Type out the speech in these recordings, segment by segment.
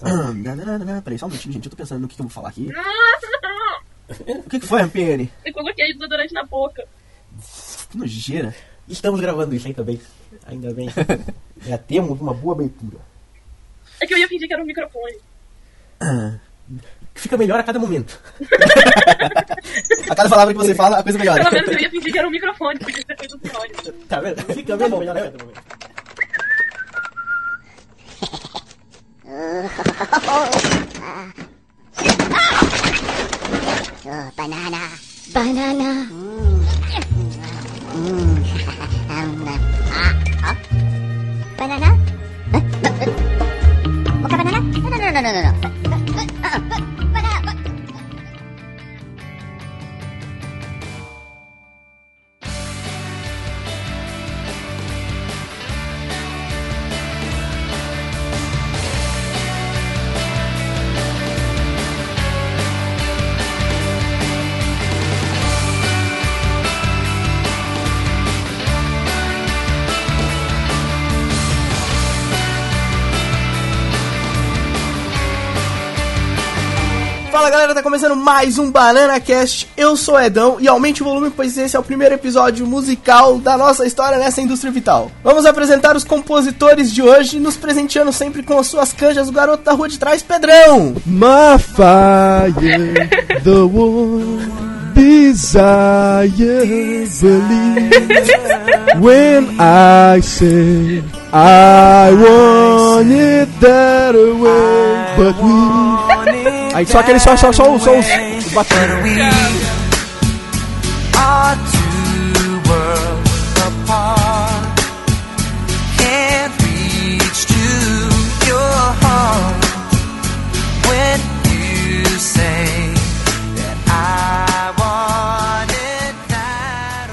Peraí, só um minutinho, gente. Eu tô pensando no que, que eu vou falar aqui. O que, que foi, Rampini? Eu coloquei desodorante na boca. Que nojeira. Estamos gravando isso, ainda bem. Ainda bem. Já temos uma boa abertura. É que eu ia fingir que era um microfone. Fica melhor a cada momento. A cada palavra que você fala, a coisa melhora. Pelo menos eu ia fingir que era um microfone, podia ter feito um áudio. Tá vendo? Fica mesmo melhor a cada momento. Oh, banana. Banana. Mm. Mm. um, ah, ah. Banana? Huh? Bukan banana? No, no, no, no, no, no. Galera, tá começando mais um Banana Cast. Eu sou Edão e aumente o volume, pois esse é o primeiro episódio musical da nossa história nessa indústria vital. Vamos apresentar os compositores de hoje, nos presenteando sempre com as suas canjas, o garoto da rua de trás, Pedrão. My fire, the one desire, believe. When I say I want it that way, but we. Aí só aquele só, só, só, só os, os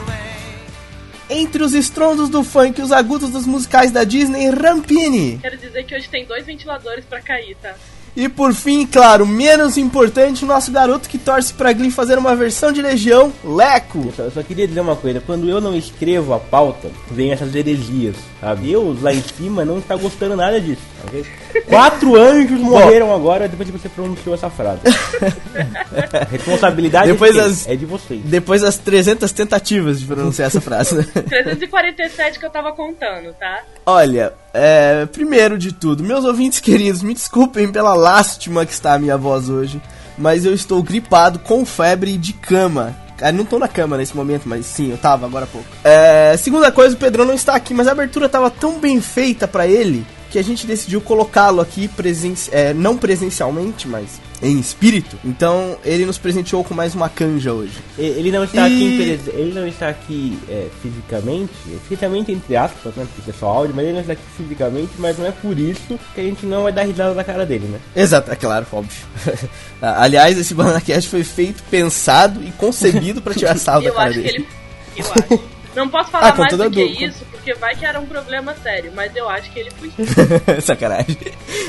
way. Entre os estrondos do funk e os agudos dos musicais da Disney, Rampini. Quero dizer que hoje tem dois ventiladores pra cair, tá? E por fim, claro, menos importante, o nosso garoto que torce pra Glee fazer uma versão de Legião, Leco. Eu só, eu só queria dizer uma coisa, quando eu não escrevo a pauta, vem essas heresias, sabe? Eu, lá em cima, não está gostando nada disso, ok? Quatro anjos morreram agora depois que você pronunciou essa frase. A responsabilidade Depois é, das- é de vocês. Depois das 300 tentativas de pronunciar essa frase. né? 347 que eu tava contando, tá? Olha, é, primeiro de tudo, meus ouvintes queridos, me desculpem pela lástima que está a minha voz hoje, mas eu estou gripado com febre de cama. Ah, não tô na cama nesse momento, mas sim, eu tava agora há pouco. É, segunda coisa, o Pedrão não está aqui, mas a abertura tava tão bem feita pra ele que a gente decidiu colocá-lo aqui presenci é, não presencialmente, mas em espírito. Então ele nos presenteou com mais uma canja hoje. Ele não está aqui, E- em pres- ele não está aqui é, fisicamente, fisicamente entre aspas, né? Porque é só áudio, mas ele não está aqui fisicamente, mas não é por isso que a gente não vai dar risada da cara dele, né? Exato, é claro, óbvio. Aliás, esse Banana Cast foi feito, pensado e concebido pra tirar sarro da Eu cara acho que dele. ele. Eu acho. Não posso falar Ah, mais do que isso, porque vai que era um problema sério, mas eu acho que ele foi. Sacanagem.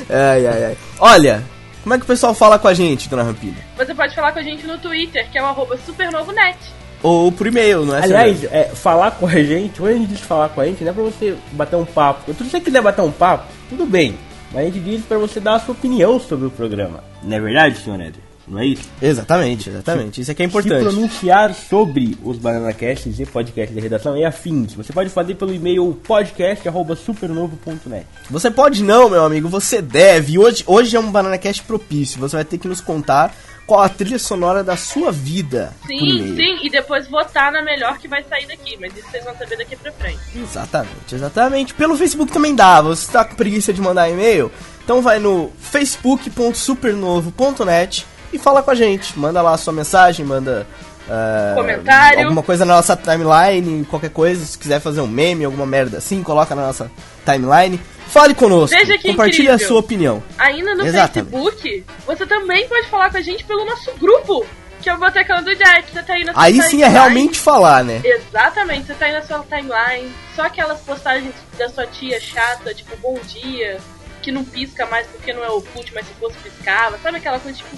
Ai, ai, ai. Olha, como é que o pessoal fala com a gente, dona Rampilha? Você pode falar com a gente no Twitter, que é o arroba supernovonet. Ou por e-mail, não é? Aliás, é, falar com a gente, quando a gente diz falar com a gente, não é pra você bater um papo. Se você quiser bater um papo, tudo bem. Mas a gente diz pra você dar a sua opinião sobre o programa. Não é verdade, senhor Éder? Não é isso? Exatamente, exatamente. Isso aqui é Se importante. pronunciar sobre os BananaCasts e podcast de redação e afins. Você pode fazer pelo e-mail podcast.supernovo.net. Você pode não, meu amigo, você deve. Hoje, hoje é um Banana Cast propício. Você vai ter que nos contar qual a trilha sonora da sua vida Sim, sim, e depois votar na melhor que vai sair daqui, mas isso vocês vão saber daqui pra frente. Exatamente, exatamente. Pelo Facebook também dá. Você tá com preguiça de mandar e-mail? Então vai no facebook.supernovo.net e fala com a gente. Manda lá a sua mensagem, manda. ah, Comentário. Alguma coisa na nossa timeline, qualquer coisa. Se quiser fazer um meme, alguma merda assim, coloca na nossa timeline. Fale conosco. Veja que Compartilhe a incrível. sua opinião. Ainda no Exatamente. Facebook, você também pode falar com a gente pelo nosso grupo, que é o Botecão do Jack. Você tá aí na sua Aí sim é realmente falar, né? Exatamente, você tá aí na sua timeline, só aquelas postagens da sua tia chata, tipo, bom dia, que não pisca mais porque não é oculto, mas se fosse piscava, sabe aquela coisa tipo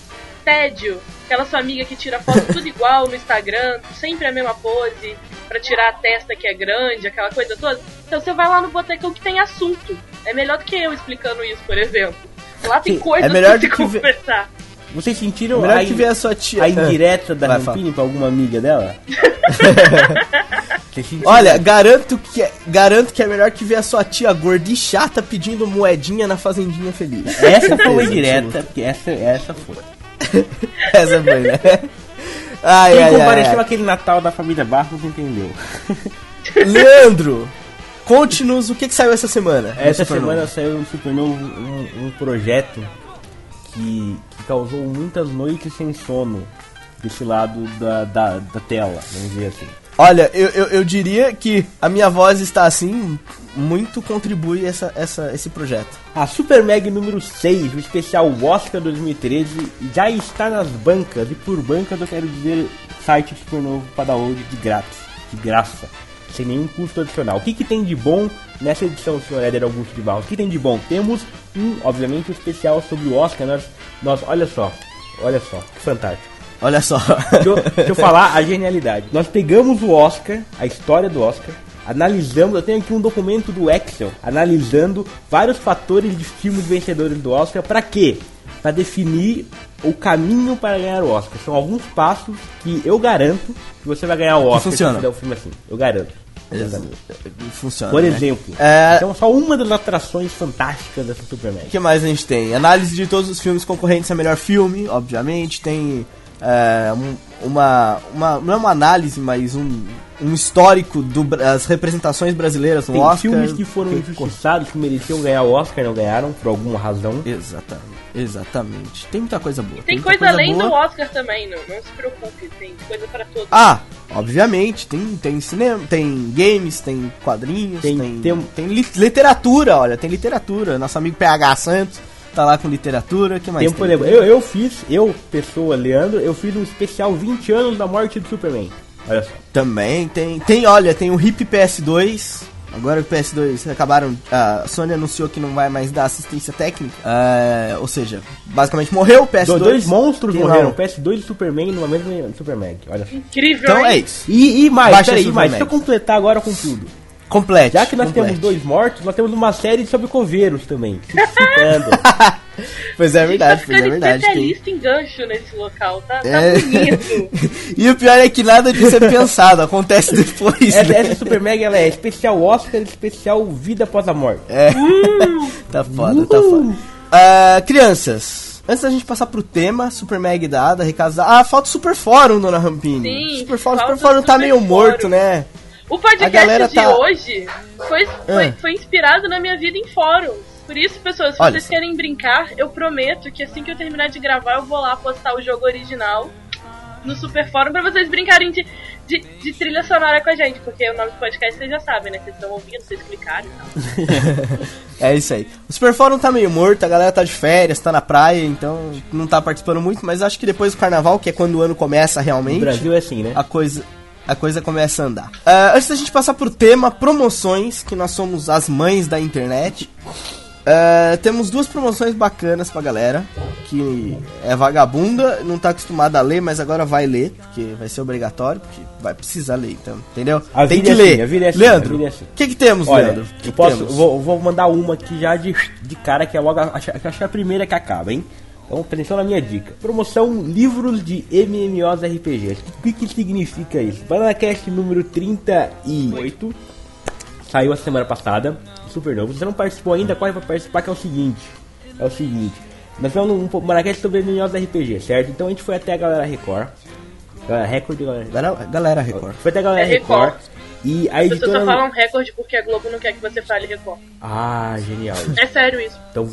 tédio? Aquela sua amiga que tira foto tudo igual no Instagram, sempre a mesma pose, pra tirar a testa que é grande, aquela coisa toda. Então você vai lá no botecão que tem assunto. É melhor do que eu explicando isso, por exemplo. Lá tem Sim, coisas é melhor pra se que ver- conversar. Vocês sentiram Melhor a, que ver a sua tia. a indireta da Vai, Rampini pra alguma amiga dela? Olha, garanto que, é, garanto que é melhor que ver a sua tia gorda e chata pedindo moedinha na fazendinha feliz. essa foi uma Certeza indireta, porque essa, essa foi. Essa foi, né? Ai, Quem ai, compareceu ai, aquele Natal da família Barros entendeu. Leandro, conte-nos o que, que saiu essa semana. Essa semana saiu no Supernovo um, um projeto que, que causou muitas noites sem sono desse lado da, da, da tela, vamos dizer assim. Olha, eu, eu, eu diria que a minha voz está assim, muito contribui essa, essa, esse projeto. A Super Mag número 6, o especial Oscar 2013, já está nas bancas, e por bancas eu quero dizer site Supernovo para download de grátis, de graça, sem nenhum custo adicional. O que, que tem de bom nessa edição, senhor Éder Augusto de Barros? O que tem de bom? Temos, um, obviamente, um especial sobre o Oscar, nós, nós olha só, olha só, que fantástico. Olha só. Deixa eu, deixa eu falar a genialidade. Nós pegamos o Oscar, a história do Oscar, analisamos, eu tenho aqui um documento do Excel, analisando vários fatores de filmes vencedores do Oscar, pra quê? Pra definir o caminho para ganhar o Oscar. São alguns passos que eu garanto que você vai ganhar o Oscar funciona. se fizer o filme assim. Eu garanto. Funciona. Por né? exemplo, É, então só uma das atrações fantásticas dessa Superman. O que mais a gente tem? Análise de todos os filmes concorrentes a melhor filme, obviamente. Tem é, um- uma, uma. Não é uma análise, mas um, um histórico das representações brasileiras no Tem Oscar. filmes que foram injustiçados, que mereciam ganhar o Oscar, não ganharam, por alguma razão. Exatamente. Exatamente. Tem muita coisa boa. Tem muita coisa além boa. do Oscar também, não, não se preocupe, tem coisa pra todos. Ah, obviamente, tem, tem cinema, tem games, tem quadrinhos, Tem- tem, tem- tem, li- literatura, olha, tem literatura. Nosso amigo PH Santos tá lá com literatura, que mais Tempo tem? Eu, eu fiz, eu, pessoa, Leandro, eu fiz um especial 20 anos da morte do Superman. Olha só. Também tem, tem, olha, tem o Hip PS2. Agora o PS2 acabaram, a Sony anunciou que não vai mais dar assistência técnica. É, ou seja, basicamente morreu o PS2. Do- dois monstros morreram, lá PS2 e Superman numa mesma Superman. Olha só. Incrível, Então é isso. E, e mais, peraí, mais, deixa eu completar agora com tudo. Complete. Já que nós complete. temos dois mortos, nós temos uma série sobre coveiros também. citando. Pois é gente verdade, tá pois é verdade. tem- especialista em gancho nesse local, tá, tá É. bonito. e o pior é que nada disso é pensado, acontece depois. essa, né? essa Super Mag ela é especial Oscar, especial Vida Após a Morte. É. tá foda, tá foda. Ah, crianças, antes da gente passar pro tema, Super Mag dada, recados dados. Ah, falta o Super Fórum, dona Rampini. Sim, Super Fórum, falta Super Fórum tá Super meio Fórum. morto, né? O podcast de tá- hoje foi, foi, Ah. foi inspirado na minha vida em fóruns. Por isso, pessoas, se Olha vocês só. querem brincar, eu prometo que assim que eu terminar de gravar, eu vou lá postar o jogo original no Super Fórum pra vocês brincarem de, de, de trilha sonora com a gente. Porque o nome do podcast vocês já sabem, né? Vocês estão ouvindo, vocês clicaram e tal. É isso aí. O Super Fórum tá meio morto, a galera tá de férias, tá na praia, então não tá participando muito, mas acho que depois do carnaval, que é quando o ano começa realmente, Brasil é assim, né? a coisa a coisa começa a andar. Ah, antes da gente passar pro tema promoções, que nós somos as mães da internet. ah, temos duas promoções bacanas pra galera, que é vagabunda, não tá acostumada a ler, mas agora vai ler, porque vai ser obrigatório, porque vai precisar ler, então, entendeu? A Tem vida que é ler. assim, é assim, Leandro, o assim. que que temos, Olha, Leandro? Que eu que posso, temos? vou, vou mandar uma aqui já de, de cara, que é logo acho, acho que é a primeira que acaba, hein? Então, atenção na minha dica. Promoção livros de MMOs RPG. O que, que significa isso? BananaCast número 38 saiu a semana passada, super novo. Se você não participou ainda, corre pra participar, que é o seguinte. É o seguinte. Nós fizemos um BananaCast sobre MMOs RPG, certo? Então a gente foi até a galera Record. Galera Record, galera Galera, Record. Foi até a galera É Record. Record. E a As pessoas editora. só falam recorde porque a Globo não quer que você fale Record. Ah, genial. É sério isso. Então.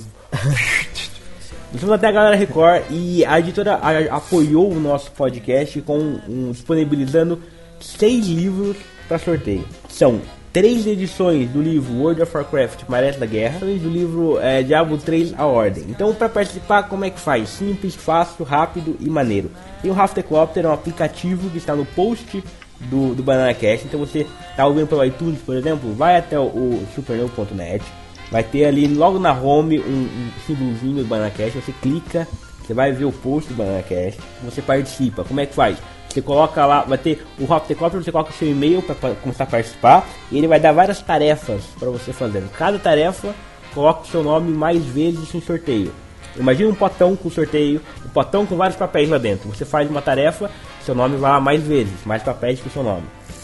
Nós fomos até a galera Record e a editora apoiou o nosso podcast com um, disponibilizando seis livros para sorteio. São três edições do livro World of Warcraft Marés da Guerra e do livro é, Diablo 3 A Ordem. Então, para participar, como é que faz? Simples, fácil, rápido e maneiro. Tem o Raftercopter, é um aplicativo que está no post do, do Banana Cast. Então, você está ouvindo pelo iTunes, por exemplo, vai até o, supernova.net. Vai ter ali logo na home um, um símbolozinho do BananaCast, você clica, você vai ver o post do BananaCast, você participa. Como é que faz? Você coloca lá, vai ter o Raptecopter, você coloca seu e-mail para começar a participar e ele vai dar várias tarefas para você fazer. Cada tarefa coloca o seu nome mais vezes em sorteio. Imagina um potão com sorteio, um potão com vários papéis lá dentro. Você faz uma tarefa, seu nome vai lá mais vezes, mais papéis que o seu nome.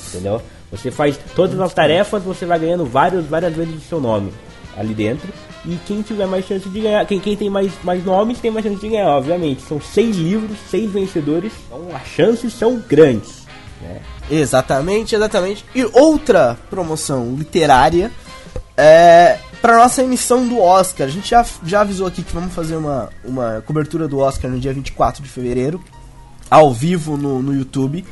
Entendeu? Você faz todas as tarefas, você vai ganhando vários, várias vezes o seu nome ali dentro. E quem tiver mais chance de ganhar, quem, quem tem mais, mais nomes tem mais chance de ganhar, obviamente. São seis livros, seis vencedores, então as chances são grandes. Né? Exatamente, exatamente. E outra promoção literária é para nossa emissão do Oscar. A gente já, já avisou aqui que vamos fazer uma, uma cobertura do Oscar no dia 24 de fevereiro, ao vivo no, no YouTube.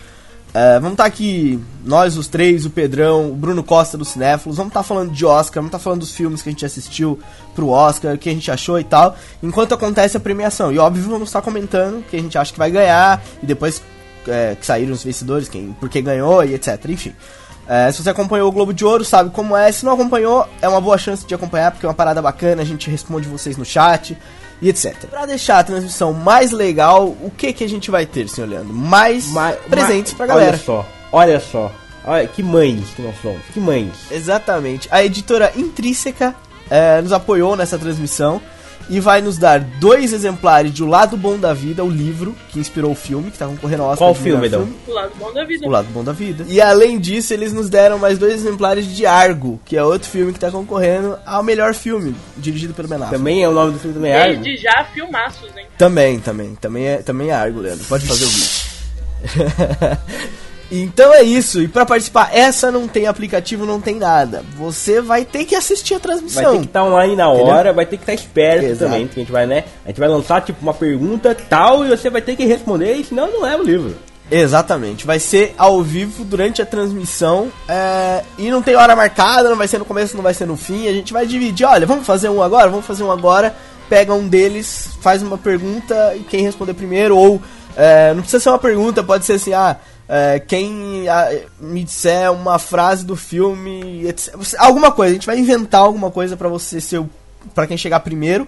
É, vamos estar aqui, nós os três, o Pedrão, o Bruno Costa do Cinéfilos, vamos estar falando de Oscar, vamos estar falando dos filmes que a gente assistiu pro Oscar, o que a gente achou e tal, enquanto acontece a premiação. E óbvio, vamos estar comentando o que a gente acha que vai ganhar, e depois é, que saíram os vencedores, quem, por ganhou e etc. Enfim. É, se você acompanhou o Globo de Ouro, sabe como é. Se não acompanhou, é uma boa chance de acompanhar, porque é uma parada bacana, a gente responde vocês no chat e etc. Pra deixar a transmissão mais legal, o que que a gente vai ter, senhor Leandro? Mais Ma- presentes ma- pra galera. Olha só, olha só. Olha que mães que nós somos, que mães. Exatamente. A editora Intrínseca é, nos apoiou nessa transmissão e vai nos dar dois exemplares de O Lado Bom da Vida, o livro que inspirou o filme, que tá concorrendo ao Oscar Qual filme, Edão? O lado bom da vida. O Lado Bom da Vida. E além disso, eles nos deram mais dois exemplares de Argo, que é outro filme que tá concorrendo ao melhor filme, dirigido pelo Ben Affleck. Também é o nome do filme também, é Argo? Desde já, filmaços, hein? Também, também. Também é, também é Argo, Leandro. Pode fazer o vídeo. então é isso. E pra participar, essa não tem aplicativo, não tem nada. Você vai ter que assistir a Vai transmissão. ter que estar online na Entendeu? hora, vai ter que estar esperto Exato. também, porque a gente vai, né? A gente vai lançar tipo uma pergunta tal e você vai ter que responder, e senão não é o livro. Exatamente. Vai ser ao vivo durante a transmissão. é, E não tem hora marcada, não vai ser no começo, não vai ser no fim. A gente vai dividir. Olha, vamos fazer um agora, vamos fazer um agora. Pega um deles, faz uma pergunta e quem responder primeiro, ou é, não precisa ser uma pergunta, pode ser assim, ah. É, quem ah, me disser uma frase do filme, etc. Alguma coisa, a gente vai inventar alguma coisa pra você ser o, para quem chegar primeiro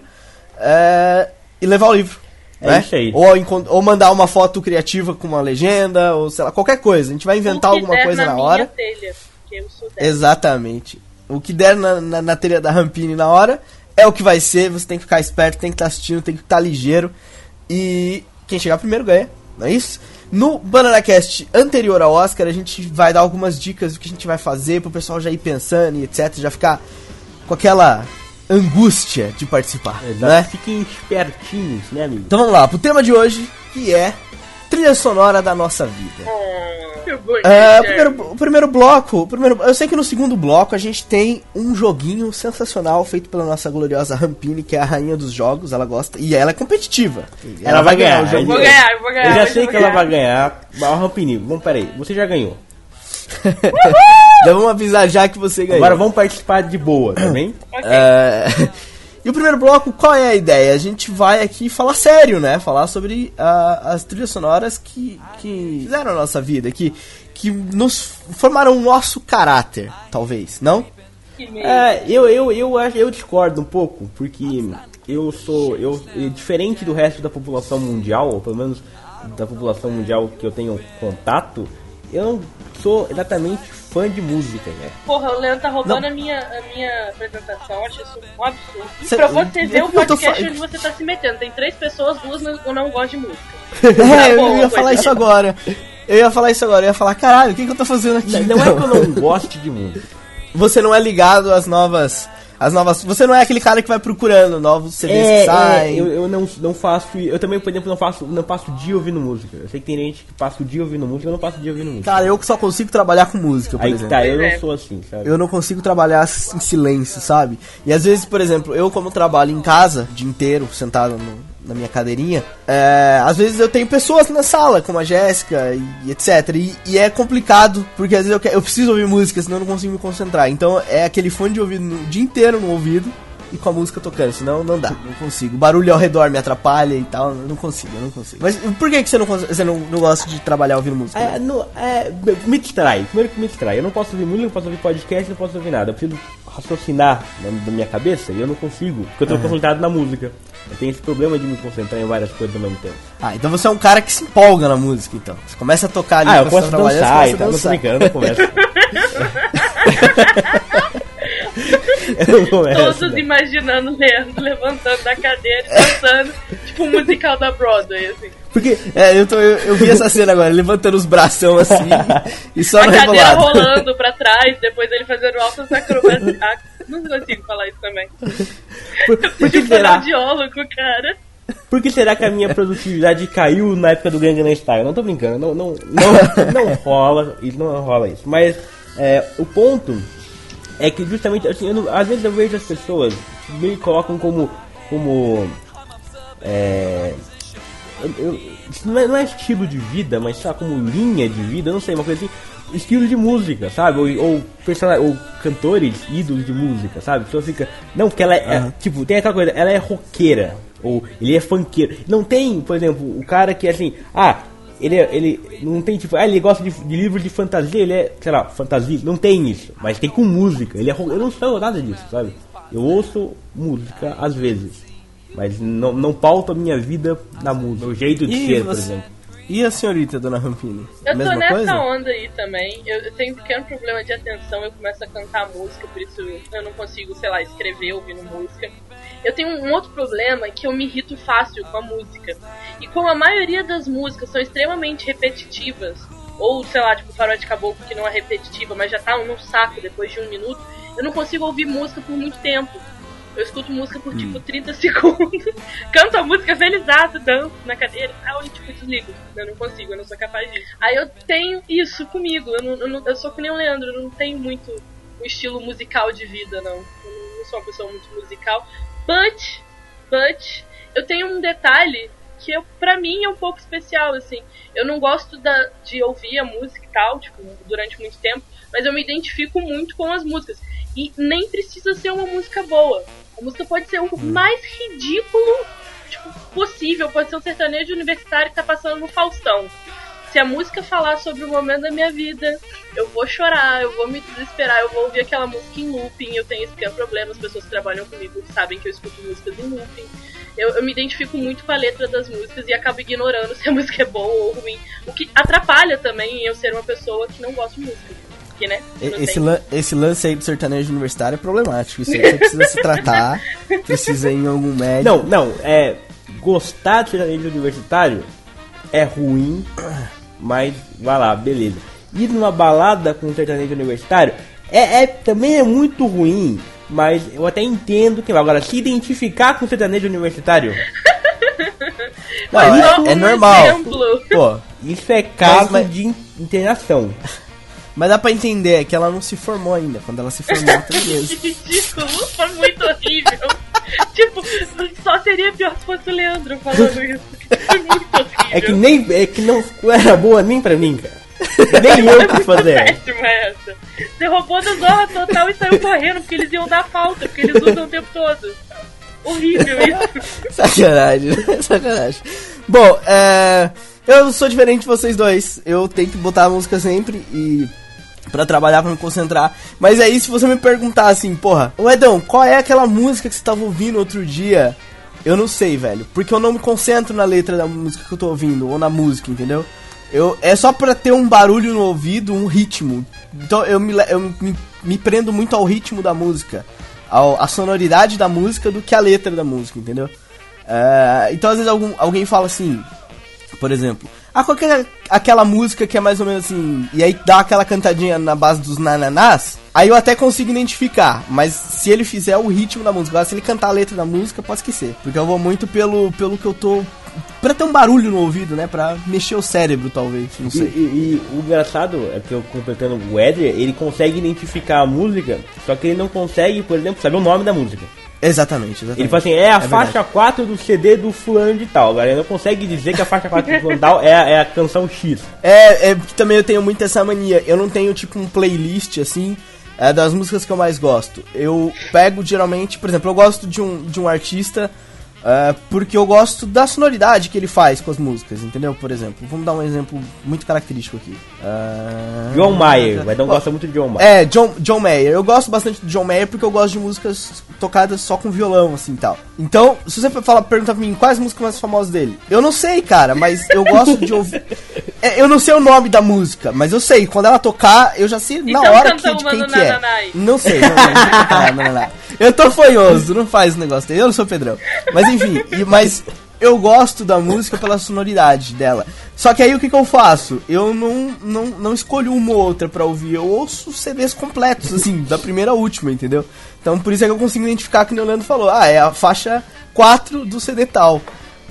é, e levar o livro. É né? isso aí. Ou, ou mandar uma foto criativa com uma legenda, ou sei lá, qualquer coisa. A gente vai inventar alguma der coisa na, minha hora. telha. Exatamente. O que der na, na, na telha da Rampini na hora é o que vai ser. Você tem que ficar esperto, tem que estar assistindo, tem que estar ligeiro. E quem chegar primeiro ganha, não é isso? No BananaCast anterior ao Oscar, a gente vai dar algumas dicas do que a gente vai fazer pro pessoal já ir pensando e etc. Já ficar com aquela angústia de participar, né? Fiquem espertinhos, né, amigo? Então vamos lá, pro tema de hoje, que é trilha sonora da nossa vida. Hum, que bonito. É, o, primeiro, o primeiro bloco, o primeiro, eu sei que no segundo bloco a gente tem um joguinho sensacional feito pela nossa gloriosa Rampini, que é a rainha dos jogos, ela gosta, e ela é competitiva. Ela vai ganhar, o jogo. Vou ganhar, eu vou ganhar. Eu já sei eu que vou ela vai ganhar. ganhar. Mas, Rampini, vamos, peraí. Você já ganhou. Já vamos avisar já que você ganhou. Agora vamos participar de boa, tá bem? Ok. É, E o primeiro bloco, qual é a ideia? A gente vai aqui falar sério, né? Falar sobre ah, as trilhas sonoras que, que fizeram a nossa vida, que, que nos formaram o nosso caráter, talvez, não? É, eu, eu, eu, acho- eu discordo um pouco, porque eu sou. Eu, diferente do resto da população mundial, ou pelo menos da população mundial que eu tenho contato, eu não sou exatamente fã de música, né? Porra, o Leandro tá roubando Não. a minha, a minha apresentação, eu acho isso um absurdo. E Cê- pra você ver o eu tô podcast fa- onde você tá se metendo. Tem três pessoas, duas não, não gostam de música. É, Tá eu bom, ia falar isso agora. Eu ia falar isso agora, eu ia falar, caralho, o que, que eu tô fazendo aqui? Não é então? que eu não goste de música. Você não é ligado às novas. Às novas. Você não é aquele cara que vai procurando novos CDs que É, saem. é, eu, eu não, não faço. Eu também, por exemplo, não faço, não passo o dia ouvindo música. Eu sei que tem gente que passa o dia ouvindo música, eu não passo o dia ouvindo música. Cara, eu só consigo trabalhar com música, por Aí que exemplo. tá, eu é. não sou assim, sabe? Eu não consigo trabalhar em silêncio, sabe? E às vezes, por exemplo, eu como trabalho em casa, o dia inteiro, sentado no- na minha cadeirinha, é, às vezes eu tenho pessoas na sala, como a Jéssica e, etc. E, e é complicado, porque às vezes eu, que- eu preciso ouvir música, senão eu não consigo me concentrar. Então é aquele fone de ouvido no- o dia inteiro no ouvido e com a música tocando, senão não dá, não consigo. O barulho ao redor me atrapalha e tal, não consigo, não consigo. Mas por que, que você, não, você não, não gosta de trabalhar ouvindo música? É, é, me distrai. Primeiro que me distrai. Eu não posso ouvir música, não posso ouvir podcast, não posso ouvir nada. Eu preciso raciocinar na, na minha cabeça e eu não consigo, porque eu tô concentrado na música. Eu tenho esse problema de me concentrar em várias coisas ao mesmo tempo. Ah, então você é um cara que se empolga na música, então. Você começa a tocar ali Ah, eu posso dançar e tal, não tô brincando, não começo. Todos imaginando o Leandro levantando da cadeira e dançando, tipo um musical da Broadway, assim. Porque, é, eu, tô, eu, eu vi essa cena agora, levantando os bração assim e só a cadeira rebolado. rolando pra trás, depois ele fazendo altas acrobacias. Ah, Não consigo falar isso também. Por, por que será? audiólogo, cara. Por que será que a minha produtividade caiu na época do Gangnam Style? Não tô brincando, não, não, não, não rola, não rola isso. Mas é, o ponto é que justamente assim, eu não- às vezes eu vejo as pessoas me colocam como como é, eu- não é, não é estilo de vida, mas lá, como linha de vida, não sei, uma coisa assim, estilo de música, sabe? Ou, ou, ou cantores, ídolos de música, sabe? Então fica, não, porque ela é, é, tipo, tem aquela coisa, ela é roqueira, ou ele é funkeiro. Não tem, por exemplo, o cara que é assim, ah, ele, é- ele não tem tipo, ah, ele gosta de, de livros de fantasia, ele é, sei lá, fantasia, não tem isso, mas tem com música, ele é eu não sou nada disso, sabe? Eu ouço música às vezes. Mas não, não pauta a minha vida na música, o jeito de E ser, por você- exemplo. E a senhorita, dona Rampini? Eu tô Mesma nessa coisa? onda aí também. Eu, eu tenho um pequeno problema de atenção, eu começo a cantar música, por isso eu não consigo, sei lá, escrever ouvindo música. Eu tenho um outro problema que eu me irrito fácil com a música. E como a maioria das músicas são extremamente repetitivas, ou sei lá, tipo Faroeste Caboclo que não é repetitiva, mas já tá num saco depois de um minuto, eu não consigo ouvir música por muito tempo. Eu escuto música por tipo 30 segundos, canto a música felizaço, danço na cadeira e tal, e tipo, desligo. Eu não consigo, eu não sou capaz disso. Aí eu tenho isso comigo, eu, não, eu, não- eu sou que nem o Leandro, eu não tenho muito um estilo musical de vida, não. Eu não sou uma pessoa muito musical. But, but, eu tenho um detalhe que eu, pra mim é um pouco especial, assim. Eu não gosto da, de ouvir a música e tal, tipo, durante muito tempo, mas eu me identifico muito com as músicas. E nem precisa ser uma música boa. A música pode ser o mais ridículo tipo, possível, pode ser um sertanejo universitário que tá passando no Faustão. Se a música falar sobre o momento da minha vida, eu vou chorar, eu vou me desesperar, eu vou ouvir aquela música em looping, eu tenho esse pequeno problema, as pessoas que trabalham comigo sabem que eu escuto músicas em looping. Eu, eu me identifico muito com a letra das músicas e acabo ignorando se a música é boa ou ruim. O que atrapalha também eu ser uma pessoa que não gosta de música. Porque, né? Esse, lan- esse lance aí do sertanejo universitário é problemático. Isso aí você precisa se tratar, precisa ir em algum médico. Não, não, é. Gostar de sertanejo universitário é ruim, mas vai lá, beleza. Ir numa balada com sertanejo universitário é, é- também é muito ruim, mas eu até entendo que agora se identificar com sertanejo universitário, Não, é, é um normal. exemplo. Pô, isso é caso mas- de in- internação. mas dá pra entender que ela não se formou ainda. Quando ela se tá beleza. Que ridículo, foi muito horrível. tipo, só seria pior se fosse o Leandro falando isso. Foi muito horrível. É que nem é que não era boa nem pra mim, cara. Nem eu quis fazer. Péssima essa. Você roubou da Zorra Total e saiu correndo porque eles iam dar falta, porque eles usam o tempo todo. Horrível isso. Sacanagem, sacanagem. Bom, é, eu sou diferente de vocês dois. Eu tenho que botar a música sempre e pra trabalhar, pra me concentrar. Mas aí, se você me perguntar assim, porra, ô Edão, qual é aquela música que você tava ouvindo outro dia? Eu não sei, velho. Porque eu não me concentro na letra da música que eu tô ouvindo, ou na música, entendeu? Eu, é só pra ter um barulho no ouvido, um ritmo. Então eu me, eu me, me prendo muito ao ritmo da música. Ao, a sonoridade da música do que a letra da música, entendeu? É, então às vezes algum, alguém fala assim, por exemplo, ah, qual que é aquela música que é mais ou menos assim, e aí dá aquela cantadinha na base dos nananás, aí eu até consigo identificar, mas se ele fizer o ritmo da música, se ele cantar a letra da música, pode esquecer, porque eu vou muito pelo, pelo que eu tô, pra ter um barulho no ouvido, né, pra mexer o cérebro talvez, não E, sei. e- e o engraçado é que eu completando o Eder, ele consegue identificar a música, só que ele não consegue, por exemplo, saber o nome da música. Exatamente, exatamente. Ele fala assim, é a É faixa 4 do CD do fulano de tal. Ele não consegue dizer que a faixa 4 do fulano de tal é, a- é a canção X. É, é porque também eu tenho muito essa mania. Eu não tenho tipo um playlist assim é, das músicas que eu mais gosto. Eu pego geralmente, por exemplo, eu gosto de um, de um artista é, porque eu gosto da sonoridade que ele faz com as músicas, entendeu? Por exemplo, vamos dar um exemplo muito característico aqui. É, John Mayer, o Edão gosta muito de John Mayer. É, John, John Mayer. Eu gosto bastante do John Mayer porque eu gosto de músicas tocadas só com violão, assim, tal. Então, se você falar, perguntar pra mim quais músicas mais famosas dele, eu não sei, cara, mas eu gosto de ouvir... É, eu não sei o nome da música, mas eu sei. Quando ela tocar, eu já sei na Então hora canta que, de quem que é. Nananai. Não sei. Não, não, não, não, não, não, não. Eu tô fanhoso, não faz esse negócio dele. Eu não sou Pedrão. Mas enfim, e- mas eu gosto da música pela sonoridade dela. Só que aí o que, que eu faço? Eu não, não, não escolho uma ou outra pra ouvir. Eu ouço CDs completos, assim, da primeira à última, entendeu? Então por isso é que eu consigo identificar que o Leandro falou. Ah, é a faixa 4 do CD tal.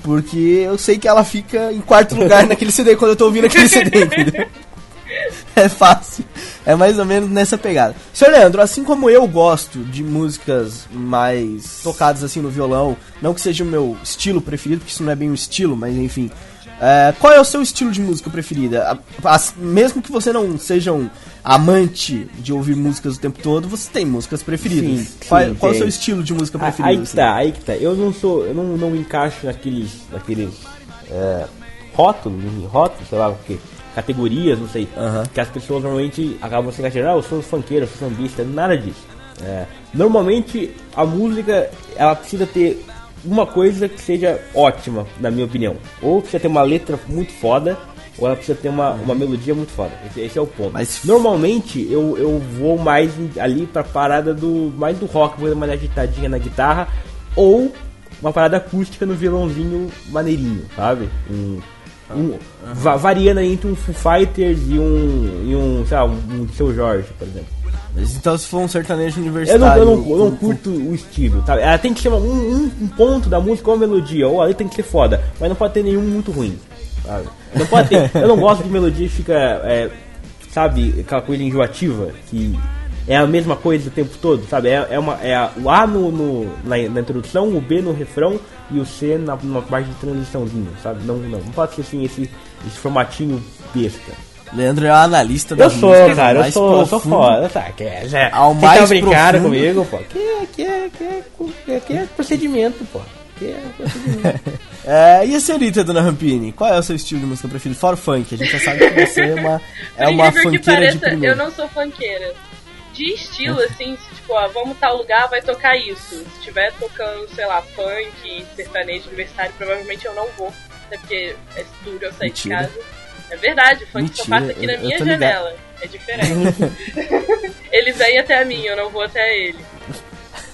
Porque eu sei que ela fica em quarto lugar naquele CD quando eu tô ouvindo aquele CD, entendeu? É fácil. É mais ou menos nessa pegada. Senhor Leandro, assim como eu gosto de músicas mais tocadas assim no violão, não que seja o meu estilo preferido, porque isso não é bem um estilo, mas enfim. é, qual é o seu estilo de música preferida? A- as- mesmo que você não seja um amante de ouvir músicas o tempo todo, você tem músicas preferidas. Sim, qual sim, qual é o seu estilo de música Ah, preferido? Aí que assim? tá, aí que tá. Eu não sou, eu não, não encaixo naqueles, naqueles é, rótulos, rótulos, sei lá o que, categorias, não sei, que as pessoas normalmente acabam se encaixando, ah, eu sou funkeiro, eu sou sambista, nada disso. É, normalmente a música, ela precisa ter uma coisa que seja ótima, na minha opinião. Ou precisa ter uma letra muito foda, ou ela precisa ter uma, uma melodia muito foda. Esse, esse é o ponto. Mas- Normalmente eu, eu vou mais ali pra parada do. mais do rock, coisa mais agitadinha na guitarra, ou uma parada acústica no violãozinho maneirinho, sabe? Um, um- va- variando entre um Foo Fighters e um. e um, sei lá, um, um Seu Jorge, por exemplo. Mas então se for um sertanejo Eu universitário. não, eu não, eu não curto o estilo, tá? Ela tem que ser um, um, um ponto da música ou melodia, ou ali tem que ser foda, mas não pode ter nenhum muito ruim, sabe? Não pode ter. eu não gosto de melodia que fica, é, sabe, aquela coisa enjoativa, que é a mesma coisa o tempo todo, sabe? É, é, uma, é a- o A no, no- na, na introdução, o B no refrão e o C na, numa parte de transiçãozinho, sabe? Não, não, não pode ser assim esse, esse formatinho besta. Leandro é o analista Eu das sou, músicas, cara, eu sou, eu sou foda, tá? Que é, já, Ao quem mais tá brincando comigo, pô. Que, é- que, é- que, é- que, é- é procedimento, pô. Que é procedimento. É, e a senhorita, dona Rampini? Qual é o seu estilo de música preferido? Fora o funk, a gente já sabe que você é uma, é uma funkeira de pareça, eu primeiro. não sou funkeira. De estilo, assim, tipo, ó, vamos tal lugar, vai tocar isso. Se estiver tocando, sei lá, funk, sertanejo, universitário, provavelmente eu não vou. Até porque é duro eu sair Mentira. de casa. É verdade, o funk Mentira, só passa aqui na eu- eu minha ligado. janela. É diferente. Ele vem até mim, eu não vou até ele.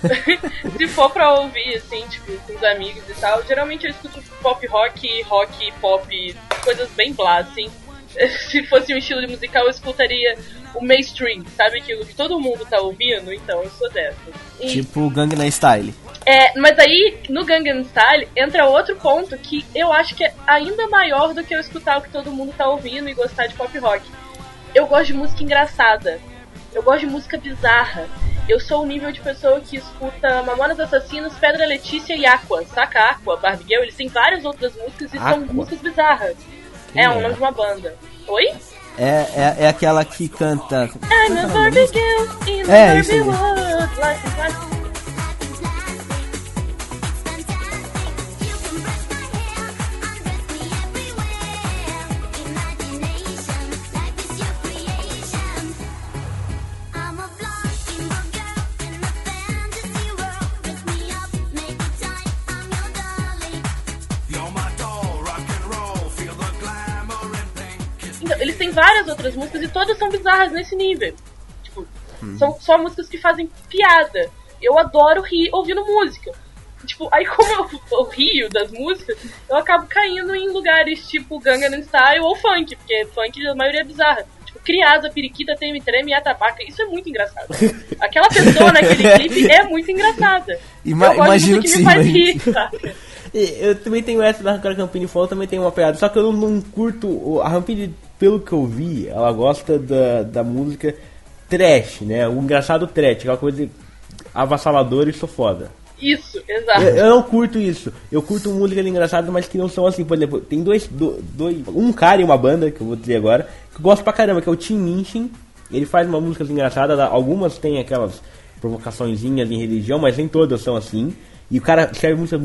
Se for pra ouvir, assim, tipo, com os amigos e tal, geralmente eu escuto pop rock, rock, pop, coisas bem blá, assim. Se fosse um estilo de musical, eu escutaria o mainstream, sabe aquilo que todo mundo tá ouvindo? Então, eu sou dessa. E, Tipo Gangnam Style. é, mas aí, no Gangnam Style, entra outro ponto que eu acho que é ainda maior do que eu escutar o que todo mundo tá ouvindo e gostar de pop rock. Eu gosto de música engraçada. Eu gosto de música bizarra. Eu sou o nível de pessoa que escuta Mamonas Assassinos, Pedra Letícia e Aqua. Saca Aqua, Barbie Girl? Eles têm várias outras músicas e são Aqua? músicas bizarras. É, o é? nome de uma banda. Oi? É, é, é aquela que canta. I'm a Barbie Girl in É, a Barbie world. Têm várias outras músicas e todas são bizarras nesse nível. Tipo, são só músicas que fazem piada. Eu adoro rir ouvindo música. Tipo, aí como eu, eu rio das músicas, eu acabo caindo em lugares tipo Gangnam Style ou funk, porque funk a maioria é bizarra. Tipo, criada, periquita, treme, treme e atabaca. Isso é muito engraçado. Aquela pessoa naquele clipe é muito engraçada. Ima- eu gosto imagino que que me sim, faz imagino. rir, sabe? E eu também tenho essa da Rancora Campini falou, também tem uma pegada. Só que eu não, não curto. A Rampini, pelo que eu vi, ela gosta da, da música trash, né? O engraçado trash, aquela coisa avassaladora e sou foda. Isso, exato. Eu, eu não curto isso. Eu curto músicas engraçadas, mas que não são assim. Por exemplo, tem dois, do- dois. Um cara e uma banda, que eu vou dizer agora, que eu gosto pra caramba, que é o Tim Minchin. Ele faz uma músicas engraçadas, algumas tem aquelas provocaçõezinhas em religião, mas nem todas são assim. E o cara escreve músicas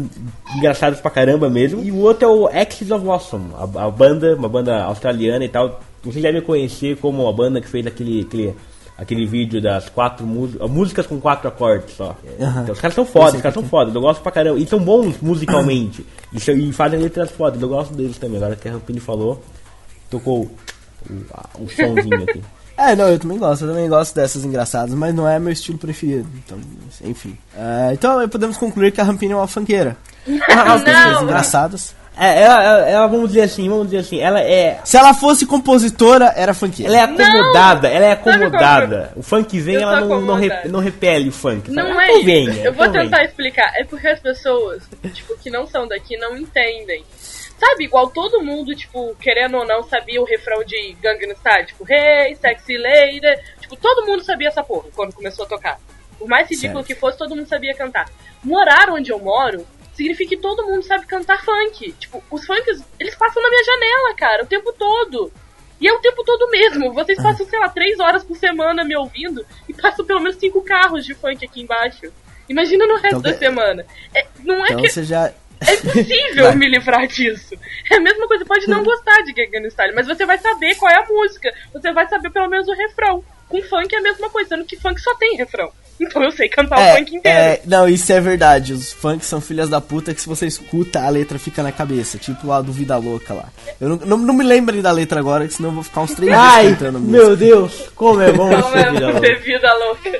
engraçadas pra caramba mesmo. E o outro é o Axis of Awesome, a, a banda, uma banda australiana e tal. Vocês devem conhecer como a banda que fez aquele, aquele, aquele vídeo das quatro músicas, músicas com quatro acordes só. Então, os caras são foda, os caras são foda, eu gosto pra caramba. E são bons musicalmente. e, são- e fazem letras fodas, eu gosto deles também. Agora que a Rampini falou, tocou o, o somzinho aqui. É, não, eu também gosto, eu também gosto dessas engraçadas, mas não é meu estilo preferido. Então, enfim. Ah, então podemos concluir que a Rampini é uma funkeira. As Não. engraçadas. É, ela, ela, ela, vamos dizer assim, vamos dizer assim, ela é. Se ela fosse compositora, era funkeira. Ela é acomodada, ela é acomodada. O funk vem, Eu ela não, não, re- não repele o funk. sabe? Não Ela é convém, isso. é, Eu vou tentar explicar. É porque as pessoas, tipo, que não são daqui não entendem. Sabe, igual todo mundo, tipo, querendo ou não, sabia o refrão de Gangnam Style, tipo, Hey, sexy lady. Tipo, todo mundo sabia essa porra quando começou a tocar. Por mais ridículo Certo. que fosse, todo mundo sabia cantar. Morar onde eu moro significa que todo mundo sabe cantar funk. Tipo, os funks, eles passam na minha janela, cara, o tempo todo. E é o tempo todo mesmo. Vocês passam, sei lá, três horas por semana me ouvindo e passam pelo menos cinco carros de funk aqui embaixo. Imagina no resto Então, da semana. É, não é Então que você já. É impossível Vai. me livrar disso. É a mesma coisa, pode não gostar de Gangnam Style, mas você vai saber qual é a música. Você vai saber pelo menos o refrão. Com funk é a mesma coisa, sendo que funk só tem refrão. Então eu sei cantar o É, funk inteiro. é, não, isso é verdade. Os funks são filhas da puta que se você escuta, a letra fica na cabeça. Tipo lá do Vida Louca lá. Eu não, não, não me lembro da letra agora, que senão eu vou ficar uns três dias Ai, cantando a música. meu Deus, como é bom ser é vida louca.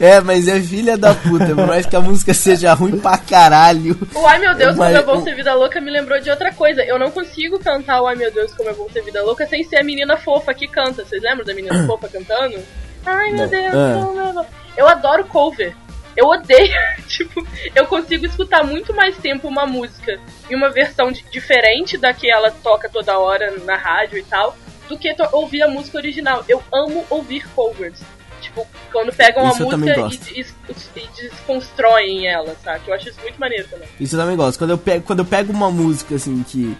É, mas é filha da puta. Por mais que a música seja ruim pra caralho. O Ai Meu Deus, Mas como é bom ser vida louca me lembrou de outra coisa. Eu não consigo cantar o Ai Meu Deus, como é bom ser vida louca sem ser a menina fofa que canta. Vocês lembram da menina fofa cantando? Ai meu Não. Deus, Ah. Eu adoro cover. Eu odeio, tipo, eu consigo escutar muito mais tempo uma música em uma versão di- diferente da que ela toca toda hora na rádio e tal, do que ouvir a música original. Eu amo ouvir covers. Tipo, quando pegam Isso eu a também música e, e- e desconstroem ela, sabe? Eu acho isso muito maneiro também. Isso eu também gosto. Quando eu pego, quando eu pego uma música assim que.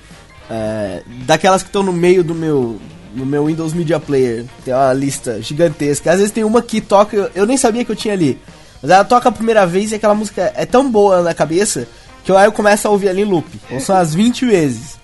é, daquelas que estão no meio do meu. No meu Windows Media Player, tem uma lista gigantesca. Às vezes tem uma que toca, eu, eu nem sabia que eu tinha ali. Mas ela toca a primeira vez e aquela música é tão boa na cabeça que eu, aí eu começo a ouvir ali em loop. Ou são as 20 vezes.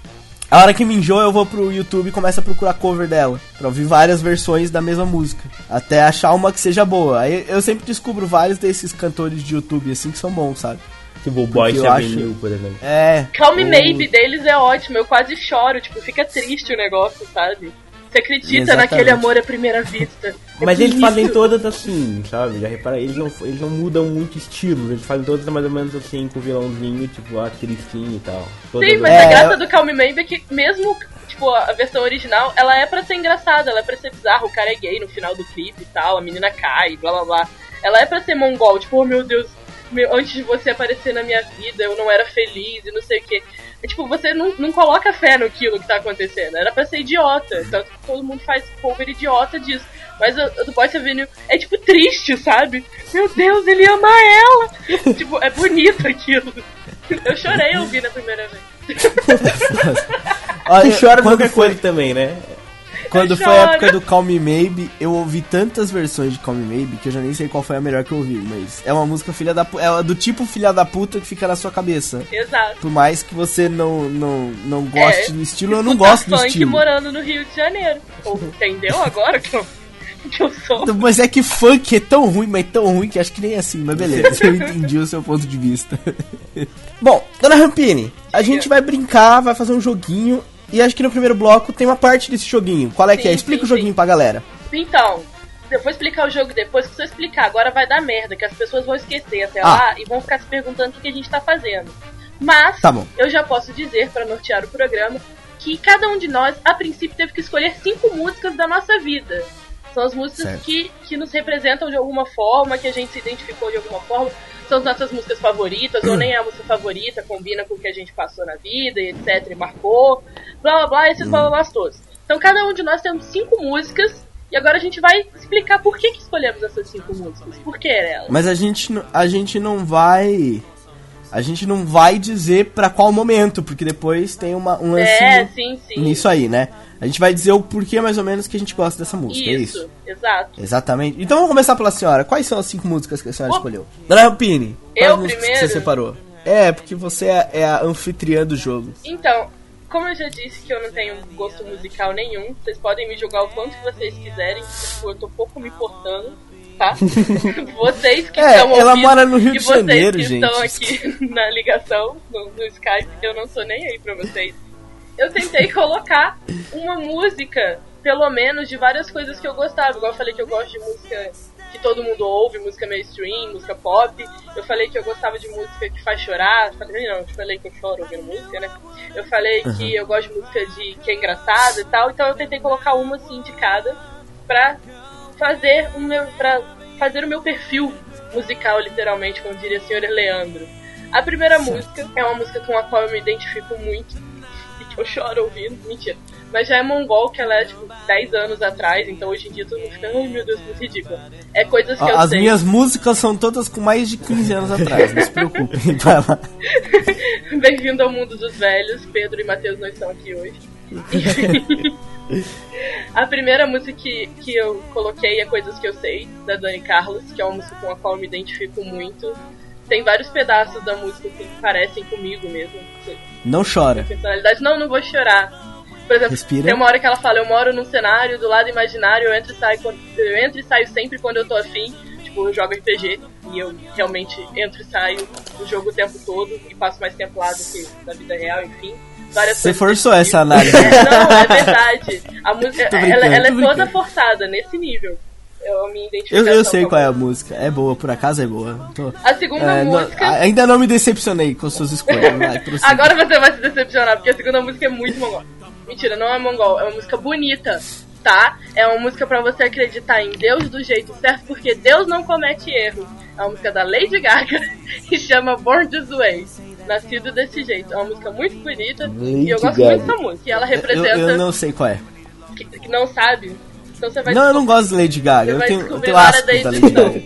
A hora que me enjoa, eu vou pro YouTube e começo a procurar cover dela. Pra ouvir várias versões da mesma música. Até achar uma que seja boa. Aí eu sempre descubro vários desses cantores de YouTube assim que são bons, sabe? Tipo o Boy eu Avenue, acho- por exemplo. É. Calm Me ou- Maybe deles é ótimo, eu quase choro, tipo, fica triste o negócio, sabe? Você acredita Exatamente. naquele amor à primeira vista. É Mas eles bonito. fazem todas assim, sabe? Já repara, eles não, eles não mudam muito estilos, eles fazem todas mais ou menos assim, com o vilãozinho, tipo a tristinha e tal. Todas Sim, mas É, a graça eu- do Calm Maybe é que mesmo, tipo, a versão original, ela é pra ser engraçada, ela é pra ser bizarra, o cara é gay no final do clipe e tal, a menina cai, blá blá blá. Ela é pra ser mongol, tipo, oh meu Deus, meu, antes de você aparecer na minha vida, eu não era feliz e não sei o que. É, tipo, você não, não coloca fé naquilo que tá acontecendo. Era pra ser idiota. Tanto que todo mundo faz cover idiota disso. Mas a, a do Boys Avenue é, tipo, triste, sabe? Meu Deus, ele ama ela! tipo, é bonito aquilo. Eu chorei ouvindo a primeira vez. Olha, Você chora por quando qualquer foi, coisa também, né? Quando foi a época do Call Me Maybe, eu ouvi tantas versões de Call Me Maybe que eu já nem sei qual foi a melhor que eu ouvi, mas é uma música filha da é do tipo filha da puta que fica na sua cabeça. Exato. Por mais que você não, não, não goste É, do estilo, eu não gosto do estilo. morando no Rio de Janeiro. Ou, entendeu agora que eu, que eu sou? Mas é que funk é tão ruim, mas tão ruim que acho que nem é assim, mas beleza, eu entendi o seu ponto de vista. Bom, dona Rampini, a gente vai brincar, vai fazer um joguinho, e acho que no primeiro bloco tem uma parte desse joguinho. Qual é que Sim, é? Explica sim, o joguinho sim. pra galera. Então, eu vou explicar o jogo depois, que se eu explicar agora vai dar merda, que as pessoas vão esquecer até Ah. lá e vão ficar se perguntando o que, que a gente tá fazendo. Mas, Tá eu já posso dizer, pra nortear o programa, que cada um de nós, a princípio, teve que escolher cinco músicas da nossa vida. São as músicas Certo. que, que nos representam de alguma forma, que a gente se identificou de alguma forma. São as nossas músicas favoritas, ou nem é a música favorita, combina com o que a gente passou na vida, etc, e marcou, blá blá blá, esses blá blá blá todos. Então cada um de nós temos cinco músicas, e agora a gente vai explicar por que, que escolhemos essas cinco músicas. Por que elas? Mas a gente, a gente não vai. A gente não vai dizer pra qual momento, porque depois tem uma, um É, sim, sim. nisso aí, né? A gente vai dizer o porquê mais ou menos que a gente gosta dessa música, é Isso, isso? exato. Exatamente. Então vamos começar pela senhora. Quais são as cinco músicas que a senhora Ô. escolheu? Dona Rampini, quais músicas que primeiro? você separou? É, porque você é, é a anfitriã do jogo. Então, como eu já disse que eu não tenho gosto musical nenhum, vocês podem me julgar o quanto vocês quiserem, tipo, eu tô pouco me importando, tá? vocês que É, estão ela ouvindo mora no Rio de vocês Janeiro, que gente. estão aqui na ligação, no, no Skype, eu não sou nem aí pra vocês. eu tentei colocar uma música, pelo menos, de várias coisas que eu gostava. Igual eu falei que eu gosto de música que todo mundo ouve, música mainstream, música pop. Eu falei que eu gostava de música que faz chorar. Falei, não, eu falei que eu choro ouvindo música, né? Eu falei que eu gosto de música de que é engraçada e tal. Então eu tentei colocar uma assim de cada pra fazer o meu, pra fazer o meu perfil musical, literalmente, como diria o senhor Leandro. A primeira música é uma música com a qual eu me identifico muito e que eu choro ouvindo, mentira. Mas já é mongol, que ela é tipo 10 anos atrás, então hoje em dia todo mundo fica, ai meu Deus, muito ridícula. É coisas que eu As sei. minhas músicas são todas com mais de 15 anos atrás, não se preocupem. Vai lá. Bem-vindo ao mundo dos velhos. Pedro e Matheus não estão aqui hoje. A primeira música que, que eu coloquei é Coisas que Eu Sei, da Dani Carlos, que é uma música com a qual eu me identifico muito. Tem vários pedaços da música que parecem comigo mesmo. Não chora. Personalidade. Não, não vou chorar. Por exemplo, Respira. tem uma hora que ela fala, eu moro num cenário do lado imaginário, eu entro e saio, eu entro e saio sempre quando eu tô afim. Tipo, eu jogo RPG e eu realmente entro e saio do jogo o tempo todo e passo mais tempo lá do que na vida real, enfim. Várias Você forçou essa tipo. análise. É, não, é verdade. A música, ela, ela é toda forçada nesse nível. Eu Eu, eu sei qual é a música. É boa, por acaso é boa. Tô- A segunda é, não- música. ainda não me decepcionei com suas escolhas. Vai. Agora você vai se decepcionar, porque a segunda música é muito mongol. Mentira, não é mongol, é uma música bonita, tá? É uma música pra você acreditar em Deus do jeito certo, porque Deus não comete erro. É uma música da Lady Gaga e chama Born This Way. Nascido desse jeito. É uma música muito bonita e eu gosto Gaga. muito dessa música. E ela Eu, representa. eu não sei qual é. Que, que não sabe. Então você vai Não, eu não gosto de Lady Gaga. Você Eu vai tenho, eu tenho asco da da Lady edição. Gaga.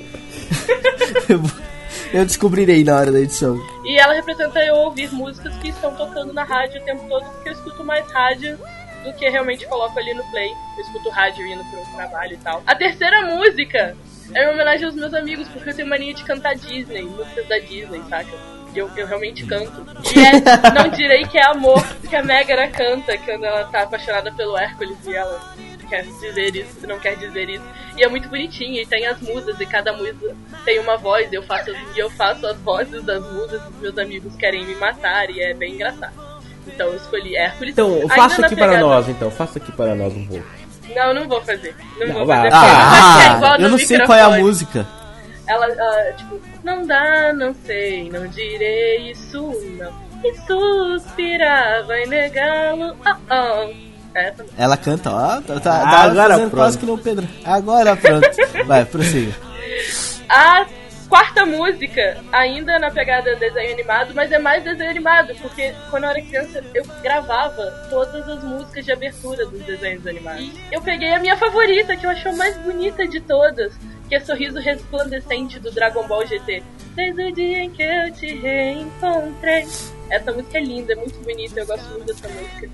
Eu eu descobrirei na hora da edição. E ela representa eu ouvir músicas que estão tocando na rádio o tempo todo, porque eu escuto mais rádio do que realmente coloco ali no play. Eu escuto rádio indo pro trabalho e tal. A terceira música é uma homenagem aos meus amigos, porque eu tenho mania de cantar Disney, músicas da Disney, saca? Eu, eu realmente canto. E é Não Direi Que É Amor, que a Megara canta quando ela tá apaixonada pelo Hércules e ela quer dizer isso, não quer dizer isso. E é muito bonitinho, e tem as musas, e cada musa tem uma voz, eu faço, e eu faço as vozes das musas, e os meus amigos querem me matar, e é bem engraçado. Então eu escolhi Hércules. Então, faça aqui para nós, então. Faça aqui para nós um pouco. Não, não vou fazer. Não, Não, vou vai. fazer. é igual Ah, no eu não sei qual é a música. Ela, ah, tipo, não dá, não sei, não direi isso, não. E suspirava em negá-lo, oh, oh. Essa Ela canta, ó. Tá, tá, Ah, tá agora fazendo pronto. quase que nem o Pedro. Agora pronto. Vai, prossiga. A quarta música, ainda na pegada desenho animado, mas é mais desenho animado, porque quando eu era criança eu gravava todas as músicas de abertura dos desenhos animados. E eu peguei a minha favorita, que eu acho a mais bonita de todas, que é Sorriso Resplandecente do Dragon Ball GT. Desde o dia em que eu te reencontrei. Essa música é linda, é muito bonita, eu gosto muito dessa música.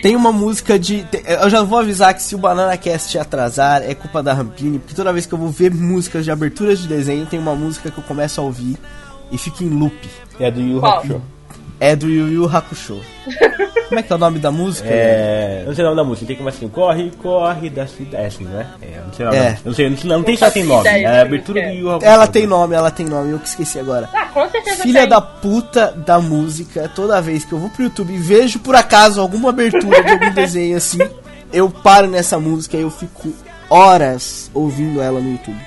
Tem uma música de. Eu já vou avisar que se o Banana Cast atrasar, é culpa da Rampini, porque toda vez que eu vou ver músicas de aberturas de desenho, tem uma música que eu começo a ouvir e fica em loop. É do Yu Qual? Hakusho. É do Yu Yu Hakusho. Como é que é o nome da música? É. Eu não sei o nome da música, tem que começar assim, corre, corre da cidade. É assim, não é? Não sei o nome. É. não sei, não, sei- não tem Não só tem nome. É a abertura do é. Yu Hakusho. Ela tem nome, ela tem nome, eu que esqueci agora. Ah, com certeza Filha tem. da puta da música, toda vez que eu vou pro YouTube e vejo por acaso alguma abertura de algum desenho assim, eu paro nessa música e eu fico horas ouvindo ela no YouTube.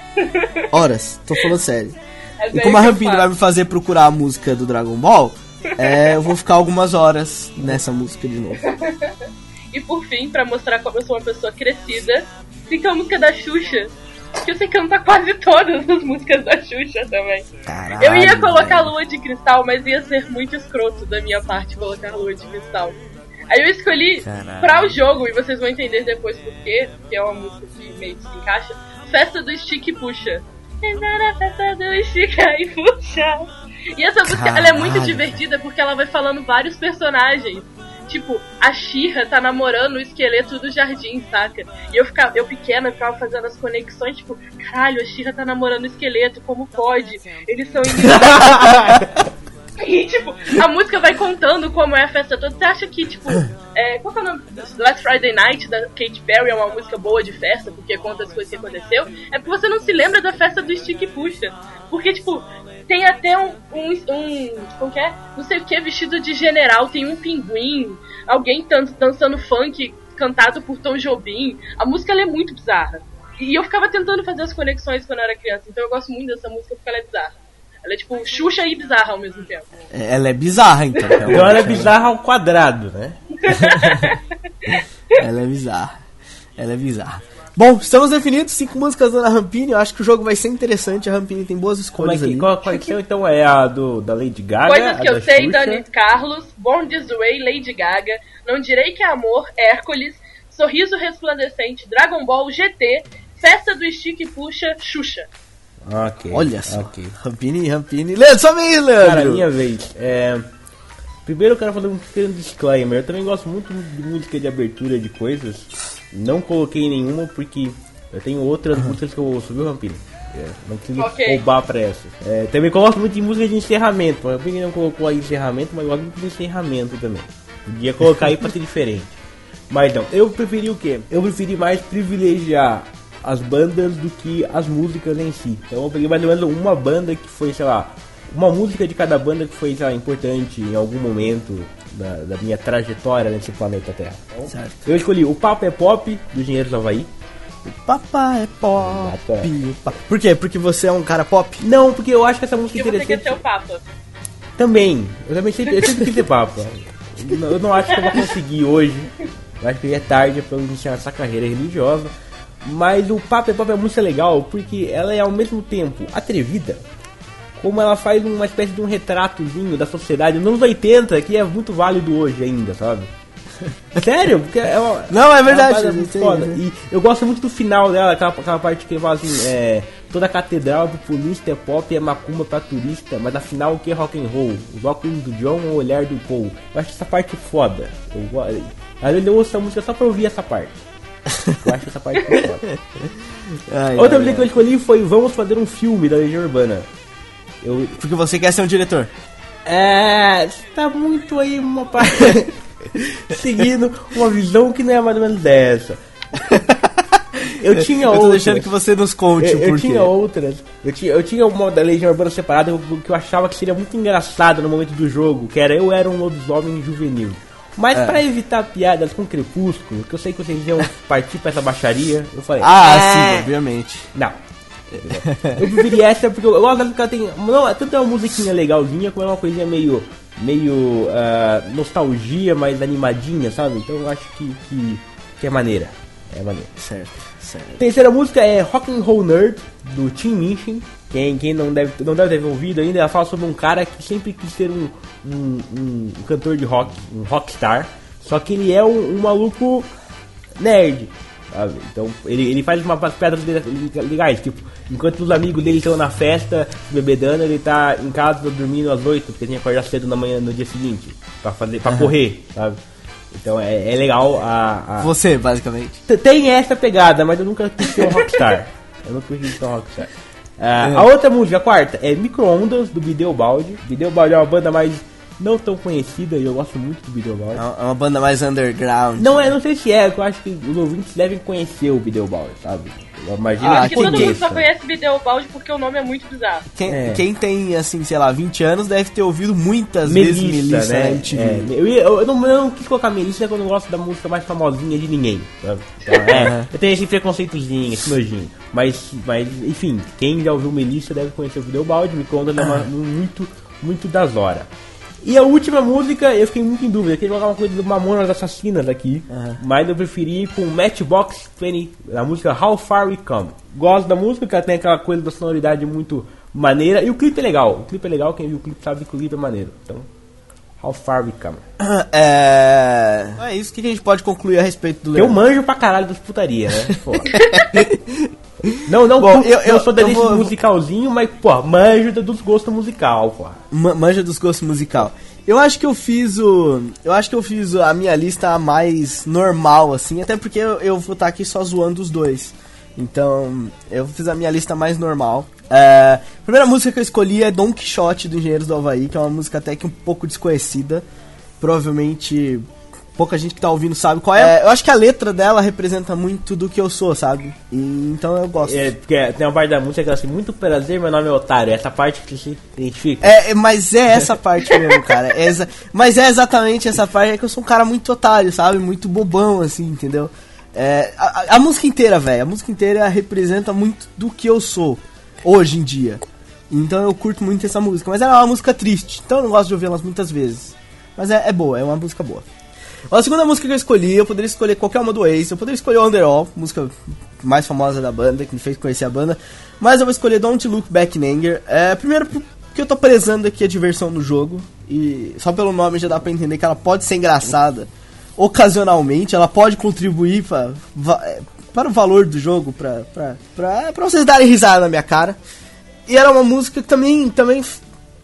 Horas, tô falando sério. É E como a Rampini vai me fazer procurar a música do Dragon Ball, é, eu vou ficar algumas horas nessa música de novo. E por fim, pra mostrar como eu sou uma pessoa crescida, fica a música da Xuxa. Que eu sei cantar quase todas as músicas da Xuxa também. Caralho, eu ia colocar. Lua de Cristal, mas ia ser muito escroto da minha parte colocar Lua de Cristal. Aí eu escolhi Caralho. pra o jogo, e vocês vão entender depois por quê, que é uma música que meio que se encaixa. Festa do Stick e Puxa. Entrar a festa do Estica e Puxa. E essa música, ela é muito divertida porque ela vai falando vários personagens. Tipo, a Xirra tá namorando o esqueleto do jardim, saca? E eu ficava, eu pequena, ficava fazendo as conexões, tipo, caralho, a Xirra tá namorando o esqueleto, como pode? Eles são inimigos. E, tipo, a música vai contando como é a festa toda. Você acha que, tipo, é, qual que é o nome? Last Friday Night da Katy Perry é uma música boa de festa, porque conta as coisas que aconteceu, é porque você não se lembra da festa do Stick Puxa. Porque, tipo, tem até um, um, um como que é? Não sei o que, vestido de general, tem um pinguim, alguém dan dançando funk cantado por Tom Jobim. A música é muito bizarra. E eu ficava tentando fazer as conexões quando eu era criança, então eu gosto muito dessa música porque ela é bizarra. Ela é tipo Xuxa e bizarra ao mesmo tempo. É, Ela é bizarra, então. Então ela é bizarra ao quadrado, né? Ela é bizarra. Ela é bizarra. Bom, estamos definidos cinco músicas da Rampini. Eu acho que o jogo vai ser interessante. A Rampini tem boas Como é escolhas que, ali. qual, qual que são, então é a do, da Lady Gaga? Coisas a que eu da sei, Xuxa? Dani Carlos, Born This Way, Lady Gaga, Não Direi Que é Amor, Hércules, Sorriso Resplandecente, Dragon Ball GT, Festa do Stick Puxa, Xuxa. Ok. Olha só. ok. Rampini, Rampini. Leandro, só Cara, Leandro. minha vez. É... Primeiro eu quero fazer um pequeno disclaimer. Eu também gosto muito de música de abertura de coisas. Não coloquei nenhuma porque eu tenho outras músicas que eu ouço, viu, Rampini? É, não preciso Ok. roubar pra essa. É, também gosto muito de música de encerramento. O Rampini não colocou aí encerramento, mas eu gosto muito de encerramento também. Podia colocar aí pra ser diferente. Mas não, eu preferi o quê? Eu preferi mais privilegiar as bandas do que as músicas em si. Então eu peguei mais ou menos uma banda que foi, sei lá, uma música de cada banda que foi, sei lá, importante em algum momento da, da minha trajetória nesse planeta Terra. Então, Certo. eu escolhi o Papo é Pop, do Engenheiros do Havaí. Papai é pop. Exato, pa- Por quê? Porque você é um cara pop? Não, porque eu acho que essa música é E você quer interessante. ser o Papa. Também. Eu também sempre, eu sempre quis ser papa. Eu não- Eu não acho que eu vou conseguir hoje. Eu acho que é tarde pra eu iniciar essa carreira religiosa. Mas o Papo é Pop é muito legal porque ela é ao mesmo tempo atrevida, como ela faz uma espécie de um retratozinho da sociedade nos anos 80, que é muito válido hoje ainda, sabe? Sério, porque é uma, Não, é verdade, parada muito foda. sim. E eu gosto muito do final dela, aquela, aquela parte que fala assim, é, toda catedral populista é pop, é macumba pra turista, mas afinal o que é rock and roll? Os óculos do John ou o olhar do Paul? Eu acho essa parte foda. Eu, às vezes eu ouço essa música só pra ouvir essa parte. Eu acho essa parte foda. Ai, Outra ai, música que eu escolhi foi Vamos Fazer um Filme, da Legião Urbana. Eu, Porque você quer ser um diretor. é. Tá muito aí uma parte. seguindo uma visão que não é mais ou menos dessa. Eu tinha Eu tô outras. deixando que você nos conte Eu, o eu tinha outras. Eu tinha, eu tinha uma da Legião Urbana separada que eu achava que seria muito engraçado no momento do jogo, que era eu era um lobisomem juvenil. Mas É. pra evitar piadas com Crepúsculo, que eu sei que vocês iam partir pra essa baixaria, eu falei, Ah, "É, sim, obviamente. não. Eu preferi essa porque eu gosto porque ela tem. Não, tanto é uma musiquinha legalzinha, como é uma coisinha meio. meio. ah, nostalgia, mais animadinha, sabe? Então eu acho que, que, que é maneira. É maneira. Certo, certo. Terceira música é Rock and Roll Nerd, do Tim Minchin. Quem, quem não, deve, não deve ter ouvido ainda, ela fala sobre um cara que sempre quis ser um, um, um cantor de rock, um rockstar. Só que ele é um, um maluco nerd. sabe? Então ele, ele faz uma pedras legais, tipo, enquanto os amigos dele estão na festa, bebedando, ele tá em casa dormindo às 8, porque tem que acordar cedo na manhã no dia seguinte, pra, fazer, pra correr, sabe? Então é, é legal a, a- Você, basicamente. Tem essa pegada, mas eu nunca quis ser um rockstar. eu nunca quis ser um rockstar. Ah, É. A outra música, a quarta, é Microondas, do Bideobaldi. Bideobaldi é uma banda mais não tão conhecida e eu gosto muito do Bideobaldi. É uma- é uma banda mais underground. Não, é, não sei se é, eu acho que os ouvintes devem conhecer o Bideobaldi, sabe? Eu imagino Ah, Acho que todo mundo só conhece Bideobaldi porque o nome é muito bizarro. Quem, É. quem tem, assim, sei lá, 20 anos deve ter ouvido muitas Melissa, vezes Melissa né? MTV. É, eu, ia- eu não, eu não quis colocar Melissa porque eu não gosto da música mais famosinha de ninguém. sabe? Então, é, eu tenho esse preconceitozinho, esse nojinho. Mas, mas, enfim, quem já ouviu Melissa deve conhecer o Videobaldi, Microondas é uma- muito, muito das horas. E a última música, eu fiquei muito em dúvida. Eu queria colocar uma coisa do Mamonas Assassinas aqui, mas eu preferi ir com Matchbox 20, a música How Far We Come. Gosto da música, que ela tem aquela coisa da sonoridade muito maneira. E o clipe é legal. O clipe é legal, quem viu o clipe sabe que o clipe é maneiro. Então, How Far We Come. É... É isso que a gente pode concluir a respeito do Eu manjo pra caralho das putaria, né? Não, não, Bom, eu- eu, eu- sou eu desse vou- musicalzinho, mas, pô, manjo dos gostos musical, pô. Ma- manja dos gostos musical. Eu acho que eu fiz o. Eu acho que eu fiz a minha lista mais normal, assim, até porque eu, eu vou estar aqui só zoando os dois. Então, eu fiz a minha lista mais normal. É, a primeira música que eu escolhi é Don Quixote do Engenheiros do Havaí, que é uma música até que um pouco desconhecida. Provavelmente pouca gente que tá ouvindo sabe qual é. É, Eu acho que a letra dela representa muito do que eu sou, sabe? E, então eu gosto. É, porque tem uma parte da música que é assim, muito prazer, meu nome é Otário. Essa parte que se identifica. É, é, mas é essa parte mesmo, cara. É exa- mas é exatamente essa parte, é que eu sou um cara muito otário, sabe? Muito bobão, assim, entendeu? É, a, a- música inteira, velho, a música inteira representa muito do que eu sou hoje em dia. Então eu curto muito essa música. Mas ela é uma música triste, então eu não gosto de ouvi-las muitas vezes. Mas é, é boa, é uma música boa. A segunda música que eu escolhi, eu poderia escolher qualquer uma do Ace, eu poderia escolher Underall, música mais famosa da banda, que me fez conhecer a banda, mas eu vou escolher Don't Look Back in Anger. É, primeiro porque eu tô prezando aqui a diversão do jogo, e só pelo nome já dá pra entender que ela pode ser engraçada ocasionalmente, ela pode contribuir pra, é, para o valor do jogo, pra, pra, pra, pra vocês darem risada na minha cara. E era uma música que também, também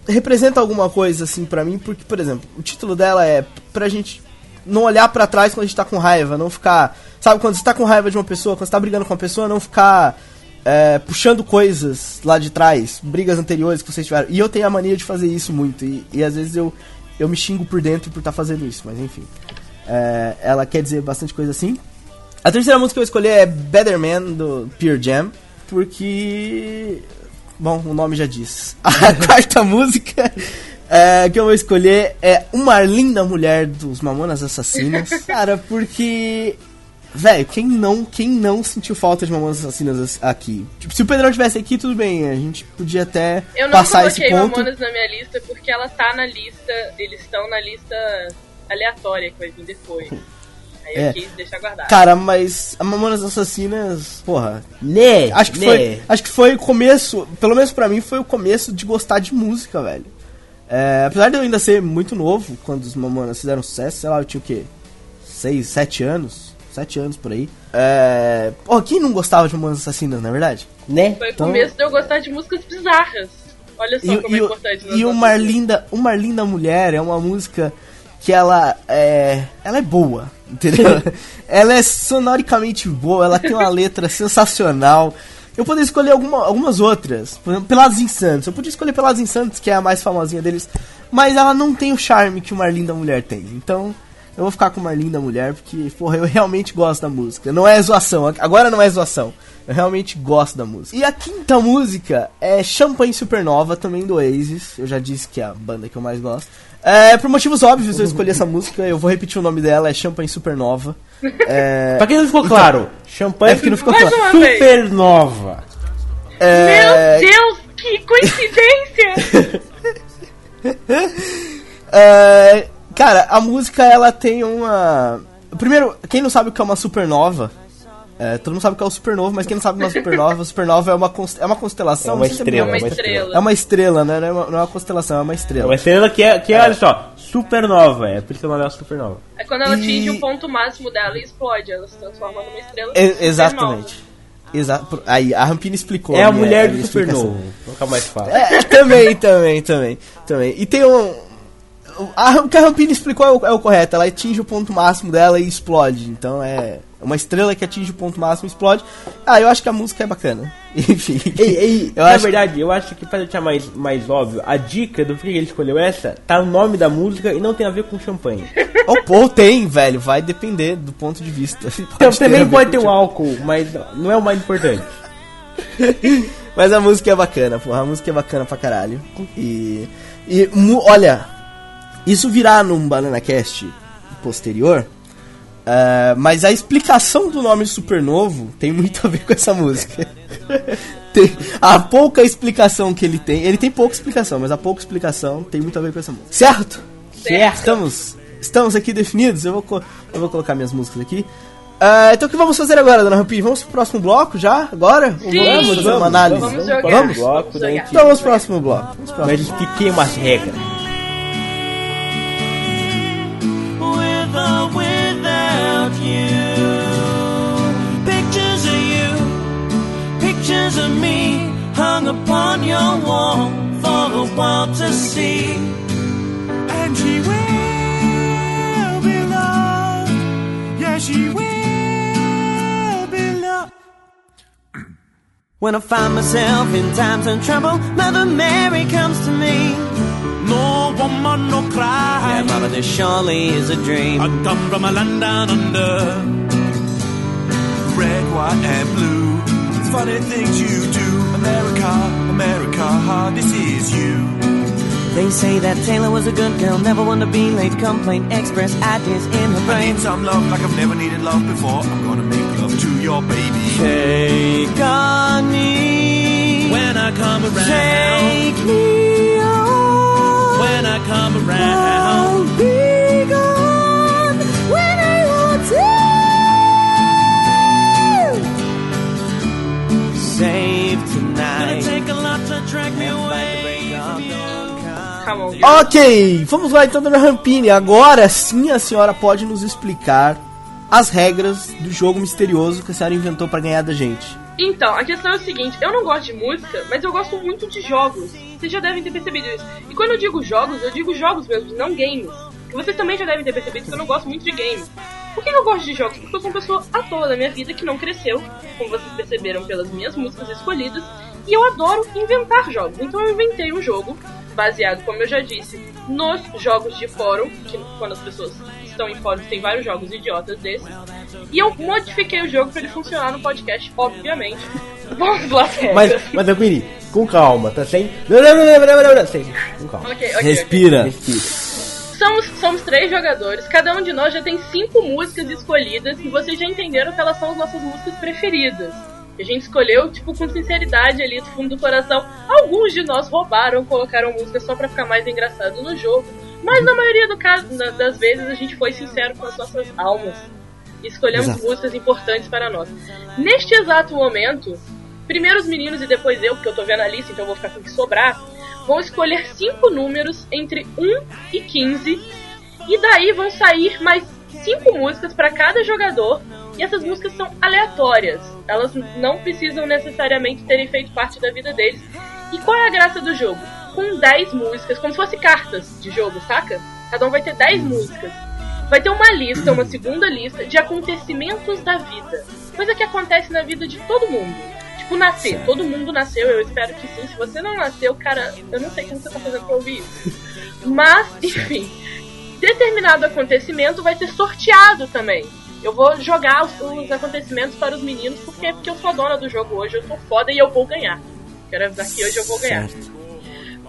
representa alguma coisa, assim, pra mim, porque, por exemplo, o título dela é pra gente não olhar pra trás quando a gente tá com raiva, não ficar. Sabe, quando você tá com raiva de uma pessoa, quando você tá brigando com uma pessoa, não ficar é, puxando coisas lá de trás, brigas anteriores que vocês tiveram. E eu tenho a mania de fazer isso muito, e, e às vezes eu, eu me xingo por dentro por estar fazendo isso, mas enfim. É, ela quer dizer bastante coisa assim. A terceira música que eu escolhi é Better Man, do Pure Jam, porque. Bom, o nome já diz. A quarta música é, que eu vou escolher é Uma Linda Mulher dos Mamonas Assassinas. Cara, porque. Velho, quem não, quem não sentiu falta de Mamonas Assassinas aqui? Tipo, se o Pedrão tivesse aqui, tudo bem, a gente podia até Eu não passar esse coloquei ponto. Mamonas na minha lista porque ela tá na lista, eles estão na lista aleatória que vai vir depois. Aí É. eu quis deixar guardado. Cara, mas a Mamonas Assassinas, porra, Né? Acho que, né? foi, acho que foi o começo, pelo menos pra mim, foi o começo de gostar de música, velho. É, apesar de eu ainda ser muito novo, quando os Mamonas fizeram sucesso, sei lá, eu tinha o quê? 6, 7 anos? 7 anos por aí. É, pô, quem não gostava de Mamonas Assassinas, na verdade? Né? Foi o então- começo de eu gostar de músicas bizarras. Olha só E, como e, é o- importante. e uma linda, uma linda mulher é uma música que ela é, ela é boa, entendeu? ela é sonoricamente boa, ela tem uma letra sensacional. Eu poderia escolher alguma- algumas outras, por exemplo, Pelados Insanos. Eu podia escolher Pelados Insanos, que é a mais famosinha deles, mas ela não tem o charme que uma linda mulher tem. Então, eu vou ficar com uma linda mulher porque, porra, eu realmente gosto da música. Não é zoação, agora não é zoação. Eu realmente gosto da música. E a quinta música é Champagne Supernova, também do Oasis. Eu já disse que é a banda que eu mais gosto. É, por motivos óbvios eu escolhi essa música, eu vou repetir o nome dela, é Champagne Supernova. É, Pra quem não ficou claro, champanhe É porque não ficou claro. supernova. é, Meu Deus, que coincidência! É, cara, a música ela tem uma. Primeiro, quem não sabe o que é uma supernova? É, todo mundo sabe o que é o supernova, mas quem não sabe o que é uma supernova? supernova é uma, const- é uma constelação. É uma estrela, É uma estrela. É uma estrela, né? Não é uma, não é uma constelação, é uma É estrela. uma estrela que é, que é, olha só, supernova. É por isso que o nome é supernova. É quando ela E- atinge o ponto máximo dela e explode. Ela se transforma numa estrela. Supernova. exatamente. Exato. Aí, a Rampina explicou. É a minha- mulher do explicação. supernovo. Ficar mais fácil. É, também, também, também, também. E tem um. A, o que a Rampina explicou é o, é o correto. Ela atinge o ponto máximo dela e explode. Então é uma estrela que atinge o ponto máximo explode. Ah, eu acho que a música é bacana. Enfim. Ei, ei, eu na verdade, eu acho que pra deixar mais, mais óbvio, a dica do porquê ele escolheu essa tá no nome da música e não tem a ver com champanhe. Ou pô, tem, velho. Vai depender do ponto de vista. Então, também pode ter o um álcool, mas não é o mais importante. Mas a música é bacana, porra. A música é bacana pra caralho. E. E, olha, isso virá num Banana Cast posterior. Ah, mas a explicação do nome Supernovo tem muito a ver com essa música. Tem- a pouca explicação que ele tem. Ele tem pouca explicação, mas a pouca explicação tem muito a ver com essa música. Certo? Certo. Estamos, estamos aqui definidos. Eu vou, eu vou colocar minhas músicas aqui. Ah, então o que vamos fazer agora, dona Rampini? Vamos pro próximo bloco já? Agora? Sim. Vamos fazer uma análise? Vamos jogar. Vamos? Bloco, Vamos daí a jogar. gente- Então vamos pro próximo bloco. Vamos pro Mas próximo. expliquei umas regras. You. Pictures of you, pictures of me, hung upon your wall for the world to see. And she will be loved. Yes, she will be loved. When I find myself in times of trouble, Mother Mary comes to me. No woman, no cry. Yeah, Mama, this surely is a dream. I come from a land down under. Red, white, and blue. Funny things you do. America, America, this is you. They say that Taylor was a good girl, never one to be late. complain, express ideas in her brain. I need some love like I've never needed love before. I'm gonna make love to your baby. Take on me. When I come around, Take me I come around, I'll be gone when I want to. Save gonna tonight. take a lot to drag me Fight the away break from of you. dawn come. Come on. Ok, vamos lá então, dona Rampini. Agora sim a senhora pode nos explicar as regras do jogo misterioso que a senhora inventou pra ganhar da gente. Então, a questão é o seguinte, eu não gosto de música, mas eu gosto muito de jogos. Vocês já devem ter percebido isso. E quando eu digo jogos, eu digo jogos mesmo, não games. Vocês também já devem ter percebido que eu não gosto muito de games. Por que eu gosto de jogos? Porque eu sou uma pessoa à toa da minha vida que não cresceu, como vocês perceberam pelas minhas músicas escolhidas, e eu adoro inventar jogos. Então eu inventei um jogo baseado, como eu já disse, nos jogos de fórum, que quando as pessoas estão em fóruns tem vários jogos idiotas desses. E eu modifiquei o jogo para ele funcionar no podcast, obviamente. Vamos lá. Mas, mas Rampini, com calma, tá sem. Não, não, não, não, não, não, não, sem. Com calma. Ok, ok, ok. Respira. Respira. Somos, somos três jogadores, cada um de nós já tem cinco músicas escolhidas e vocês já entenderam que elas são as nossas músicas preferidas. A gente escolheu, tipo, com sinceridade ali do fundo do coração. Alguns de nós roubaram, colocaram música só pra ficar mais engraçado no jogo. Mas na maioria do caso, na- das vezes a gente foi sincero com as nossas almas. E escolhemos Exato. músicas importantes para nós. Neste exato momento, primeiro os meninos e depois eu, porque eu tô vendo a lista, então eu vou ficar com o que sobrar, vão escolher cinco números entre 1 e 15. E daí vão sair mais cinco músicas para cada jogador. E essas músicas são aleatórias. Elas não precisam necessariamente terem feito parte da vida deles. E qual é a graça do jogo? Com 10 músicas, como se fosse cartas de jogo, saca? Cada um vai ter 10 músicas. Vai ter uma lista, uma segunda lista de acontecimentos da vida. Coisa que acontece na vida de todo mundo. Tipo, nascer. Todo mundo nasceu, eu espero que sim. Se você não nasceu, cara, eu não sei como você tá fazendo pra ouvir isso. Mas, enfim, determinado acontecimento vai ser sorteado também. Eu vou jogar os, os acontecimentos para os meninos porque, porque eu sou a dona do jogo hoje, eu tô foda e eu vou ganhar. Quero avisar que hoje eu vou ganhar.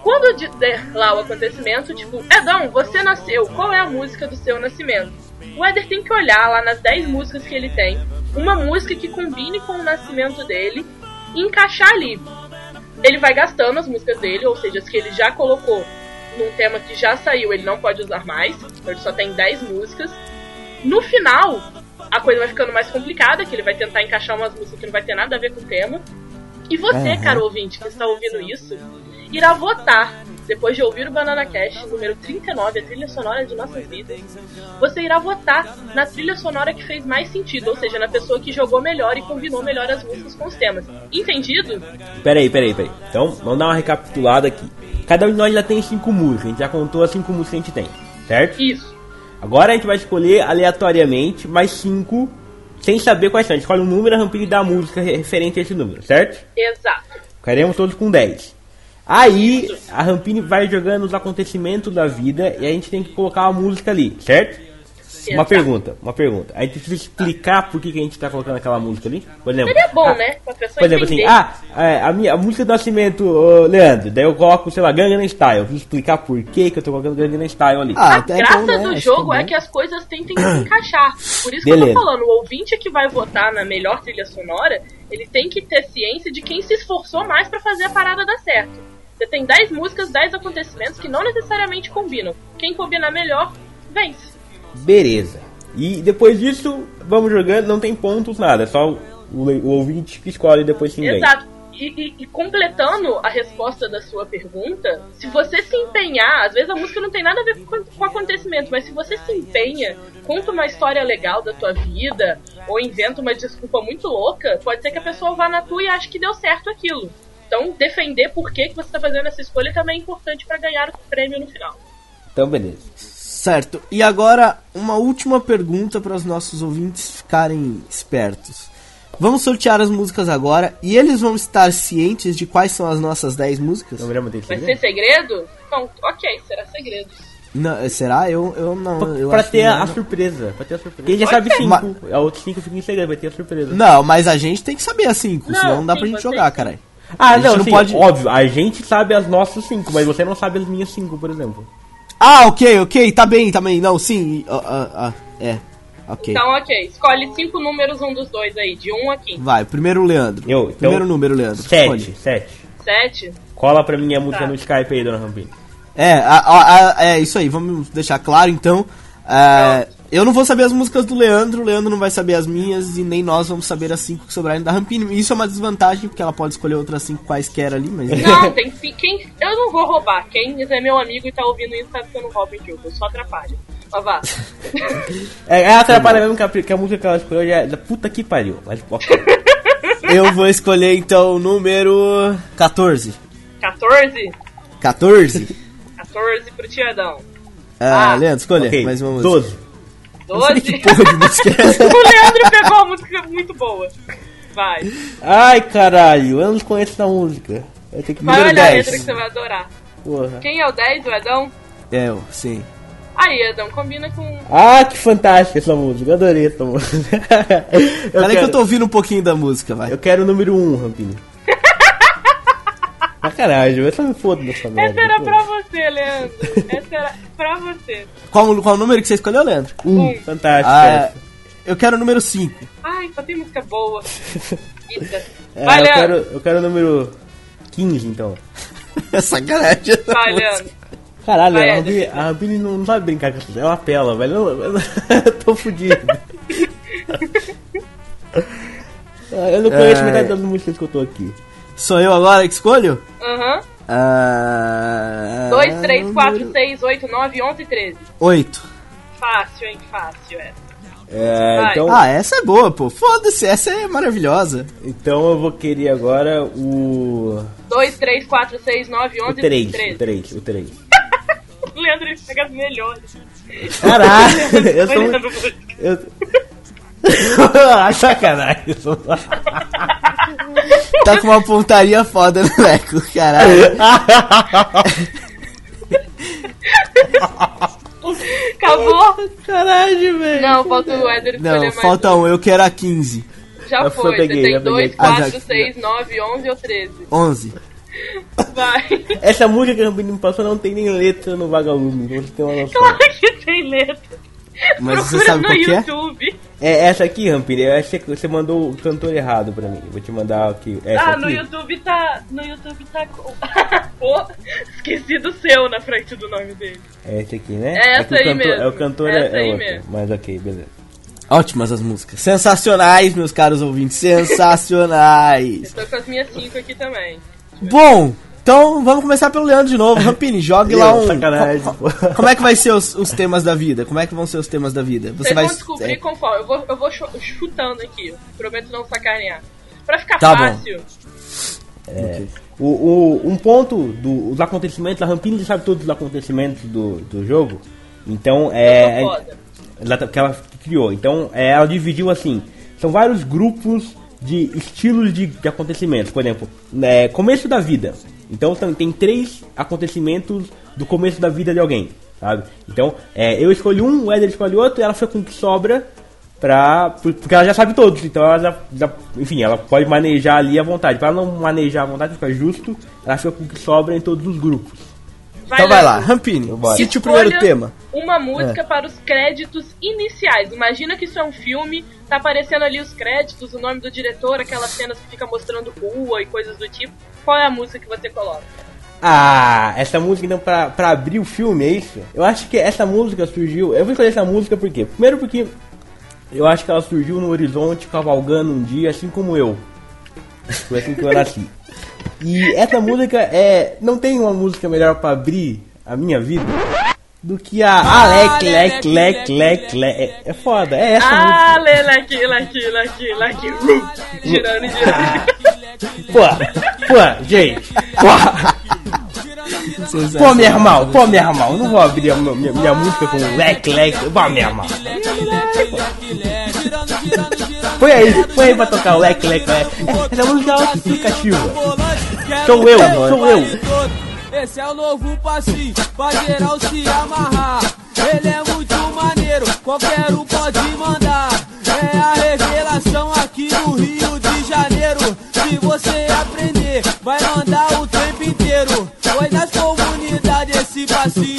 Quando eu di- der lá o acontecimento, tipo, Edão, você nasceu, qual é a música do seu nascimento? O Eder tem que olhar lá nas 10 músicas que ele tem, uma música que combine com o nascimento dele e encaixar ali. Ele vai gastando as músicas dele, ou seja, as que ele já colocou num tema que já saiu, ele não pode usar mais, então ele só tem 10 músicas. No final, a coisa vai ficando mais complicada, que ele vai tentar encaixar umas músicas que não vai ter nada a ver com o tema. E você, Aham. caro ouvinte, que está ouvindo isso, irá votar, depois de ouvir o Banana Cash número 39, a trilha sonora de nossas vidas, você irá votar na trilha sonora que fez mais sentido, ou seja, na pessoa que jogou melhor e combinou melhor as músicas com os temas. Entendido? Peraí, peraí, peraí. Então, vamos dar uma recapitulada aqui. Cada um de nós já tem cinco músicas, a gente já contou as cinco músicas que a gente tem, certo? Isso. Agora a gente vai escolher aleatoriamente mais cinco, sem saber quais são. A gente escolhe um número e a rampilha da música referente a esse número, certo? Exato. Ficaremos todos com 10. Aí a Rampini vai jogando os acontecimentos da vida e a gente tem que colocar a música ali, certo? Uma pergunta, uma pergunta. A gente precisa explicar por que, que a gente tá colocando aquela música ali? Por exemplo, Seria bom, ah, né? Pra pessoa Por exemplo, assim, entender. ah, é, a, minha, a música do nascimento, ô, Leandro, daí eu coloco, sei lá, Gangnam Style. Eu preciso explicar por que, que eu tô colocando Gangnam Style ali. Ah, A até graça bom, né? do Acho jogo que é que as coisas tentem se encaixar. Por isso que eu Beleza. tô falando, o ouvinte é que vai votar na melhor trilha sonora, ele tem que ter ciência de quem se esforçou mais pra fazer a parada dar certo. Você tem 10 músicas, 10 acontecimentos que não necessariamente combinam. Quem combinar melhor, vence. Beleza. E depois disso, vamos jogando, não tem pontos, nada. É só o, o ouvinte que escolhe depois quem ganha. Exato. E, e- e completando a resposta da sua pergunta, se você se empenhar, às vezes a música não tem nada a ver com, com o acontecimento, mas se você se empenha, conta uma história legal da tua vida, ou inventa uma desculpa muito louca, pode ser que a pessoa vá na tua e ache que deu certo aquilo. Então, defender por que, que você está fazendo essa escolha também é importante para ganhar o prêmio no final. Então, beleza. Certo. E agora, uma última pergunta para os nossos ouvintes ficarem espertos. Vamos sortear as músicas agora e eles vão estar cientes de quais são as nossas 10 músicas? Não Vai segredo? ser segredo? Então, ok, será segredos. Não, será? Eu, eu não. Eu pra acho ter que a, não. surpresa. Pra ter a surpresa. Quem já Pode sabe ser. 5. A outra 5 fica em segredo, vai ter a surpresa. Não, mas a gente tem que saber as 5, Não, senão não dá sim, pra gente jogar, caralho. Ah, A gente não, não sim, pode- óbvio. A gente sabe as nossas 5, mas você não sabe as minhas 5, por exemplo. Ah, ok, ok, tá bem, tá bem. Não, sim, ah, ah, ah, é. Ok. Então, ok. Escolhe cinco números, um dos dois aí, de 1 a 15. Vai, primeiro Leandro. Eu, então- primeiro número, Leandro. 7, Escolhe. 7. 7? Cola pra mim a música Tá. no Skype aí, dona Rampini. É, a- a- a- é isso aí, vamos deixar claro então. É, eu não vou saber as músicas do Leandro, o Leandro não vai saber as minhas e nem nós vamos saber as cinco que sobrarem da Rampini. Isso é uma desvantagem, porque ela pode escolher outras cinco quaisquer ali, mas. Não, tem que. Quem, eu não vou roubar. Quem é meu amigo e tá ouvindo isso sabe que eu não roubo em jogo. Eu só atrapalho. Mas vá. É, ela atrapalha mesmo que a, que a música que ela escolheu já é da puta que pariu. Mas, ok. eu vou escolher então o número 14. 14? 14? 14 pro Tiadão. Ah, Ah, Leandro, escolha ok, mais uma música. 12. 12? Que porra de música é essa? o Leandro pegou uma música muito boa. Vai. Ai, caralho, eu não conheço essa música. Eu tenho que Vai olhar a 10. letra que você vai adorar. Porra. Quem é o 10, o Edão? É, eu, sim. Aí, Edão, combina com. Ah, que fantástica essa música. Eu adorei essa música. Peraí que quero, eu tô ouvindo um pouquinho da música, vai. eu quero o número 1, um, Rampini. Sacanagem, só me fodo dessa merda. Essa era pra você, Leandro. Essa era pra você. Qual, qual o número que você escolheu, Leandro? Um, fantástica. Ah, essa. eu quero o número 5. Ai, só tem música boa. É, Vai, eu, Leandro. quero, eu quero o número 15, então. É sacanagem. essa Vai. Leandro. Caralho, Vai, a. Rampini, a não, sabe brincar com isso. É uma pela, velho. Eu, eu, eu tô fudido. Ah, eu não conheço É. metade das músicas que eu tô aqui. Sou eu agora que escolho? Aham. Ah, 2, 3, 4, número 6, 8, 9, 11 e 13. 8. Fácil, hein? Fácil. É, Vai. então, Ah, essa é boa, pô. Foda-se, essa é maravilhosa. então eu vou querer agora o. 2, 3, 4, 6, 9, O 11 3. e O 13. 3, o 3. O Leandro ele pega as melhores. Caralho, eu sou muito. música. Eu... ah, sacanagem. eu sou- Tá com uma pontaria foda no Leco, caralho. Acabou? Caralho, velho. Não, falta o Éder Não, mais. falta um, eu quero a 15. Já Eu foi. peguei, Você já tem peguei. 2, Ah, 4, já- 6, 9, 11 ou 13. 11. Vai. Essa música que a Rampini me passou não tem nem letra no vagalume, você ter uma noção. Claro que tem letra. Mas você Procura sabe no qual que é? É essa aqui, Rampini. Eu acho que você mandou o cantor errado pra mim. Vou te mandar aqui. Essa Ah, aqui. no YouTube tá. No YouTube tá. Pô, esqueci do seu na frente do nome dele. É esse aqui, né? É essa que o aí cantor, mesmo. É o cantor Essa é, é aí outro. mesmo. Mas ok, beleza. Ótimas as músicas. Sensacionais, meus caros ouvintes. Sensacionais. Eu tô com as minhas 5 aqui também. Bom, então vamos começar pelo Leandro de novo. Rampini, jogue lá um. Sacanagem. Como é que vai ser os, os temas da vida? Como é que vão ser os temas da vida? Você Vocês vai. vão descobrir é, conforme. Eu vou, eu vou chu- chutando aqui. Prometo não sacanear. Pra ficar Tá bom. fácil. O, o- um ponto do- dos acontecimentos, a Rampini sabe todos os acontecimentos do, do jogo. Então, é. Eu tô foda. Ela- que ela criou. Então, é, ela dividiu assim: são vários grupos de estilos de, de acontecimentos. Por exemplo, é, começo da vida. Então, tem, três acontecimentos do começo da vida de alguém, sabe? Então, é, eu escolhi um, o Eder escolhe outro, e ela foi com o que sobra pra. por- Porque ela já sabe todos, então ela já, já- Enfim, ela pode manejar ali à vontade. Pra ela não manejar à vontade, fica justo, ela fica com o que sobra em todos os grupos. Então vai lá. Rampini, Bora. cite o primeiro tema. Uma música para os créditos iniciais. Imagina que isso é um filme, tá aparecendo ali os créditos, o nome do diretor, aquelas cenas que fica mostrando rua e coisas do tipo. Qual é a música que você coloca? Ah, essa música então pra, pra abrir o filme, é isso? Eu acho que essa música surgiu. Eu vou escolher essa música por quê? Primeiro porque eu acho que ela surgiu no horizonte cavalgando um dia, assim como eu. Foi assim que eu nasci. E essa música é. Não tem uma música melhor pra abrir a minha vida do que a Alec, Lec, Lec, Lec, Lec. É, é foda, é essa música. Ah, laqui, laqui, laqui, laqui. rum. Girando e girando. Pô, pô, gente. Pô. Pô, meu irmão, pô, meu irmão, não vou abrir a minha, minha- música com leque, leque, pô, meu irmão. Põe aí, põe aí pra tocar o leque, leque, leque. É, Essa música é autoexplicativa. Sou eu, sou eu. esse é o novo passinho, pra geral se amarrar. Ele é muito maneiro, qualquer um pode mandar. É a revelação aqui no Rio de Janeiro. Se você aprender, vai mandar o tempo inteiro. Foi nas comunidades, esse passinho.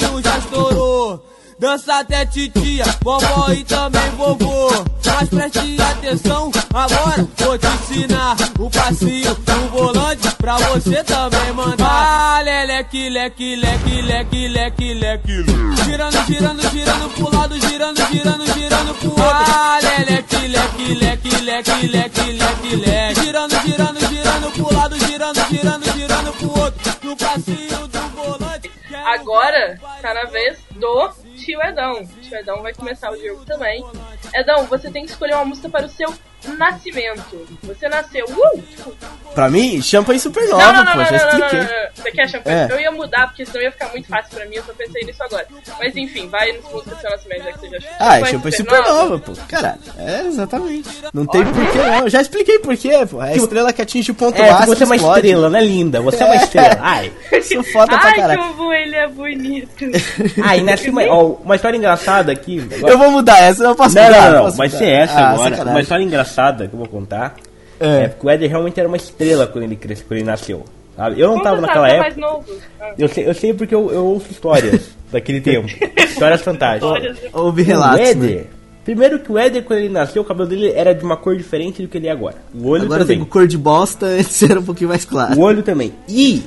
Dança até titia, vovó e também vovô. Mas preste atenção, agora vou te ensinar o passinho do volante pra você também mandar. Ah, leleque, leque, leque, leque, leque, leque. Girando, girando, girando pro lado, girando, girando, girando pro outro. Ah, leleque, leque, leque, leque, leque, leque, leque. Girando, girando, girando pro lado, girando, girando, girando pro outro. No passinho do volante. Agora tá na vez do tio Edão. Tio Edão vai começar o jogo também. Edão, você tem que escolher uma música para o seu nascimento. Você nasceu. Uh! Tipo, Pra mim, Champanhe Supernova, não, não, não, pô, não, já não, não, não, expliquei. não. Você quer champanhe? É. Eu ia mudar, porque senão ia ficar muito fácil pra mim, eu só pensei nisso agora. Mas enfim, vai nos músicas do seu nascimento, já que você já chutou. Ah, é Champanhe Supernova, pô. Caralho, é exatamente. Não tem porquê não. Eu já expliquei porquê, pô. É a estrela que atinge o ponto É, máximo você é uma explode. estrela, né, linda? Você é uma estrela. Ai. Sou foda pra Ai, caralho. como ele é bonito. Ai, nasci uma, ó, uma história engraçada aqui. Agora- Eu vou mudar essa, eu posso Não, mudar. não, não, posso vai ser essa Ah, agora. sacanagem. Uma história engraçada que eu vou contar. É. É. porque o Éder realmente era uma estrela quando ele cresceu, quando ele nasceu. sabe? Eu não Como tava naquela época. mais novo. Ah. Eu sei, eu sei porque eu, eu ouço histórias daquele tempo. Histórias fantásticas. Houve O relatos, né? Éder. Primeiro que o Éder, quando ele nasceu, o cabelo dele era de uma cor diferente do que ele é agora. O olho Agora também. tem cor de bosta, antes era um pouquinho mais claro. O olho também. E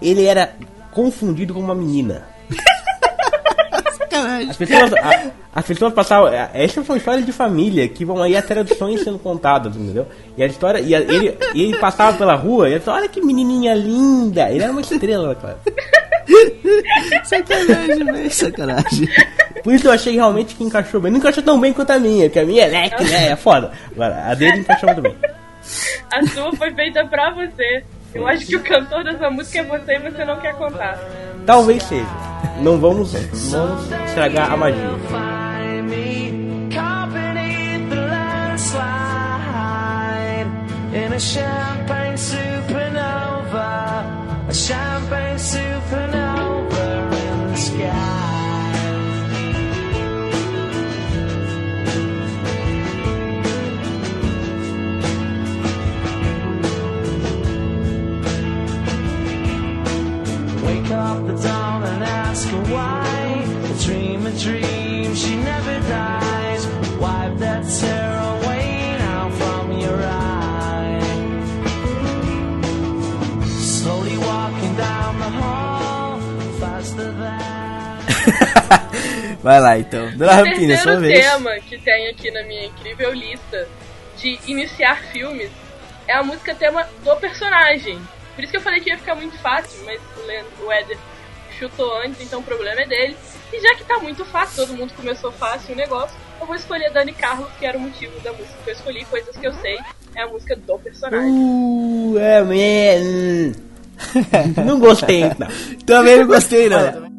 ele era confundido com uma menina. As pessoas, a- as pessoas passavam. a- Essas são histórias de família que vão aí a traduções sendo contadas, entendeu? E a história. E a- ele, ele passava pela rua e ele falava, olha que menininha linda. Ele era uma estrela, cara. Sacanagem, velho. Sacanagem. Por isso eu achei realmente que encaixou bem. Não encaixou tão bem quanto a minha, porque a minha é leque, né? É foda. Agora, a dele encaixou muito bem. A sua foi feita pra você. Eu acho que o cantor dessa música é você e você não quer contar. Talvez seja. Não vamos, vamos estragar a magia. in a champagne supernova, a champagne supernova in the sky. Up the dawn and ask her why. Dream a dream, she never dies. Wipe that tear away now from your eye. Slowly walking down the hall, faster than. Vai lá então. Dona O Rampina, sua terceiro vez. tema que tem aqui na minha incrível lista de iniciar filmes é a música tema do personagem. Por isso que eu falei que ia ficar muito fácil, mas o, Leandro, o Éder chutou antes, então o problema é dele. E já que tá muito fácil, todo mundo começou fácil o negócio, eu vou escolher Dani Carlos, que era o motivo da música que eu escolhi, coisas que eu sei, é a música do personagem. Uh, é, man. Não gostei, não. Também não gostei, não.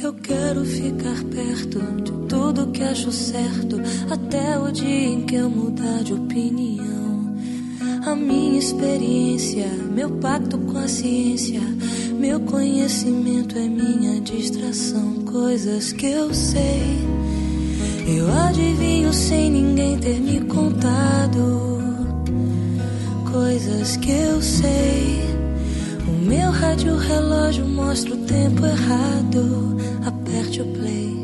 Eu quero ficar perto de tudo que acho certo, até o dia em que eu mudar de opinião. A minha experiência, meu pacto com a ciência, meu conhecimento é minha distração, coisas que eu sei. Eu adivinho sem ninguém ter me contado, coisas que eu sei. O meu rádio relógio mostra o tempo errado. Aperte o play.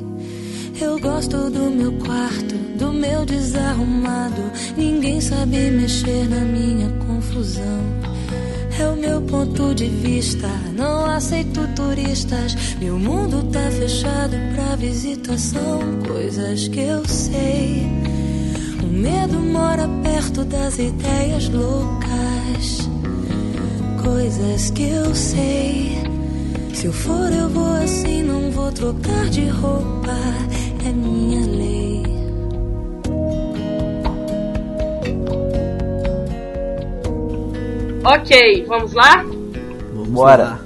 Eu gosto do meu quarto, do meu desarrumado. Ninguém sabe mexer na minha confusão. É o meu ponto de vista. Não aceito turistas. Meu mundo tá fechado pra visitação. Coisas que eu sei. O medo mora perto das ideias loucas coisas que eu sei. Se eu for, eu vou assim, não vou trocar de roupa. É minha lei. Ok, vamos lá? Vamos Bora. lá.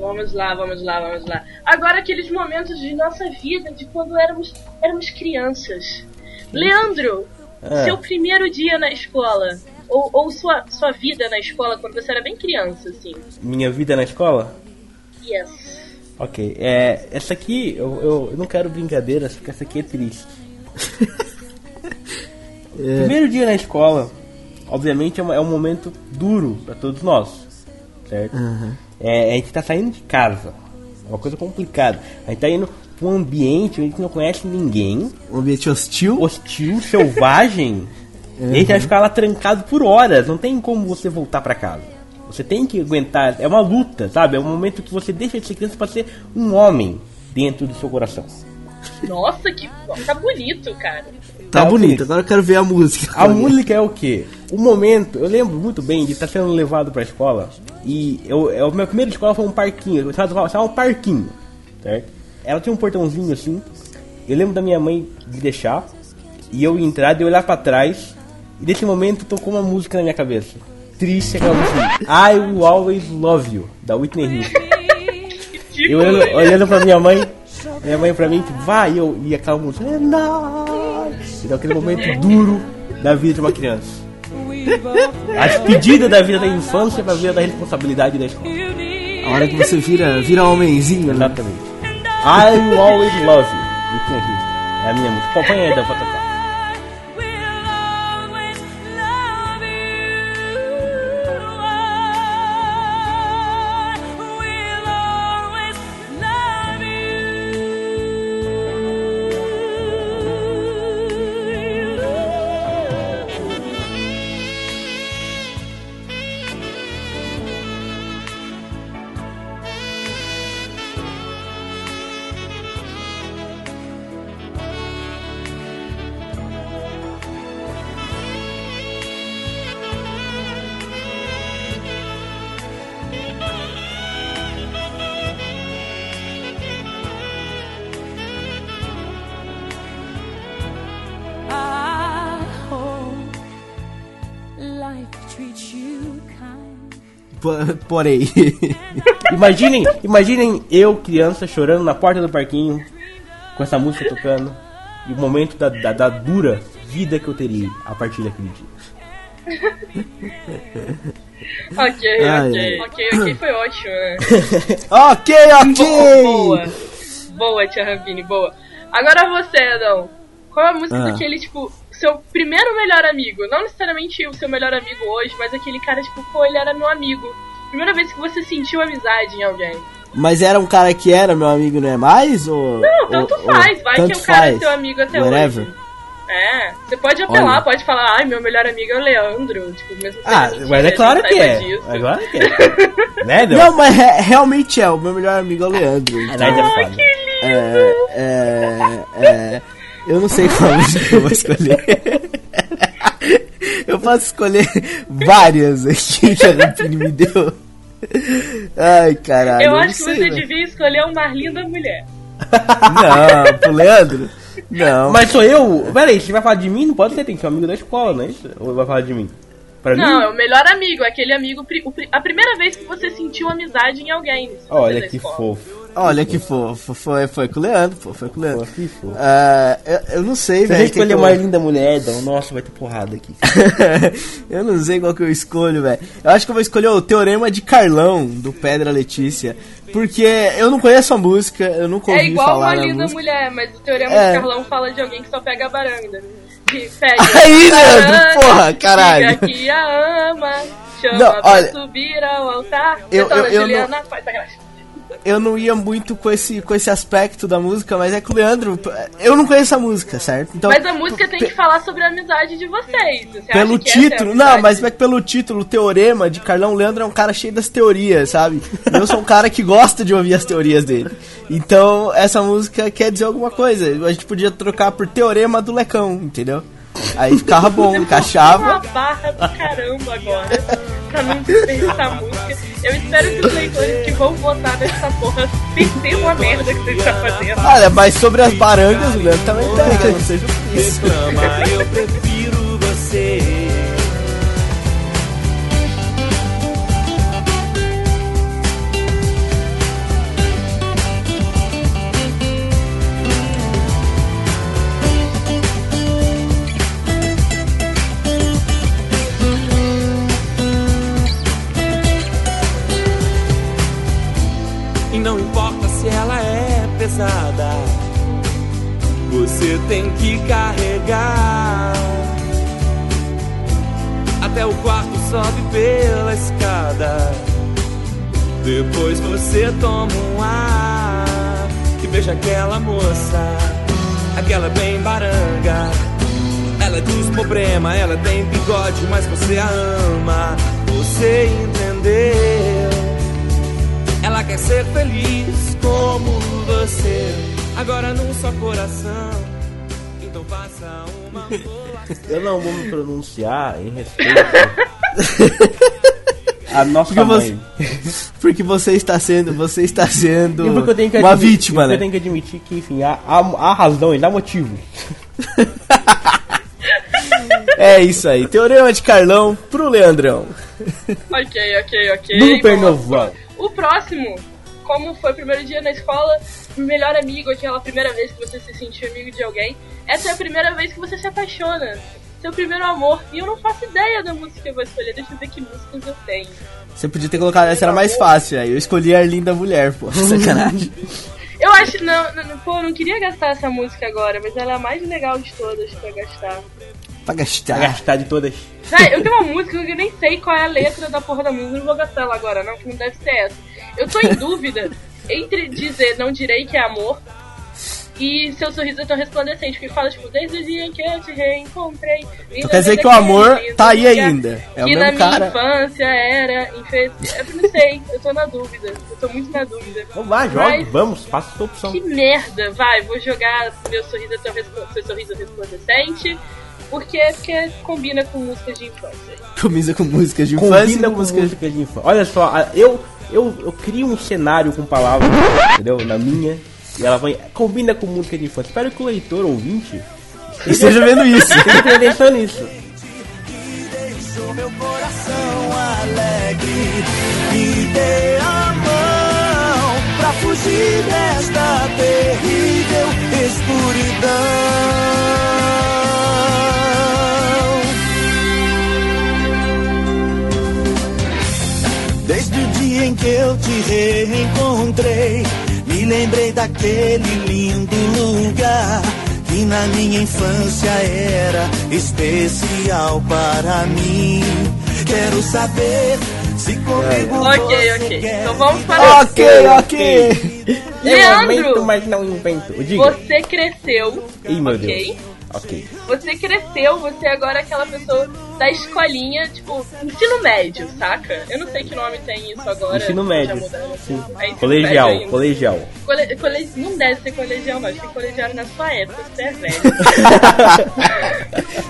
Vamos lá, vamos lá, vamos lá. Agora aqueles momentos de nossa vida de quando éramos, éramos crianças. Leandro, Ah. seu primeiro dia na escola. Ou, ou sua, sua vida na escola quando você era bem criança, assim. Minha vida na escola? Yes. Ok, é, essa aqui, eu, eu, eu não quero brincadeiras, porque essa aqui é triste. Primeiro dia na escola, obviamente é, uma- é um momento duro pra todos nós, certo? É, a gente tá saindo de casa, é uma coisa complicada. A gente tá indo pra um ambiente onde a gente não conhece ninguém, Um ambiente hostil. hostil, selvagem, e a gente vai ficar lá trancado por horas, não tem como você voltar pra casa. Você tem que aguentar, é uma luta, sabe? É um momento que você deixa de ser criança pra ser um homem dentro do seu coração. Nossa, que. Tá bonito, cara. Tá É, bonito, ok. agora eu quero ver a música. A música é o que? O momento, eu lembro muito bem de estar sendo levado pra escola e eu, eu, minha primeira escola foi um parquinho, sabe, sabe um parquinho, certo? Ela tinha um portãozinho assim. Eu lembro da minha mãe de deixar e eu entrar, de olhar pra trás e nesse momento tocou uma música na minha cabeça. Triste aquela música. I Will Always Love You, da Whitney Houston. Eu olhando, olhando pra minha mãe, minha mãe pra mim, tipo, vai, e eu, e aquela música, é nóis. Então aquele momento duro da vida de uma criança. A despedida da vida da infância pra vida da responsabilidade da escola. A hora que você vira, vira homenzinho, né? Exatamente. I will always love you. Whitney Houston. É a minha música. Pô, põe aí, Dan, Porém. Imaginem, imaginem eu, criança, chorando na porta do parquinho, com essa música tocando, e o momento da, da, da dura vida que eu teria a partir daquele dia. Ok, Ai, ok. Ok, ok, foi ótimo. ok, ok! Boa. Boa, Tia Rampini, boa. Agora você, Adão. Qual é a música Ah. daquele, tipo, seu primeiro melhor amigo? Não necessariamente o seu melhor amigo hoje, mas aquele cara, tipo, pô, ele era meu amigo. Primeira vez que você sentiu amizade em alguém. Mas era um cara que era meu amigo, não é mais? Ou, Não, tanto ou- faz, vai tanto que o cara faz. é seu amigo até Whatever. hoje. É, você pode apelar, Olha. pode falar, ai, meu melhor amigo é o Leandro, tipo, mesmo Ah, mentira, mas é claro que é. disso. É claro que é. né, Dan? Não, mas re- realmente é, o meu melhor amigo é o Leandro. Ah, então, é foda. é, é, é, eu não sei qual música eu vou escolher. eu posso escolher várias aqui que a me deu. Ai, caralho. Eu acho que sei, você velho. devia escolher uma linda mulher. Não, pro Leandro? Não. Mas sou eu? Pera aí, você vai falar de mim? Não pode ser, tem que ser um amigo da escola, não é isso? Ou vai falar de mim? Pra Não, mim? é o melhor amigo, aquele amigo. A primeira vez que você sentiu amizade em alguém. Olha que escola. fofo. Olha que fofo. Foi, foi com o Leandro, pô, foi com o Leandro. Pô, que fofo. Ah, eu, eu não sei, Se a velho. gente escolher que eu- uma linda mulher, Dan, nossa, vai ter porrada aqui. eu não sei qual que eu escolho, velho. Eu acho que eu vou escolher o Teorema de Carlão, do Pedra Letícia. Porque eu não conheço a música, eu nunca ouvi É igual falar uma linda música. mulher, mas o teorema É. de Carlão fala de alguém que só pega a baranga. Que pega Aí, a Leandro, porra, caralho. que a ama, chama Não, pra olha, subir ao altar. eu- Detona eu- eu Juliana, faz sacanagem. Eu não ia muito com esse, com esse aspecto da música, mas é que o Leandro. Eu não conheço a música, certo? Então, Mas a música tem que falar sobre a amizade de vocês. Você Pelo é a título, amizade? não, mas é que pelo título, o Teorema de Carlão Leandro é um cara cheio das teorias, sabe? Eu sou um cara que gosta de ouvir as teorias dele. Então, essa música quer dizer alguma coisa. A gente podia trocar por Teorema do Lecão, entendeu? Aí ficava bom, Uma encaixava. barra do caramba agora. Pra não desperdiçar a música. Eu espero que os leitores que vão votar nessa porra percebam a merda que você está fazendo. Olha, mas sobre as barangas, o Leandro também pega, não seja por isso. Reclama, eu prefiro você. Você tem que carregar. Até o quarto sobe pela escada. Depois você toma um ar e veja aquela moça, aquela bem baranga. Ela diz problema, ela tem bigode, mas você a ama. Você entendeu? Ela quer ser feliz como você. Agora num só coração. Então faça uma ambulação. Eu não vou me pronunciar em respeito à nossa Porque você- mãe. Porque você está sendo, você está sendo porque eu tenho que uma admitir- vítima, né? Eu tenho que admitir que, enfim, há, há, há razão e dá motivo. É isso aí. Teorema de Carlão pro Leandrão. Ok, ok, ok. No Vamos Pernoval. O próximo, como foi o primeiro dia na escola, o melhor amigo, aquela primeira vez que você se sentiu amigo de alguém, essa é a primeira vez que você se apaixona. Seu primeiro amor. E eu não faço ideia da música que eu vou escolher. Deixa eu ver que músicas eu tenho. Você podia ter colocado essa, era mais fácil. Aí eu escolhi a Arlinda Mulher, pô. Sacanagem. Eu acho, não, não, pô, eu não queria gastar essa música agora, mas ela é a mais legal de todas pra gastar. Pra Pra gastar. gastar de todas. Véi, eu tenho uma música que eu nem sei qual é a letra da porra da música, não vou gastar ela agora, não, que não deve ser essa. Eu tô em dúvida entre dizer não direi que é amor e seu sorriso é tão resplandecente, que fala, tipo, desde o dia em que eu te reencontrei. Então quer dizer que o amor tá aí ainda. É o que mesmo na minha cara. infância era. Infe... Eu não sei, eu tô na dúvida. Eu tô muito na dúvida. Vamos lá, jogue, vamos, faça a sua opção. Que merda, vai, vou jogar meu sorriso é tão respl- seu sorriso resplandecente. Porque, porque combina com músicas de infância. Combina com músicas de infância e Combina com com músicas música de infância. Olha só, eu, eu, eu crio um cenário com palavras, entendeu? Na minha. E ela vai. Combina com música de infância. Espero que o leitor ouvinte Esteja vendo isso. esteja atenção nisso. deixou meu coração alegre. Me dê a mão pra fugir desta terrível escuridão. Em que eu te reencontrei, me lembrei daquele lindo lugar que na minha infância era especial para mim. Quero saber se comigo Ok, você ok. quer Então vamos para. ok, ok. Eu Leandro! aumento, mas não invento. Diga. Você cresceu. Ih, meu ok? Deus. Ok. Você cresceu, você agora é aquela pessoa da escolinha, tipo, ensino médio, saca? Eu não sei que nome tem isso agora. Ensino médio. Sim. É ensino Colegial, médio colegial. Cole... cole- Não deve ser colegial, não. Acho que colegial era na sua época, você é velho.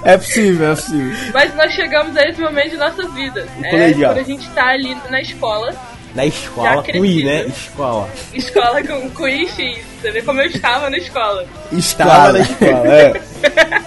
É possível, é possível. Mas nós chegamos a esse momento de nossas vidas. É colegial. quando a gente tá ali na escola, Na escola, com I, né? Escola. escola com, com I e X. Você vê como eu estava na escola. Estava na escola, é.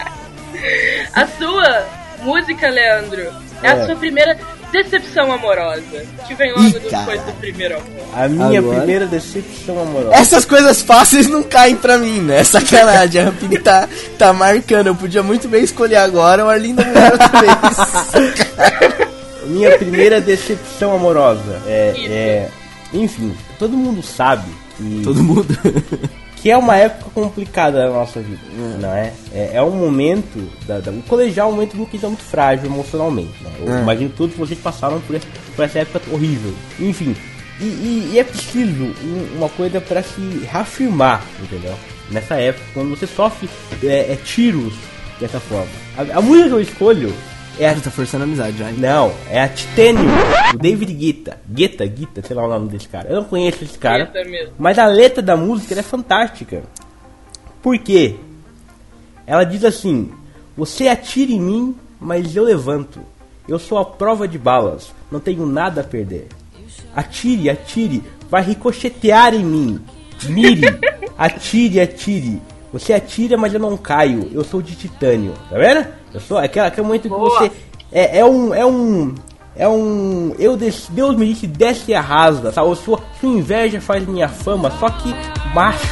A sua música, Leandro, é, a É. sua primeira decepção amorosa. Que vem logo Ih, depois cara. do primeiro amor. A minha Agora? primeira decepção amorosa. Essas coisas fáceis não caem pra mim, né? Sacanagem. A Rampini tá, tá marcando. Eu podia muito bem escolher agora o Arlinda Mulher outra vez. Minha primeira decepção amorosa. É, é. Enfim, todo mundo sabe que, Todo mundo. que é uma época complicada da nossa vida, não é? É, é um momento. Da, da- o colegial é um momento muito, muito frágil emocionalmente. Né? Eu É. imagino que todos vocês passaram por, essa- por essa época horrível. Enfim, e, e- e é preciso um- uma coisa para se reafirmar, entendeu? Nessa época, quando você sofre é, é, tiros dessa forma. A, a música que eu escolho é a tá forçando a amizade já. hein? não, é a Titanium, o David Guetta. Guetta, Guetta, sei lá o nome desse cara. Eu não conheço esse cara. Guetta mesmo. Mas a letra da música é fantástica. Por quê? Ela diz assim: Você atira em mim, mas eu levanto. Eu sou a prova de balas, não tenho nada a perder. Atire, atire, vai ricochetear em mim. Mire, atire, atire. Você atira, mas eu não caio. Eu sou de titânio. Tá vendo? Eu sou aquele, aquele momento que Boa. você. É, é um. É um. É um. Eu des, Deus me disse, desce e arrasa. Sabe? Sua, sua inveja faz minha fama, só que macho.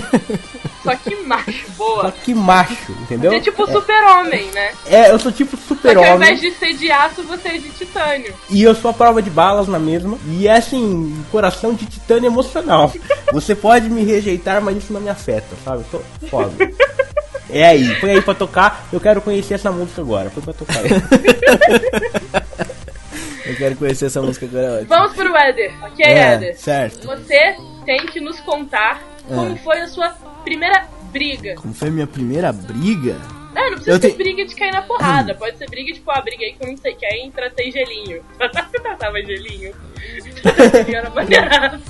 Só que macho, Só boa. que macho, entendeu? Você é tipo super-homem, né? É, eu sou tipo Só que ao super-homem. invés de ser de aço, você é de titânio. E eu sou a prova de balas na mesma. E é assim, coração de titânio emocional. Você pode me rejeitar, mas isso não me afeta, sabe? Eu sou foda. É aí, põe aí pra tocar. Eu quero conhecer essa música agora. Põe pra tocar aí. Eu quero conhecer essa música agora. é. Vamos pro Éder, ok, É, Éder? certo. Você tem que nos contar como É. foi a sua primeira briga. Como foi minha primeira briga? Não, não precisa Eu ser tenho- briga de cair na porrada. Pode ser briga, tipo, ah, briguei com não sei quem, tratei gelinho. Você tratava gelinho? gelinho era maneirado.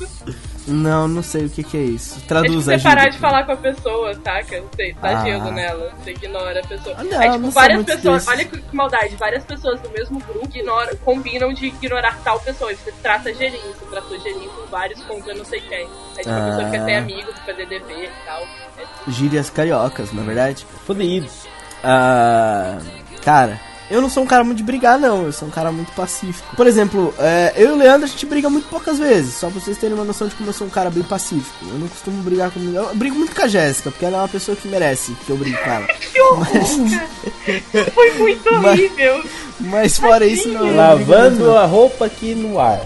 Não, não sei o que, que é isso. É tipo Traduz você parar de falar com a pessoa, saca? Você tá Ah. gelo nela, você ignora a pessoa. Ah, não, é não tipo, sou várias pessoas, olha que que maldade, várias pessoas do mesmo grupo ignoram, combinam de ignorar tal pessoa. Você trata gelinho, você tratou gelinho com vários contra não sei quem. Aí tipo, a pessoa Ah. quer ter amigos, fazer dever e tal. É Gírias cariocas, na verdade. Fodido. Ah, cara, eu não sou um cara muito de brigar, não. Eu sou um cara muito pacífico. Por exemplo, é, eu e o Leandro a gente briga muito poucas vezes. Só pra vocês terem uma noção de como eu sou um cara bem pacífico. Eu não costumo brigar com ninguém. Eu brigo muito com a Jéssica, porque ela é uma pessoa que merece que eu brigue com ela. Que horror, cara. Foi muito Mas- horrível. Mas fora isso, não. Lavando a roupa aqui no ar.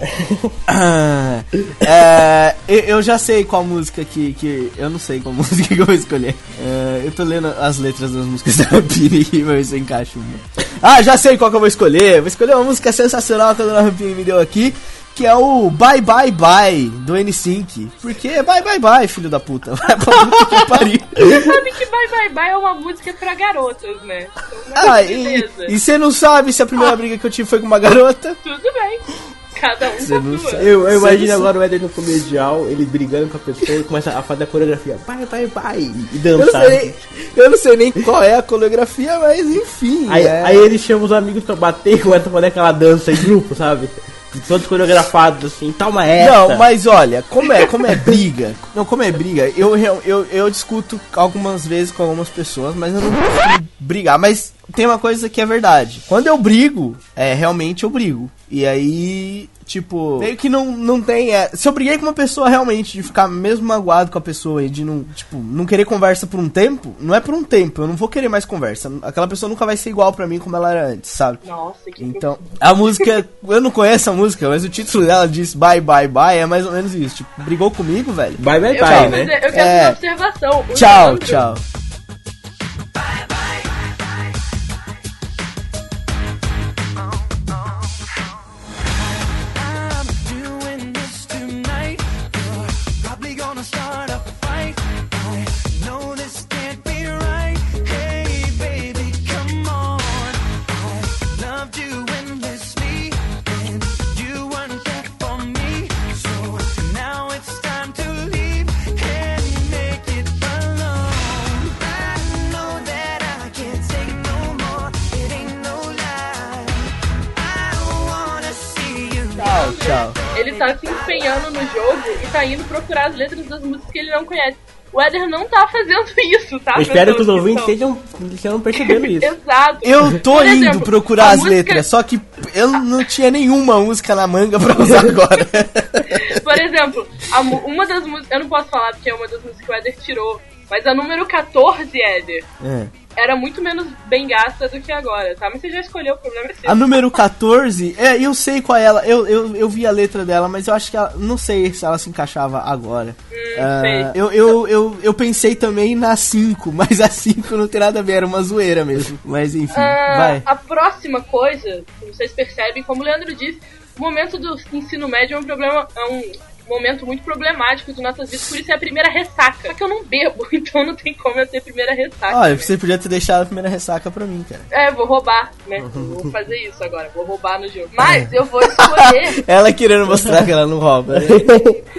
Ah, é, eu, já sei qual música que, que. Eu não sei qual música que eu vou escolher. É, eu tô lendo as letras das músicas da Rampini ver se eu encaixo uma. Ah, já sei qual que eu vou escolher. Vou escolher uma música sensacional que a dona Rampini me deu aqui. Que é o Bye Bye Bye do N5. Porque bye bye bye, filho da puta. Vai pra puta que pariu. Você sabe que Bye Bye Bye é uma música pra garotas, né? Então, Ah, e e você não sabe se a primeira briga que eu tive foi com uma garota? Tudo bem. Cada um Você não sua. Eu, eu imagino agora o Éder no comedial, ele brigando com a pessoa e começa a fazer a coreografia. Vai, vai, vai. E Eu não, dançar. sei eu não sei nem qual é a coreografia, mas enfim. Aí, é. aí ele chama os amigos pra bater e começa a fazer aquela dança em grupo, sabe? Todos coreografados assim, toma essa. Não, mas olha, como é, como é briga, não, como é briga, eu, real- eu, eu discuto algumas vezes com algumas pessoas, mas eu não costumo brigar. Mas tem uma coisa que é verdade. Quando eu brigo, é, realmente eu brigo. E aí, tipo, meio que não, não tem. É, se eu briguei com uma pessoa realmente, de ficar mesmo magoado com a pessoa e de não, tipo, não querer conversa por um tempo, não é por um tempo, eu não vou querer mais conversa. Aquela pessoa nunca vai ser igual pra mim como ela era antes, sabe? Nossa, que Então, a música, eu não conheço a música, mas o título dela diz Bye Bye Bye, é mais ou menos isso. Tipo, brigou comigo, velho? Vai, vai, Eu quero, né? fazer, eu quero É. fazer uma observação. O Tchau, Leandro- tchau. Tá indo procurar as letras das músicas que ele não conhece. O Eder não tá fazendo isso, tá? Eu espero que os ouvintes estejam, estejam percebendo isso. Exato. Eu tô Por indo exemplo, procurar as música- letras, só que eu não tinha nenhuma música na manga pra usar agora. Por exemplo, a uma das músicas. Eu não posso falar porque é uma das músicas que o Eder tirou. Mas a número 14, Eder, É. era muito menos bem gasta do que agora, tá? Mas você já escolheu, o problema é. A número 14, é, eu sei qual é ela, eu, eu, eu vi a letra dela, mas eu acho que ela, não sei se ela se encaixava agora. Ah, sei. eu, eu, eu, eu pensei também na 5, mas a 5 não tem nada a ver, era uma zoeira mesmo. Mas enfim, Ah, vai. A próxima coisa, vocês percebem, como o Leandro disse, o momento do ensino médio é um problema. É um momento muito problemático de nossas vidas, por isso é a primeira ressaca. Só que eu não bebo, então não tem como eu ter primeira ressaca. Olha, você podia ter deixado a primeira ressaca pra mim, cara. É, vou roubar, né? Vou fazer isso agora, vou roubar no jogo. Mas eu vou escolher. Ela querendo mostrar que ela não rouba. né?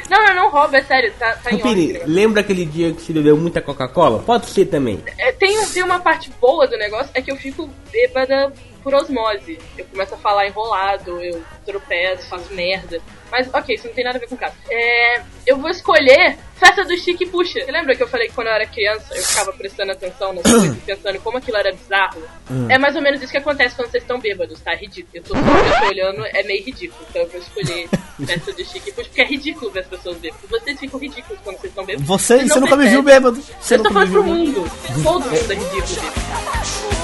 Não, eu não roubo, é sério, tá, tá em ordem. lembra aquele dia que você bebeu muita Coca-Cola? Pode ser também. É, tem, tem uma parte boa do negócio, é que eu fico bêbada por osmose. Eu começo a falar enrolado, eu tropeço, faço merda. Mas, ok, isso não tem nada a ver com o caso. É, eu vou escolher Festa do Chique Puxa. Você lembra que eu falei que quando eu era criança eu ficava prestando atenção nas coisas e pensando como aquilo era bizarro? É mais ou menos isso que acontece quando vocês estão bêbados, tá? Ridículo. Eu tô, eu tô olhando, é meio ridículo. Então eu vou escolher Festa do Chique Puxa, porque é ridículo ver as pessoas bêbadas. Vocês ficam ridículos quando vocês estão bêbados. Você, você não nunca me viu bêbado. Você Eu tô falando pro mundo. Todo mundo é ridículo. bêbado.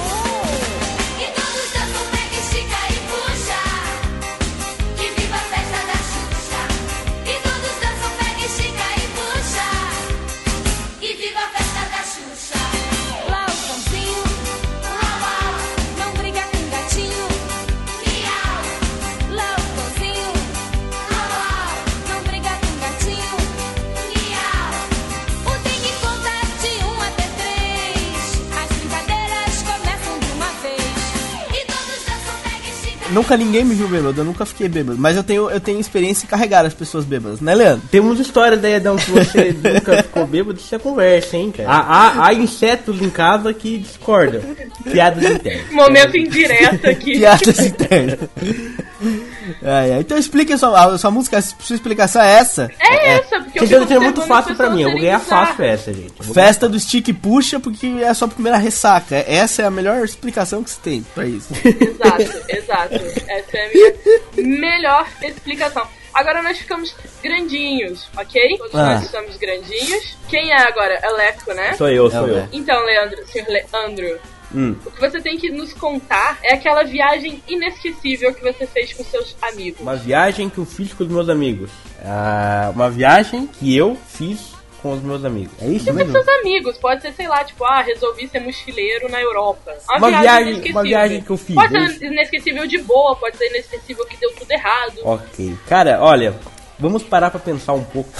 Nunca ninguém me viu bêbado, eu nunca fiquei bêbado. Mas eu tenho, eu tenho experiência em carregar as pessoas bêbadas, né, Leandro? Temos história da Edão que você nunca ficou bêbado, isso é conversa, hein, cara. Há, há, há insetos em casa que discordam. Piadas internas. Momento indireto aqui. Piadas internas. Ai, ai. Então explique a sua, a sua música, a sua explicação é essa. É essa, porque eu Vocês fico deixando muito fácil pra mim, eu vou ganhar fácil essa, gente. Eu vou ganhar- Festa do stick puxa porque é a sua primeira ressaca. Essa é a melhor explicação que você tem pra isso. Exato, exato. Essa é a minha melhor explicação. Agora nós ficamos grandinhos, ok? Todos Ah. nós estamos grandinhos. Quem é agora? Eleco, né? Sou eu, sou É, eu. é. Então, Leandro, senhor Leandro, Hum. o que você tem que nos contar é aquela viagem inesquecível que você fez com seus amigos. Uma viagem que eu fiz com os meus amigos. Ah, uma viagem que eu fiz com os meus amigos. É isso Você com mesmo? seus amigos, pode ser, sei lá, tipo, ah, resolvi ser mochileiro na Europa. Uma viagem- uma inesquecível. viagem que eu fiz, Pode é ser inesquecível de boa, pode ser inesquecível que deu tudo errado. Ok. Cara, olha, vamos parar pra pensar um pouco.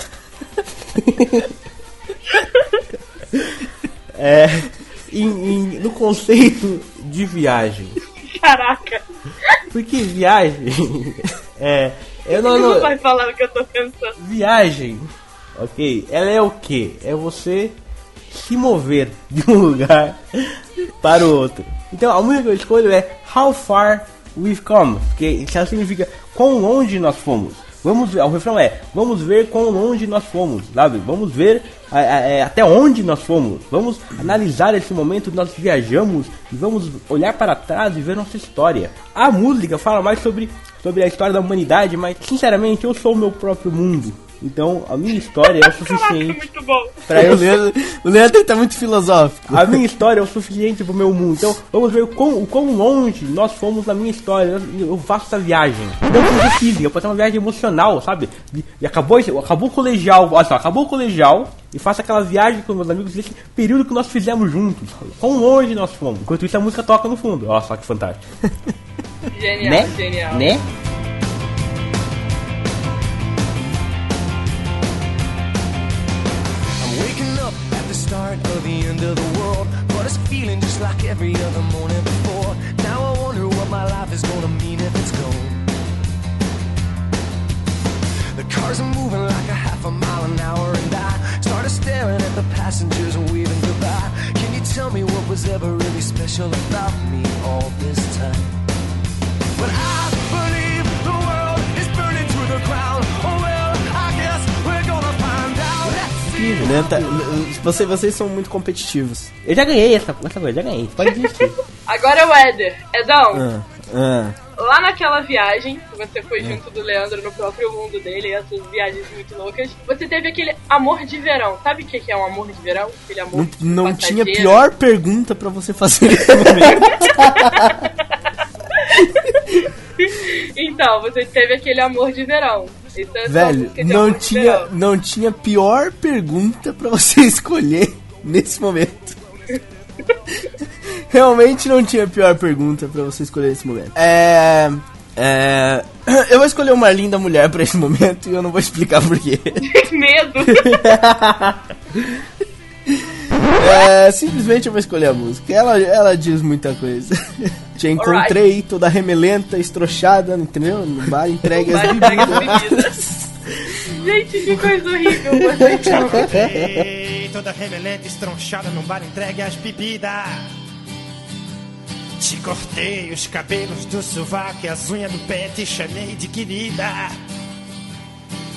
é, em- em- no conceito de viagem. Caraca, Porque viagem é. Eu não, você não, não vai falar o que eu tô pensando. Viagem, ok? Ela é o que? É você se mover de um lugar para o outro. Então a música que eu escolho é How Far We've Come, que isso significa quão longe nós fomos. Vamos ver, o refrão é Vamos ver quão longe nós fomos, sabe? Vamos ver a- a- é, até onde nós fomos. Vamos analisar esse momento que nós viajamos e vamos olhar para trás e ver nossa história. A música fala mais sobre, sobre a história da humanidade, mas sinceramente eu sou o meu próprio mundo. Então a minha história é o Caraca, suficiente muito bom. para o, eu Leandro, o Leandro tá muito filosófico. a minha história é o suficiente pro meu mundo. Então, vamos ver o quão, o quão longe nós fomos na minha história. Eu faço essa viagem. Não precisa ser física, pode ser uma viagem emocional, sabe? E, e acabou, acabou o colegial, olha só, acabou o colegial e faço aquela viagem com meus amigos nesse período que nós fizemos juntos. Quão longe nós fomos. Enquanto isso, a música toca no fundo. Olha só que fantástico. Genial, né? genial. Né? Start of the end of the world, but it's feeling just like every other morning before. Now I wonder what my life is gonna mean if it's gone. The cars are moving like a half a mile an hour, and I started staring at the passengers and waving goodbye. Can you tell me what was ever really special about me all this time? But I believe the world is burning to the ground. Leandro tá- você, vocês são muito competitivos. Eu já ganhei essa, essa coisa, já ganhei. Pode desistir. Agora é o Éder. Edão, Ah, ah. lá naquela viagem, que você foi junto do Leandro no próprio mundo dele, essas viagens muito loucas, você teve aquele amor de verão. Sabe o que é um amor de verão? Aquele amor Não, não tinha pior pergunta pra você fazer nesse momento. Então, você teve aquele amor de verão. Isso é Velho, não tinha, não tinha pior pergunta pra você escolher nesse momento. Realmente não tinha pior pergunta pra você escolher nesse momento. É. É. Eu vou escolher uma linda mulher pra esse momento e eu não vou explicar porquê. Que medo! É, simplesmente eu vou escolher a música. Ela, ela diz muita coisa. Te encontrei toda remelenta, estrochada, entendeu? No bar entregue as bebidas. as bebidas. Gente, que coisa horrível são. Ei, toda remelente, estronchada no bar, entregue as bebidas. Te cortei os cabelos do sovaco e as unhas do pé, te chamei de querida.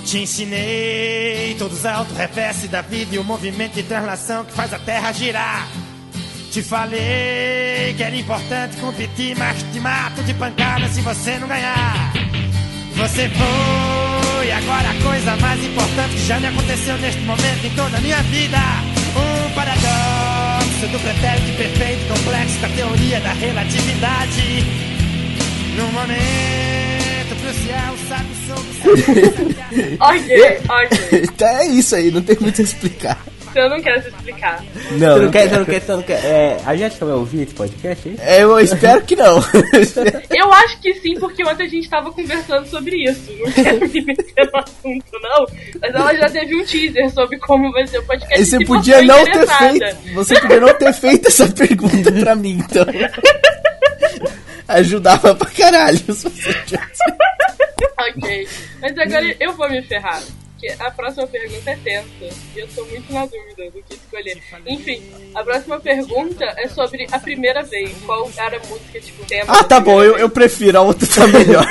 Te ensinei todos os auto-reverse da vida e o movimento de translação que faz a terra girar. Te falei que era importante competir, mas te mato de pancada se você não ganhar. Você foi agora a coisa mais importante que já me aconteceu neste momento em toda a minha vida. Um paradoxo do pretérito perfeito complexo da teoria da relatividade. Num momento Ok, ok. Então é isso aí, não tem muito a explicar. Eu não quero se explicar. Não, Você não quer, você não quer, você não quer. É, a Jéssica vai ouvir esse podcast aí? É, Eu espero que não. Eu acho que sim, porque ontem a gente tava conversando sobre isso. Não quero me meter no assunto, não. Mas ela já teve um teaser sobre como vai ser o podcast. E você podia não ter feito. Você podia não ter feito essa pergunta pra mim, então. Ajudava pra caralho se você tivesse. Ok. Mas agora eu vou me ferrar. Porque a próxima pergunta é tensa. E eu tô muito na dúvida do que escolher. Enfim, a próxima pergunta é sobre a primeira vez. Qual era a música, tipo, tema. Ah, tá bom, eu, eu prefiro, a outra tá melhor.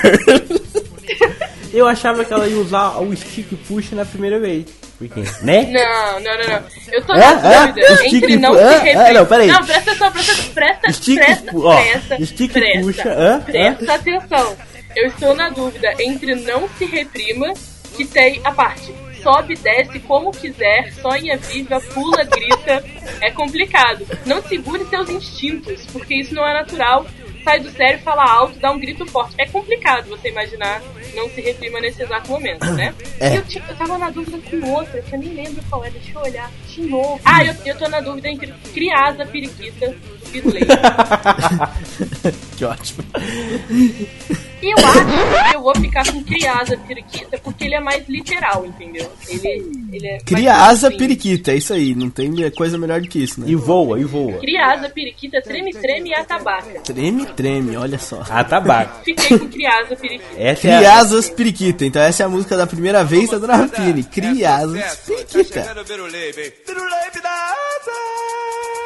Eu achava que ela ia usar o stick push na primeira vez. Porque, né? Não, não, não, não. Eu tô É? na dúvida Stick entre não se reprimir. É, não, peraí. Não, presta atenção, presta presta, Stick presta, ó, presta, stick presta, puxa, hã? presta atenção. Eu estou na dúvida entre não se reprima, que tem a parte sobe, desce como quiser, sonha, viva, pula, grita. É complicado. Não segure seus instintos, porque isso não é natural. Sai do sério, fala alto, dá um grito forte. É complicado você imaginar não se reprima nesse exato momento, né? É. E eu, tipo, eu tava na dúvida com outra, que eu nem lembro qual é, deixa eu olhar de novo. Ah, eu, eu tô na dúvida entre Criasa Periquita Beatley. que ótimo. E eu acho que eu vou ficar com Criasa Periquita porque ele é mais literal, entendeu? Ele, ele é mais Cria asa assim. periquita, é isso aí. Não tem coisa melhor do que isso, né? E voa, e voa. Criasa Periquita, treme, treme e atabaca. Treme, treme, olha só. A tabaco. Fiquei com Criasa Periquita. Essa é a... Criasas periquita. Então essa é a música da primeira vez da Dona Rampini. Criasas Tá periquita. chegando o Birulei, vem. Birulei dá asa.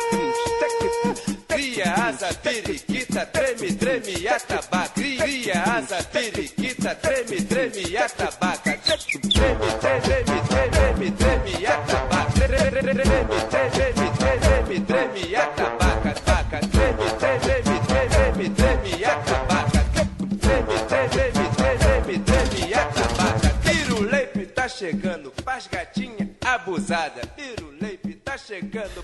Cria asa, periquita, treme, treme atabaca. Cria asa, periquita, treme, treme atabaca. Treme, treme, treme, treme atabaca. Treme, treme, treme, treme e atabaca. Treme, treme, treme, treme atabaca. Treme, treme, treme, treme atabaca. Tá chegando, faz gatinha abusada. Faz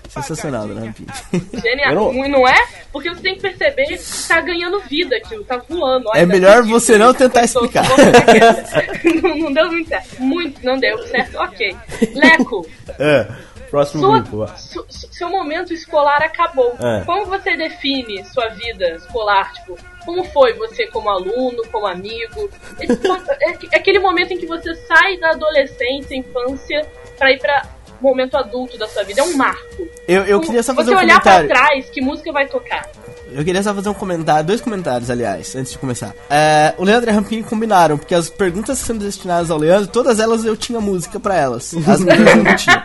Sensacional, gatinha Dona Rampini. Genial, não- não... não é? Porque você tem que perceber que tá ganhando vida aquilo, tá voando. Olha, É tá melhor sentindo você não tentar explicar. não, não deu muito certo. Muito, não deu certo. Ok. Leco, Ah, próximo sua, grupo. su- seu momento escolar acabou. É. Como você define sua vida escolar? Tipo, como foi você como aluno, como amigo? É, é aquele momento em que você sai da adolescência, infância, pra ir pra momento adulto da sua vida. É um marco. Eu, eu queria só fazer você um olhar comentário. pra trás, que música vai tocar? Eu queria só fazer um comentário, dois comentários, aliás, antes de começar. É, o Leandro e a Rampini combinaram, porque as perguntas que sendo destinadas ao Leandro, todas elas eu tinha música pra elas. As minhas eu não tinha.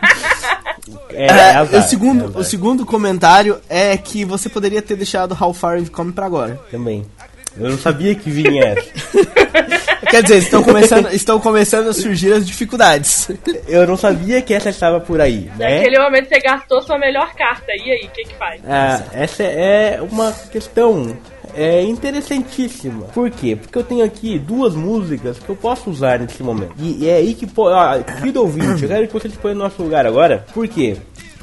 É, É, azar, o, segundo, é o segundo comentário é que você poderia ter deixado How Far We've Come pra agora. Também. Eu não sabia que vinha essa. Quer dizer, estão começando, estão começando a surgir as dificuldades. Eu não sabia que essa estava por aí, né? Naquele momento você gastou sua melhor carta. E aí, o que que faz? Ah, essa é uma questão é interessantíssima. Por quê? Porque eu tenho aqui duas músicas que eu posso usar nesse momento. E, e é aí que, pô, ah, querido ouvinte, eu quero que você se põe no nosso lugar agora. Por quê?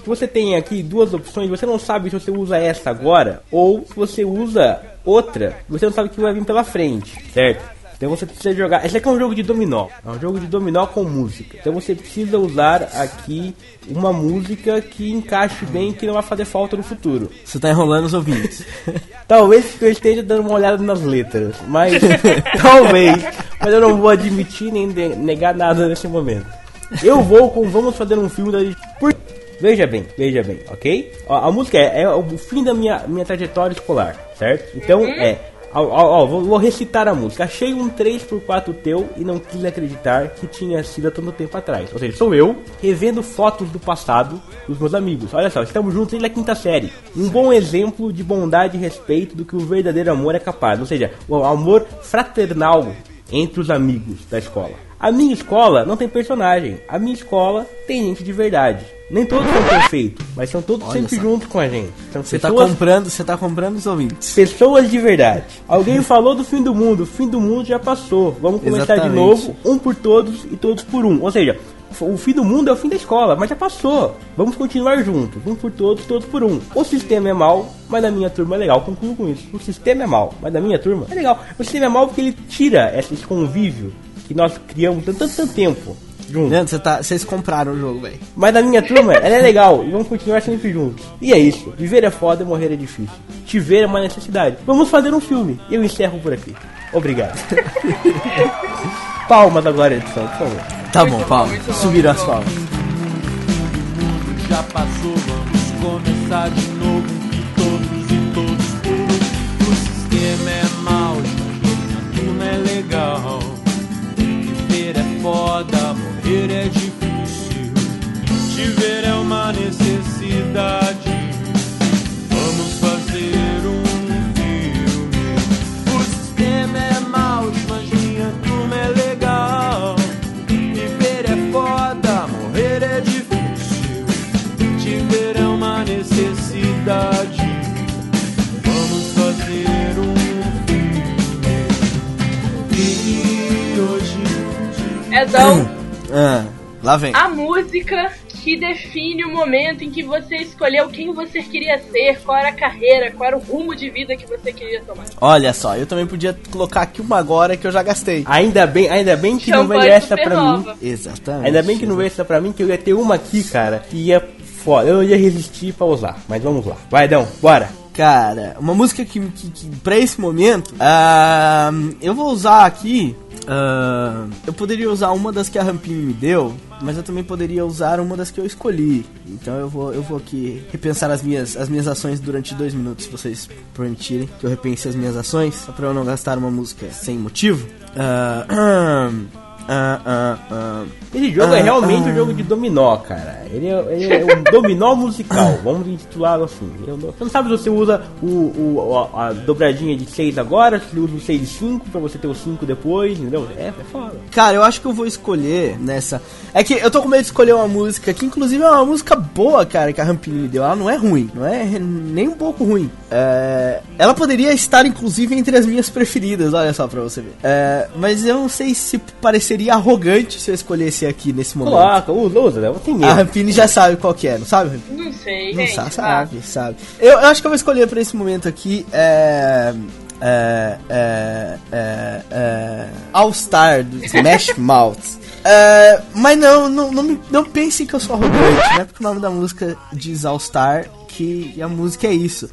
Você tem aqui duas opções, você não sabe se você usa essa agora ou se você usa outra, você não sabe o que vai vir pela frente, certo? Então você precisa jogar. Esse aqui é um jogo de dominó. É um jogo de dominó com música. Então você precisa usar aqui uma música que encaixe bem, que não vai fazer falta no futuro. Você tá enrolando os ouvintes. Talvez eu esteja dando uma olhada nas letras, mas talvez, mas eu não vou admitir nem negar nada nesse momento. Eu vou com Vamos Fazer um Filme da por... Veja bem, veja bem, ok? Ó, a música é, é o fim da minha, minha trajetória escolar, certo? Então é Ó, ó, ó, vou, vou recitar a música. Achei um 3x4 teu e não quis acreditar que tinha sido há tanto tempo atrás. Ou seja, sou eu revendo fotos do passado dos meus amigos. Olha só, estamos juntos desde a quinta série. Um bom exemplo de bondade e respeito do que o verdadeiro amor é capaz. Ou seja, o amor fraternal entre os amigos da escola. A minha escola não tem personagem. A minha escola tem gente de verdade. Nem todos são perfeitos, mas são todos Olha sempre só. juntos com a gente. São Você tá pessoas comprando, você tá comprando os ouvintes. Pessoas de verdade. Alguém falou do fim do mundo. O fim do mundo já passou. Vamos começar de Exatamente. novo, um por todos e todos por um. Ou seja, o fim do mundo é o fim da escola, mas já passou. Vamos continuar juntos, um por todos, todos por um. O sistema é mau, mas na minha turma é legal. Concluo com isso. O sistema é mau, mas na minha turma é legal. O sistema é mau porque ele tira esse convívio que nós criamos tanto, tanto tempo juntos. Leandro, você tá, vocês compraram o jogo, velho. Mas na minha turma, ela é legal e vamos continuar sempre juntos. E é isso. Viver é foda e morrer é difícil. Te ver é uma necessidade. Vamos fazer um filme. E eu encerro por aqui. Obrigado. Palmas agora, edição, por favor. Tá bom, Paulo. Subiram as palmas. já passou, vamos começar de novo. Que todos e todos por um. O sistema é mau, mas a turma é legal. Viver é foda, morrer é difícil. Te ver é uma necessidade. Vamos fazer um filme. O sistema é mau, mas minha turma é legal. Viver é foda, morrer é difícil. Te ver é uma necessidade. Vamos fazer um filme. E hoje. Edão, Ah, lá vem. a música que define o momento em que você escolheu quem você queria ser, qual era a carreira, qual era o rumo de vida que você queria tomar. Olha só, eu também podia colocar aqui uma agora que eu já gastei. Ainda bem, ainda bem que não veio essa pra mim. Exatamente. Ainda bem que não veio essa pra mim, que eu ia ter uma aqui, cara, que ia foda. Eu não ia resistir pra usar. Mas vamos lá. Vai, Dão, bora. Cara, uma música que, que, que pra esse momento, ah, eu vou usar aqui. Ah, eu poderia usar uma das que a Rampini me deu, mas eu também poderia usar uma das que eu escolhi. Então eu vou, eu vou aqui repensar as minhas, as minhas ações durante dois minutos, se vocês permitirem que eu repense as minhas ações, só pra eu não gastar uma música sem motivo. Ah, ah, ah, ah. Esse jogo é realmente um jogo de dominó, cara. Ele é, ele é um dominó musical, vamos intitulá-lo assim. Você não sabe se você usa o, o- a, a dobradinha de 6 agora, se você usa o 6 e 5 pra você ter o 5 depois, entendeu? É, é foda. Cara, eu acho que eu vou escolher nessa. É que eu tô com medo de escolher uma música que, inclusive, é uma música boa, cara, que a Rampini me deu. Ela não é ruim, não é nem um pouco ruim. É, Ela poderia estar, inclusive, entre as minhas preferidas, olha só pra você ver. É, Mas eu não sei se pareceria arrogante se eu escolhesse aqui nesse momento. Coloca, usa, usa, né? Tem A medo. Rampini já sabe qual que é, não sabe, Rampini? Não sei, Não gente. sabe, sabe, sabe. Eu, eu acho que eu vou escolher pra esse momento aqui é. É. É. É. é All Star do Smash Mouth. É, mas não, não, não, me- não pensem que eu sou arrogante, né? Porque o nome da música diz All Star, que a música é isso.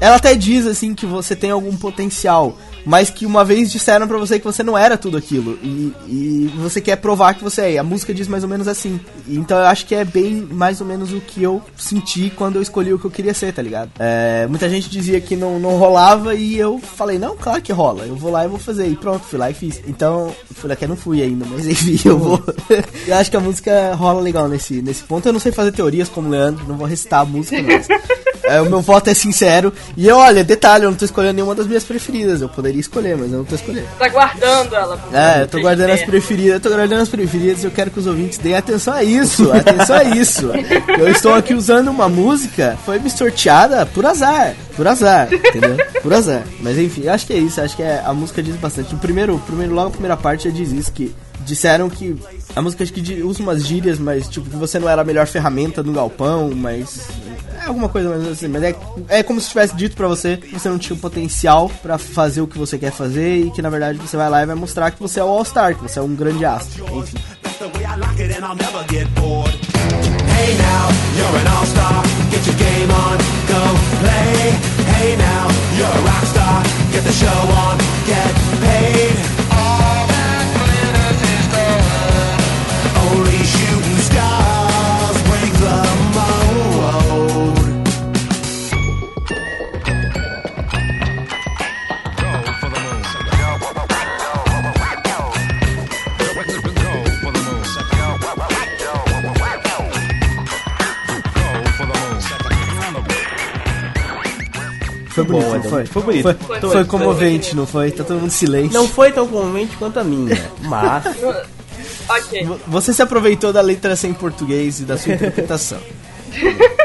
Ela até diz assim que você tem algum potencial, mas que uma vez disseram pra você que você não era tudo aquilo e, e você quer provar que você é. E a música diz mais ou menos assim. Então eu acho que é bem mais ou menos o que eu senti quando eu escolhi o que eu queria ser, tá ligado? É, muita gente dizia que não, não rolava e eu falei, não, claro que rola. Eu vou lá e vou fazer. E pronto, fui lá e fiz. Então, fui lá que eu não fui ainda, mas enfim, eu vou. eu acho que a música rola legal nesse, nesse ponto. Eu não sei fazer teorias como o Leandro, não vou recitar a música, mas. É, o meu voto é sincero. E olha, detalhe, eu não tô escolhendo nenhuma das minhas preferidas. Eu poderia escolher, mas eu não tô escolhendo. Tá guardando ela. É, eu tô guardando as preferidas, eu tô guardando as preferidas e eu quero que os ouvintes deem atenção a isso, atenção a isso. Eu estou aqui usando uma música, foi me sorteada por azar, por azar, entendeu? Por azar. Mas enfim, acho que é isso, acho que é, a música diz bastante. O primeiro, primeiro, logo a primeira parte já diz isso, que disseram que a música acho que usa umas gírias, mas tipo, que você não era a melhor ferramenta no galpão, mas é alguma coisa mais assim, mas é, é como se tivesse dito pra você que você não tinha o potencial pra fazer o que você quer fazer e que na verdade você vai lá e vai mostrar que você é o All-Star, que você é um grande astro. Enfim. Hey now, you're an all-star. Get your game on, go play. Hey now, you're a rock star. Get the show on, get paid. Foi bonito, bom, foi? Foi bonito. Foi, Foi, foi foi, comovente, não foi? Tá todo mundo em silêncio. Não foi tão comovente quanto a minha, mas Ok. Vo- Você se aproveitou da letra sem português e da sua interpretação.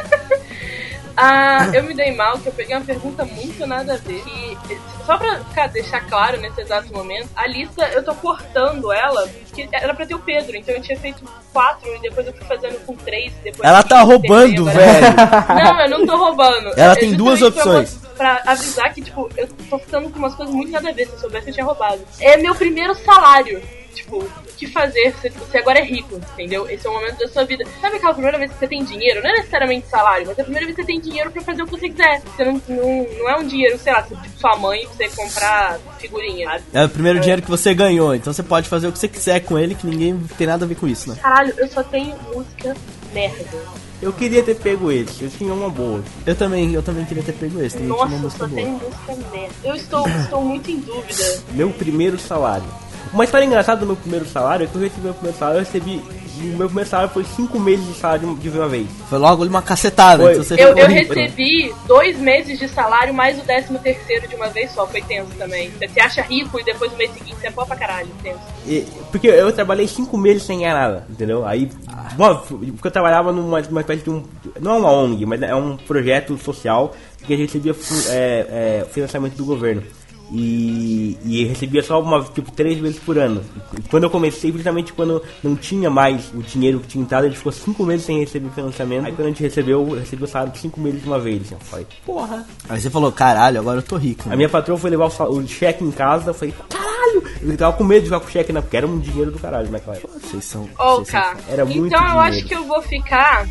Ah, eu me dei mal que eu peguei uma pergunta muito nada a ver. E, só pra ficar, deixar claro nesse exato momento, a lista eu tô cortando ela, porque era pra ter o Pedro, então eu tinha feito quatro e depois eu fui fazendo com três. Depois Ela tá roubando, terceiro, agora- velho. Não, eu não tô roubando. Ela É tem duas opções. Pra avisar que, tipo, eu tô ficando com umas coisas muito nada a ver. Se eu soubesse, eu tinha roubado. É meu primeiro salário. Tipo, o que fazer? Você, você agora é rico, entendeu? Esse é o momento da sua vida. Sabe aquela primeira vez que você tem dinheiro? Não é necessariamente salário, mas é a primeira vez que você tem dinheiro pra fazer o que você quiser. Você não, não, não é um dinheiro, sei lá, tipo sua mãe pra você comprar figurinha, sabe? É o primeiro dinheiro que você ganhou, então você pode fazer o que você quiser com ele, que ninguém tem nada a ver com isso, né? Caralho, eu só tenho música merda. Eu queria ter pego esse, eu tinha uma boa. Eu também, eu também queria ter pego esse, também tinha Nossa, uma eu música boa. música. Eu estou, estou muito em dúvida. Meu primeiro salário. Uma história engraçada do meu primeiro salário é que eu recebi meu primeiro salário, eu recebi. O meu primeiro salário foi 5 meses de salário de uma vez. Foi logo uma cacetada, Foi. então você Eu, eu rico. recebi dois meses de salário mais o décimo terceiro de uma vez só. Foi tenso também. Você se acha rico e depois no mês seguinte você é pó pra caralho. Tenso. E- porque eu trabalhei 5 meses sem ganhar nada, entendeu? Aí. Bom, porque eu trabalhava numa uma espécie de um. Não é uma ONG, mas é um projeto social que a gente recebia é, é, financiamento do governo. E, e recebia só uma, tipo, três vezes por ano. E quando eu comecei, justamente quando não tinha mais o dinheiro que tinha entrado, a gente ficou cinco meses sem receber financiamento. Aí quando a gente recebeu, eu recebi o salário de cinco meses de uma vez. Assim, eu falei, porra. Aí você falou, caralho, agora eu tô rico. A né? minha patroa foi levar o, o cheque em casa, eu falei, caralho! Eu tava com medo de jogar com o cheque, né? Porque era um dinheiro do caralho naquela época. Vocês são. Ô, cara. Era muito então eu dinheiro. acho que eu vou ficar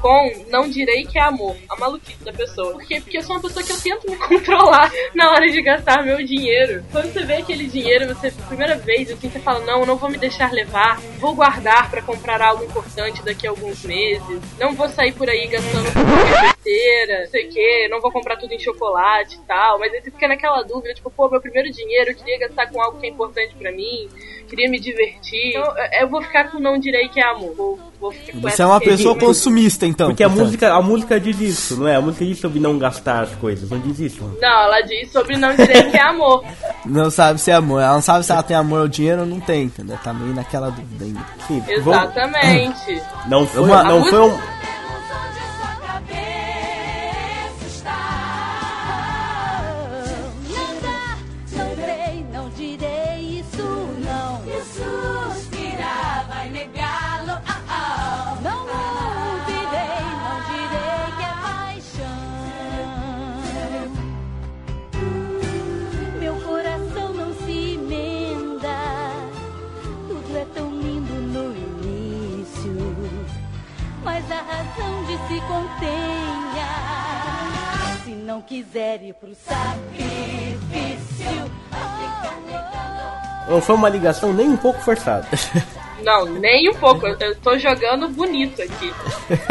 com não direi que é amor, a maluquice da pessoa. Por quê? Porque eu sou uma pessoa que eu tento me controlar na hora de gastar meu dinheiro. Quando você vê aquele dinheiro, você, primeira vez, assim, você fala, não, não vou me deixar levar, vou guardar pra comprar algo importante daqui a alguns meses, não vou sair por aí gastando besteira, não sei o que, não vou comprar tudo em chocolate e tal, mas aí você fica naquela dúvida, tipo, pô, meu primeiro dinheiro, eu queria gastar com algo que é importante pra mim, queria me divertir. Então, eu- vou ficar com não direi que é amor. Você é uma pessoa consumista, então. Porque a música, a música diz isso, não é? A música diz sobre não gastar as coisas, não diz isso. Não, ela diz sobre não dizer que é amor. Não sabe se é amor. Ela não sabe se ela tem amor ou dinheiro ou não tem, entendeu? Tá meio naquela dúvida ainda. Sim, vamos- Exatamente. não foi, Uma- não foi um. Não quiser ir pro sacrifício. Não foi uma ligação nem um pouco forçada. Não, nem um pouco. Eu, eu tô jogando bonito aqui.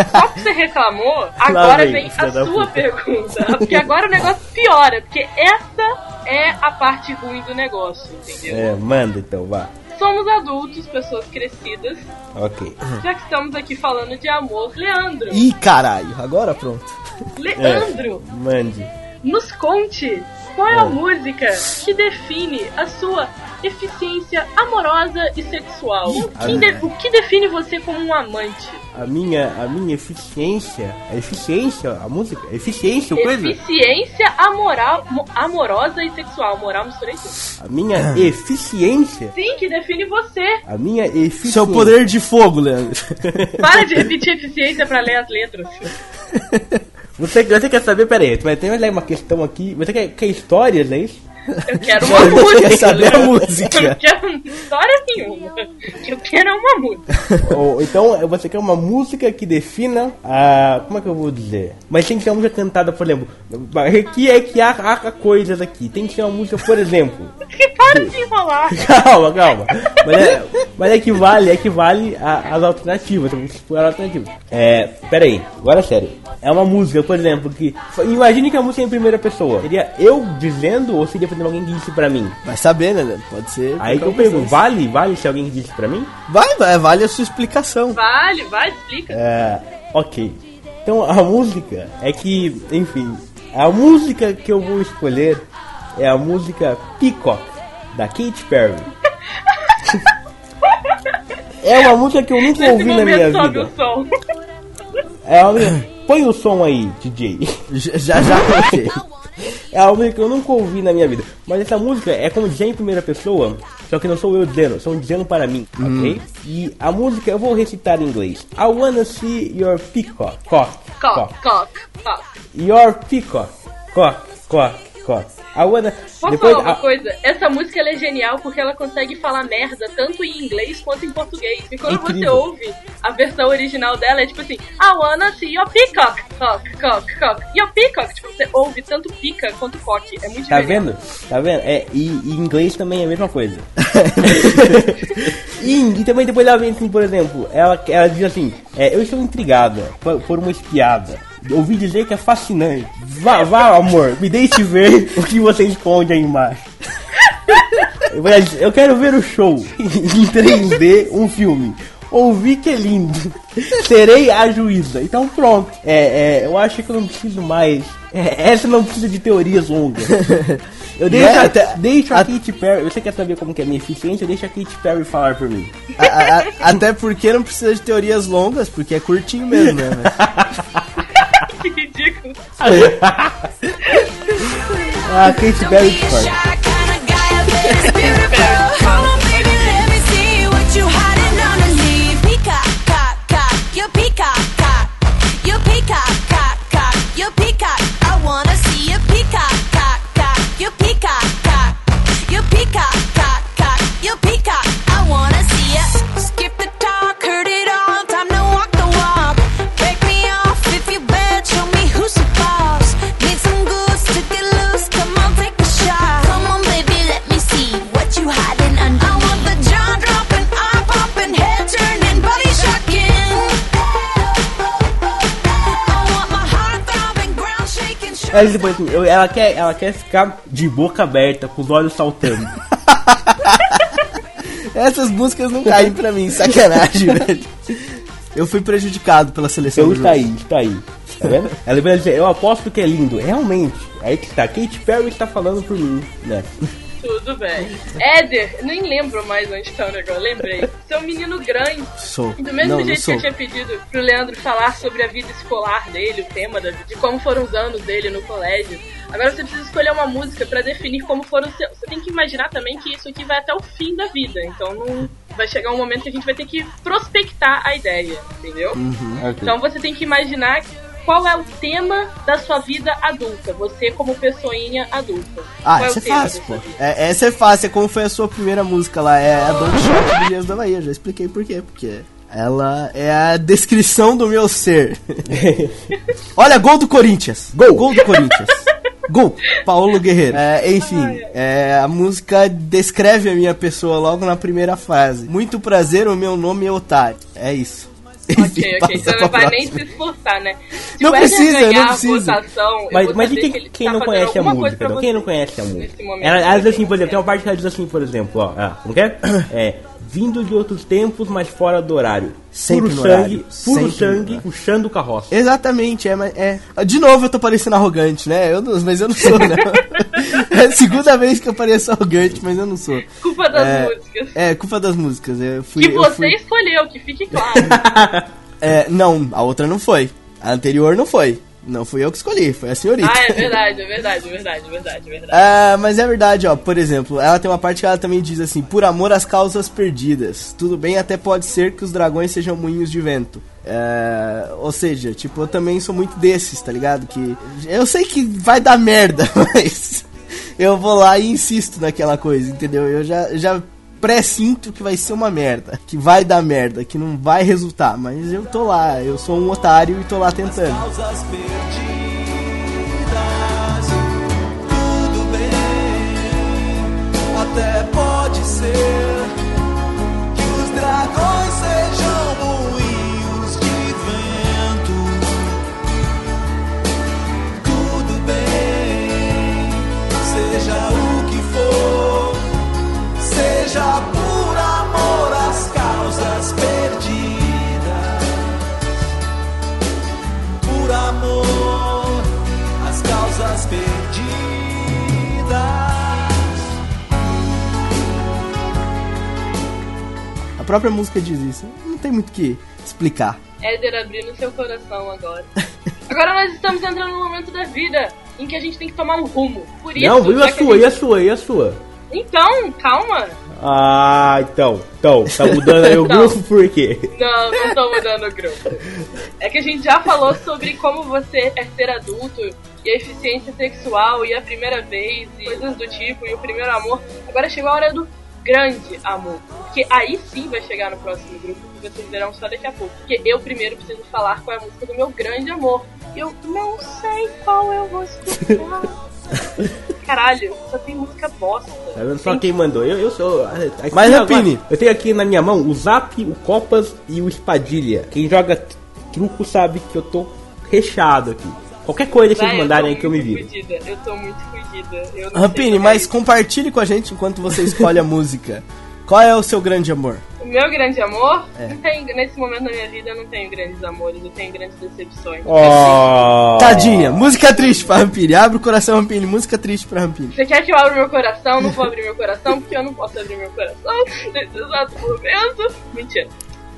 Só que você reclamou, agora vem, vem a sua puta. pergunta. Porque agora o negócio piora. Porque essa é a parte ruim do negócio, entendeu? É, manda então, vá. Somos adultos, pessoas crescidas. Ok. Já que estamos aqui falando de amor, Leandro. Ih, caralho, agora pronto. Leandro, Mande. nos conte qual é a música que define a sua eficiência amorosa e sexual. O que, de- o que define você como um amante? A minha, a minha eficiência. A eficiência, a música? Eficiência, o coisa? Eficiência amoral, mo- amorosa e sexual. Moral misturei tudo. A minha eficiência. Sim, que define você. A minha eficiência. Seu poder de fogo, Leandro. Para de repetir eficiência pra ler as letras. Você, você quer saber? Pera aí, mas tem uma questão aqui. Você quer, quer histórias, é isso? Eu quero uma música. Quer saber a Eu não música? quero história nenhuma. Eu quero é uma música. Ou, então você quer uma música que defina a. Como é que eu vou dizer? Mas tem que ser uma música cantada, por exemplo. Aqui é que há, há coisas aqui. Tem que ser uma música, por exemplo. Que para de enrolar. Calma, calma. Mas é, mas é que vale, é que vale a- as alternativas. Explorar alternativas. É, pera aí, agora é sério. É uma música, por exemplo, que. Imagine que a música é em primeira pessoa. Seria eu dizendo ou seria, exemplo, alguém disse pra mim? Vai saber, né, Leandro? Pode ser. Aí que eu pergunto, vale? Vale se alguém disse pra mim? Vai, vai, vale a sua explicação. Vale, vai, explica. É, ok. Então a música é que, enfim, A música que eu vou escolher é a música Peacock, da Katy Perry. é uma música que eu nunca Nesse ouvi na minha sobe vida. o som. É uma. Põe o som aí, DJ. Já já, já coloquei. É uma música que eu nunca ouvi na minha vida. Mas essa música é como dizer em primeira pessoa, só que não sou eu dizendo, são dizendo para mim, ok? E a música eu vou recitar em inglês. I wanna see your peacock. Cock, Cock, cock, cock. Your peacock. Cock, cock, cock. I wanna. Posso Depois, falar uma a- coisa? Essa música é genial porque ela consegue falar merda tanto em inglês quanto em português. E quando você Incrível. ouve a versão original dela, é tipo assim: I wanna see your peacock, cock, cock, cock. Your peacock. Tipo, você ouve tanto pica quanto cock. É muito Tá genial. vendo? Tá vendo? É, e, e em inglês também é a mesma coisa. e, e também depois ela vem assim, por exemplo, ela, ela diz assim, é, eu estou intrigada por, por uma espiada. Ouvi dizer que é fascinante. Vá, vá, amor, me deixe ver o que você esconde aí embaixo. Eu quero ver o show em 3D, um filme. Ouvi que é lindo. Serei a juíza. Então pronto. É, é, eu acho que eu não preciso mais. é, essa não precisa de teorias longas. Eu deixo, Né? a, Até- deixo a a- Katy Perry. Você quer saber como que é minha eficiência? Eu deixo a Katy Perry falar por mim. A- a- até porque não precisa de teorias longas, porque é curtinho mesmo, né? Que ridículo. A Katy Perry depois, assim, ela, quer, ela quer ficar de boca aberta, com os olhos saltando. Essas músicas não caem pra mim, sacanagem, velho. Eu fui prejudicado pela seleção Eu está aí, está aí. Tá vendo? Ela vai dizer, eu aposto que é lindo. Realmente. Aí que tá. Katy Perry está falando por mim, né? Tudo bem. Éder, nem lembro mais onde tá o negócio, lembrei. Você é um menino grande. Sou. E do mesmo não, não jeito que sou. eu tinha pedido pro Leandro falar sobre a vida escolar dele, o tema da vida, de como foram os anos dele no colégio, agora você precisa escolher uma música pra definir como foram os seus. Você tem que imaginar também que isso aqui vai até o fim da vida, então não vai chegar um momento que a gente vai ter que prospectar a ideia, entendeu? Ok. Então você tem que imaginar qual é o tema da sua vida adulta, você como pessoinha adulta. Ah, qual é é fácil, pô. É, essa é fácil, é como foi a sua primeira música lá, é a Don Shot do Dias da Bahia, já expliquei por quê, porque ela é a descrição do meu ser. Olha, gol do Corinthians, gol, gol do Corinthians. Gol, Paulo Guerreiro. É, enfim, é, a música descreve a minha pessoa logo na primeira frase. Muito prazer, o meu nome é Otário. É isso. Ok, ok. Você pra não vai nem se esforçar, né? Se Não precisa, ganhar não precisa. votação, Mas, e quem, que quem tá não conhece a música? Então? Quem não conhece a música? Ela, ela diz assim, por exemplo, tem uma parte que ela diz assim, por exemplo, ó, ah, como que é? Vindo de outros tempos, mas fora do horário. Sempre puro no sangue, horário, puro sempre no sangue, horário. puxando o carroça. Exatamente, é, mas é. De novo eu tô parecendo arrogante, né? Eu não- mas eu não sou, não. é a segunda vez que eu pareço arrogante, mas eu não sou. Culpa das É, músicas. É, culpa das músicas. Eu fui, Que eu você fui- escolheu, que fique claro. É, não, a outra não foi. A anterior não foi. Não fui eu que escolhi, foi a senhorita. ah, é verdade, é verdade, é verdade, é verdade, é verdade. Ah, mas é verdade, ó. Por exemplo, ela tem uma parte que ela também diz assim: por amor às causas perdidas. Tudo bem, até pode ser que os dragões sejam moinhos de vento. É, ou seja, tipo, eu também sou muito desses, tá ligado? Que eu sei que vai dar merda, mas eu vou lá e insisto naquela coisa, entendeu? Eu já, já pré-sinto que vai ser uma merda, que vai dar merda, que não vai resultar, mas eu tô lá, eu sou um otário e tô lá tentando. Tudo bem, até pode ser que os dragões seja por amor às causas perdidas, por amor às causas perdidas. A própria música diz isso, não tem muito o que explicar. Éder abrindo seu coração agora. agora nós estamos entrando no momento da vida em que a gente tem que tomar um rumo. Por isso, não, e a sua, gente... e a sua, e a sua. Então, calma. Ah, então, então, tá mudando aí o grupo por quê? Não, não tô mudando o grupo. É que a gente já falou sobre como você é ser adulto e a eficiência sexual e a primeira vez e coisas do tipo e o primeiro amor. Agora chegou a hora do grande amor. Porque aí sim vai chegar no próximo grupo que vocês verão só daqui a pouco. Porque eu primeiro preciso falar qual é a música do meu grande amor. Eu não sei qual eu vou escutar. Caralho, só tem música bosta. Tá vendo só quem mandou? Eu, eu sou. aqui Mas, Rapini. Eu tenho aqui na minha mão o Zap, o Copas e o Espadilha. Quem joga truco sabe que eu tô recheado aqui. Qualquer coisa que vocês mandarem aí que eu me viro. fudida, Eu tô muito fudida. Eu não sei Rampini, é mas compartilhe com a gente enquanto você escolhe a música. Qual é o seu grande amor? O meu grande amor, É. não nesse momento da minha vida eu não tenho grandes amores, eu tenho grandes decepções. Oh. Tadinha, música triste pra Rampini. Abre o coração, Rampini. Música triste pra Rampini. Você quer que eu abra meu coração? Não vou abrir meu coração porque eu não posso abrir meu coração nesse exato momento. Mentira.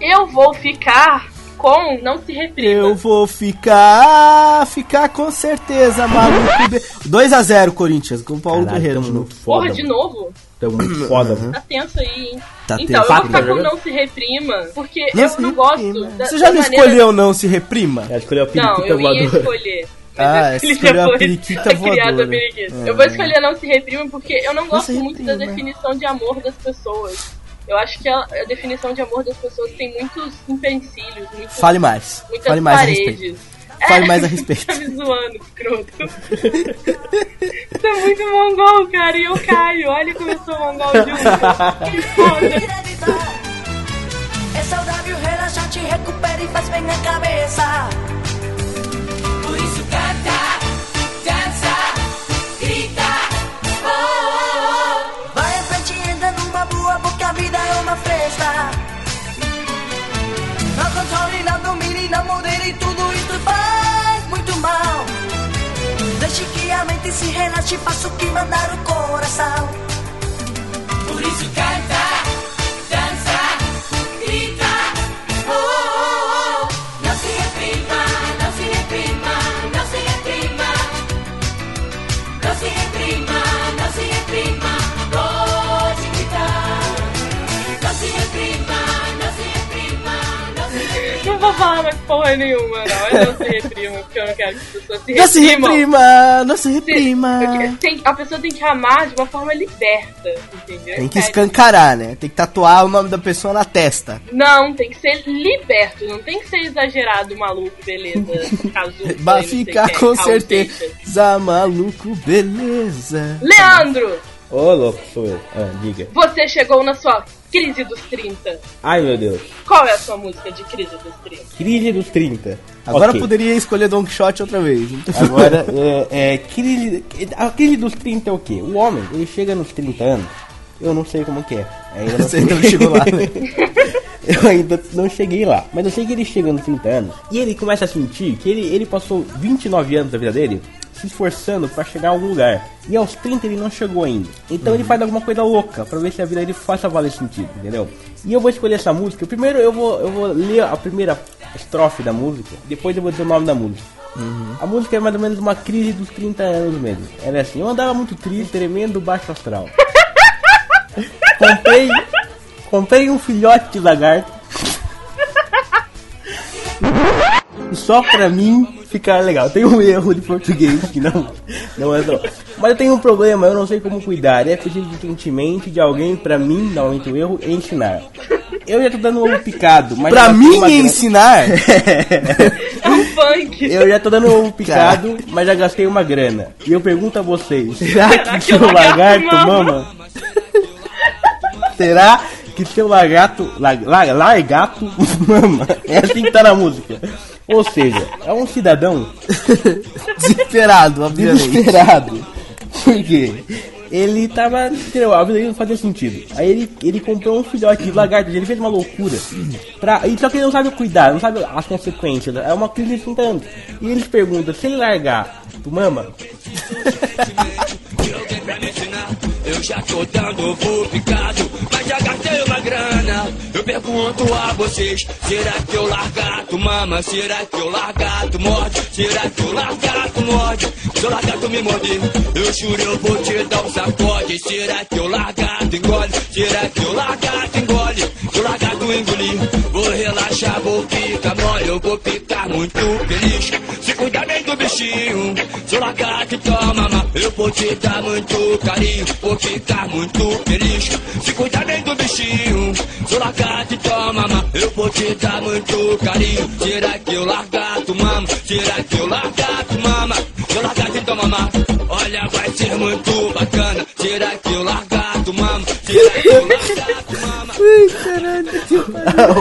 Eu vou ficar com Não Se Reprima. Eu vou ficar. Ficar com certeza, maluco. 2x0 Corinthians, com o Paulo Caralho, Guerreiro tamo de novo. muito foda. Porra, de mano. novo? Tamo muito foda, mano. Tá tenso aí, hein? Tá então, tenso. eu vou ficar com? Não Se Reprima porque Não eu não reprima. gosto da Você já da não maneira- escolheu não se reprima? Já escolheu a Não, periquita eu ia escolher. Mas Ah, eu escolhi escolheu a periquita a criada voadora. periquita. É. Eu vou escolher não se reprima porque eu não gosto se muito da definição de amor das pessoas. Eu acho que a, a definição de amor das pessoas tem muitos empecilhos, muitos, Fale mais. muitas Fale mais a respeito. paredes. Fale mais a respeito. tá me zoando, escroto. Você é muito mongol, cara, e eu caio. Olha como eu sou mongol junto. Que foda. É saudável, relaxante, recupera e faz bem na cabeça. Por isso canta, dança, grita. Oh, oh, oh. Vai à frente e anda numa boa, porque a vida é uma festa. Não controle, não domine, não modere, que se relaxe, faça o que mandar o coração. Por isso canta, falar mais porra nenhuma, não. Eu não se reprima, porque eu não quero que as pessoas se Não se reprimam. reprima, não se reprima. tem- a pessoa tem que amar de uma forma liberta, entendeu? Tem que Cara, escancarar, né? Tem que tatuar o nome da pessoa na testa. Não, tem que ser liberto, não tem que ser exagerado, maluco, beleza. Vai ficar com certeza, maluco, beleza. Leandro, Ô, louco, sou eu. Ah, diga. você chegou na sua crise dos 30. Ai, meu Deus. Qual é a sua música de crise dos 30? Crise dos 30. Agora Ok. poderia escolher Don Quixote outra vez. Agora, é, é, crise, a crise dos 30 é o quê? O homem, ele chega nos 30 anos, eu não sei como que é. Ainda não Você não chegou lá, né? Eu ainda não cheguei lá. Mas eu sei que ele chega nos 30 anos e ele começa a sentir que ele, ele passou 29 anos da vida dele se esforçando pra chegar a algum lugar. E aos 30 ele não chegou ainda. Então ele faz alguma coisa louca pra ver se a vida dele faça valer sentido, entendeu? E eu vou escolher essa música. Primeiro eu vou, eu vou ler a primeira estrofe da música, depois eu vou dizer o nome da música. A música é mais ou menos uma crise dos 30 anos mesmo. Ela é assim, eu andava muito triste, tremendo baixo astral. comprei, comprei um filhote de lagarto. Só pra mim ficar legal. Tem um erro de português que não, não é só. Mas eu tenho um problema, eu não sei como cuidar. É preciso urgentemente de alguém pra mim, normalmente o erro, ensinar. Eu já tô dando um ovo picado, mas. Pra mim ensinar? É um funk. Eu já tô dando um ovo picado, mas já gastei uma grana. E eu pergunto a vocês: será que que seu o lagarto lagarto mama? Será que seu lagarto. La, la, largato mama? É assim que tá na música. Ou seja, é um cidadão Desesperado, obviamente. desesperado. Por quê? Ele tava. Entendeu? A vida dele não fazia sentido. Aí ele, ele comprou um filhote de lagarto, ele fez uma loucura. Pra, e só que ele não sabe cuidar, não sabe as consequências. É uma crise de 30 anos. E eles perguntam, se ele largar, tu mama? Já tô dando voo picado, mas já gastei uma grana. Eu pergunto a vocês: será que eu largato mama? Será que eu largato morde? Será que eu largato morde? Se eu largato me morder, eu juro eu vou te dar um sacode. Será que eu largato engole? Será que eu largato engole? Se eu largato engolir, vou relaxar, vou ficar mole, eu vou ficar muito feliz. Eu largar te toma, eu vou te dar muito carinho, vou ficar muito feliz. Se cuidar bem do bichinho, eu largar te toma, eu vou te dar muito carinho. Será que eu largar tu mama? Será que eu largar tu mama? Eu largar te toma, olha, vai ser muito bacana. Será que eu largar tu mama? Será que eu largar tu mama?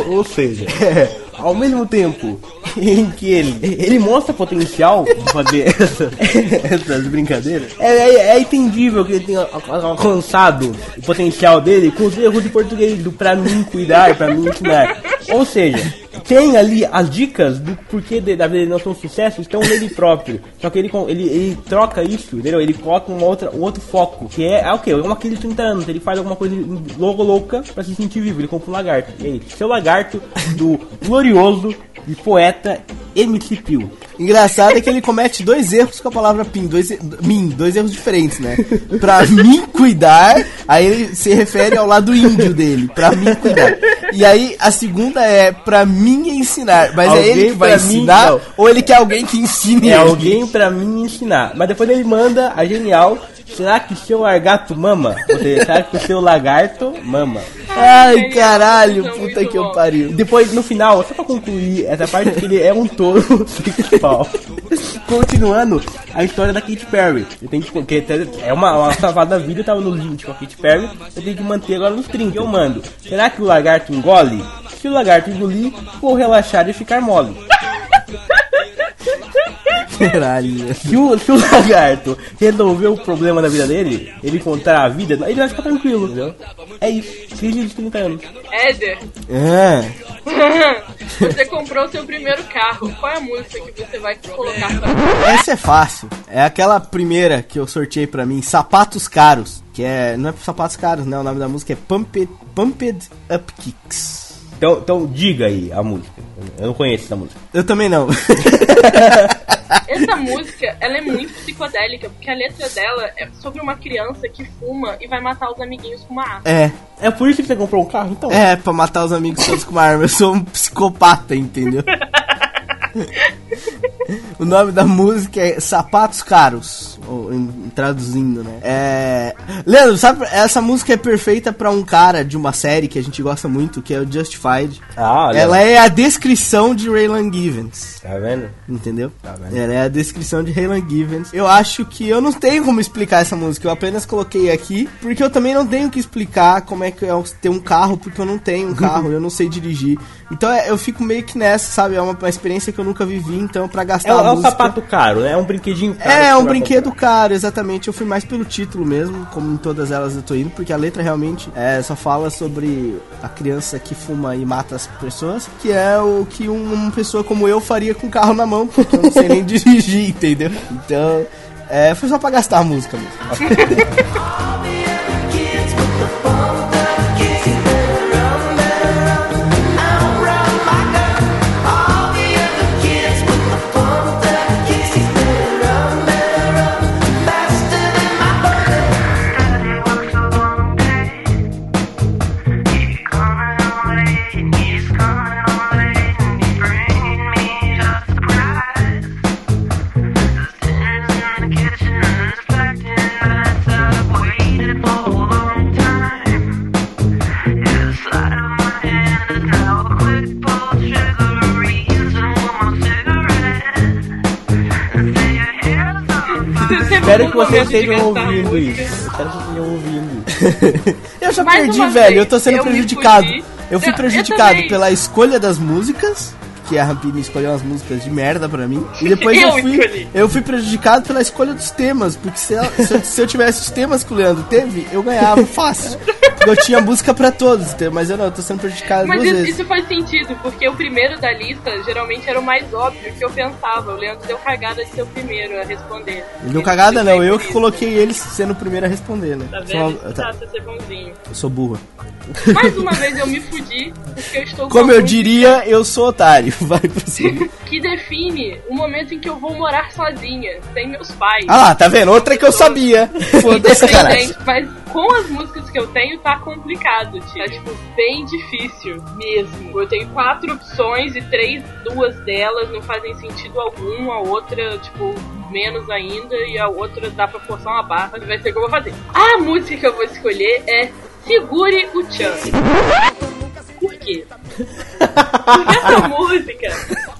Ou seja, ao mesmo tempo em que ele, ele mostra potencial de fazer essa- essas brincadeiras, é, é, é entendível que ele tenha al- alcançado o potencial dele com os erros de português, do pra mim cuidar, pra mim ensinar. Ou seja, tem ali as dicas do porquê da vida dele não ser um sucesso estão nele próprio. Só que ele, ele, ele troca isso, entendeu? Ele coloca uma outra, um outro foco, que é, é o quê? É uma crise de 30 anos. Ele faz alguma coisa louca, louca pra se sentir vivo. Ele compra um lagarto. E aí, seu lagarto do glorioso e poeta MC Pio. Engraçado é que ele comete dois erros com a palavra pin, dois, mim, dois erros diferentes, né? Pra mim cuidar, aí ele se refere ao lado índio dele, pra mim cuidar. E aí a segunda é pra mim ensinar, mas é Alguém ele que vai mim, ensinar não. ou ele quer alguém que ensine É ele? alguém pra mim ensinar. Mas depois ele manda a genial. Será que o seu lagarto mama? Ou seja, será que o seu lagarto mama? Ai, caralho, São puta que eu pariu. Depois, no final, só pra concluir essa parte que ele é um touro sexual. Continuando a história da Katy Perry. Eu tenho que, porque é uma, uma salvada vida, eu tava no limite com a Katy Perry, eu tenho que manter agora nos 30. Eu mando. Será que o lagarto engole? Se o lagarto engolir, vou relaxar e ficar mole. Caralho. Se o, se o lagarto resolver o problema da vida dele, ele encontrar a vida, ele vai ficar tranquilo, entendeu? É isso. Crise de 30 anos. Éder, É. você comprou o seu primeiro carro. Qual é a música que você vai colocar pra Essa é fácil. É aquela primeira que eu sorteei pra mim, Sapatos Caros. Que é. Não é sapatos caros, né? O nome da música é Pumped, Pumped Up Kicks. Então, então diga aí a música. Eu não conheço essa música. Eu também não. Essa música, ela é muito psicodélica, porque a letra dela é sobre uma criança que fuma e vai matar os amiguinhos com uma arma. é. É por isso que você comprou um carro, então? É, pra matar os amigos todos com uma arma. Eu sou um psicopata, entendeu? o nome da música é Sapatos Caros. Ou, em- traduzindo, né? É. Leandro, sabe, essa música é perfeita pra um cara de uma série que a gente gosta muito, que é o Justified. Ah, olha. Ela é a descrição de Raylan Givens. Tá vendo? Entendeu? Tá vendo? Ela é a descrição de Raylan Givens. Eu acho que eu não tenho como explicar essa música. Eu apenas coloquei aqui, porque eu também não tenho que explicar como é que é ter um carro, porque eu não tenho um carro, eu não sei dirigir. Então é, eu fico meio que nessa, sabe? É uma, uma experiência que eu nunca vivi, então pra gastar É, um- a é um música... sapato caro, né? É um brinquedinho caro. É, é um brinquedo comprar. caro, exatamente. Eu fui mais pelo título mesmo, como em todas elas eu tô indo, porque a letra realmente é, só fala sobre a criança que fuma e mata as pessoas, que é o que um- uma pessoa como eu faria com o carro na mão, porque eu não sei nem dirigir, entendeu? Então, é, foi só pra gastar a música mesmo. Espero que vocês estejam ouvindo isso. Espero que vocês estejam ouvindo isso. Eu já Mais perdi, velho. vez, Eu tô sendo eu prejudicado. Eu fui Eu- eu prejudicado também. pela escolha das músicas. Que a Rampini escolheu umas músicas de merda pra mim. E depois eu, Eu fui. escolhi. Eu fui prejudicado pela escolha dos temas. Porque se, ela- se eu- se eu tivesse os temas que o Leandro teve, eu ganhava fácil. Porque eu tinha música pra todos, mas eu não, eu tô sendo prejudicado Mas duas isso, vezes. isso faz sentido, porque o primeiro da lista geralmente era o mais óbvio que eu pensava. O Leandro deu cagada de ser o primeiro a responder. Ele deu cagada não, eu que coloquei ele sendo o primeiro a responder, né? Tá Sou vendo? Isso tá, tá, bonzinho. eu sou burro. Mais uma vez eu me fudi, porque eu estou com Como eu diria, eu sou otário. Vai pro cima. Que define o momento em que eu vou morar sozinha, sem meus pais. Ah lá, tá vendo? Outra que eu sabia. Foda-se. Independente, mas com as músicas que eu tenho tá complicado, tio. Tá tipo bem difícil mesmo. Eu tenho quatro opções e três, duas delas não fazem sentido algum, a outra, tipo, menos ainda, e a outra dá pra forçar uma barra, que vai ser o que eu vou fazer. A música que eu vou escolher é Segure o Chan. Quê? Porque essa música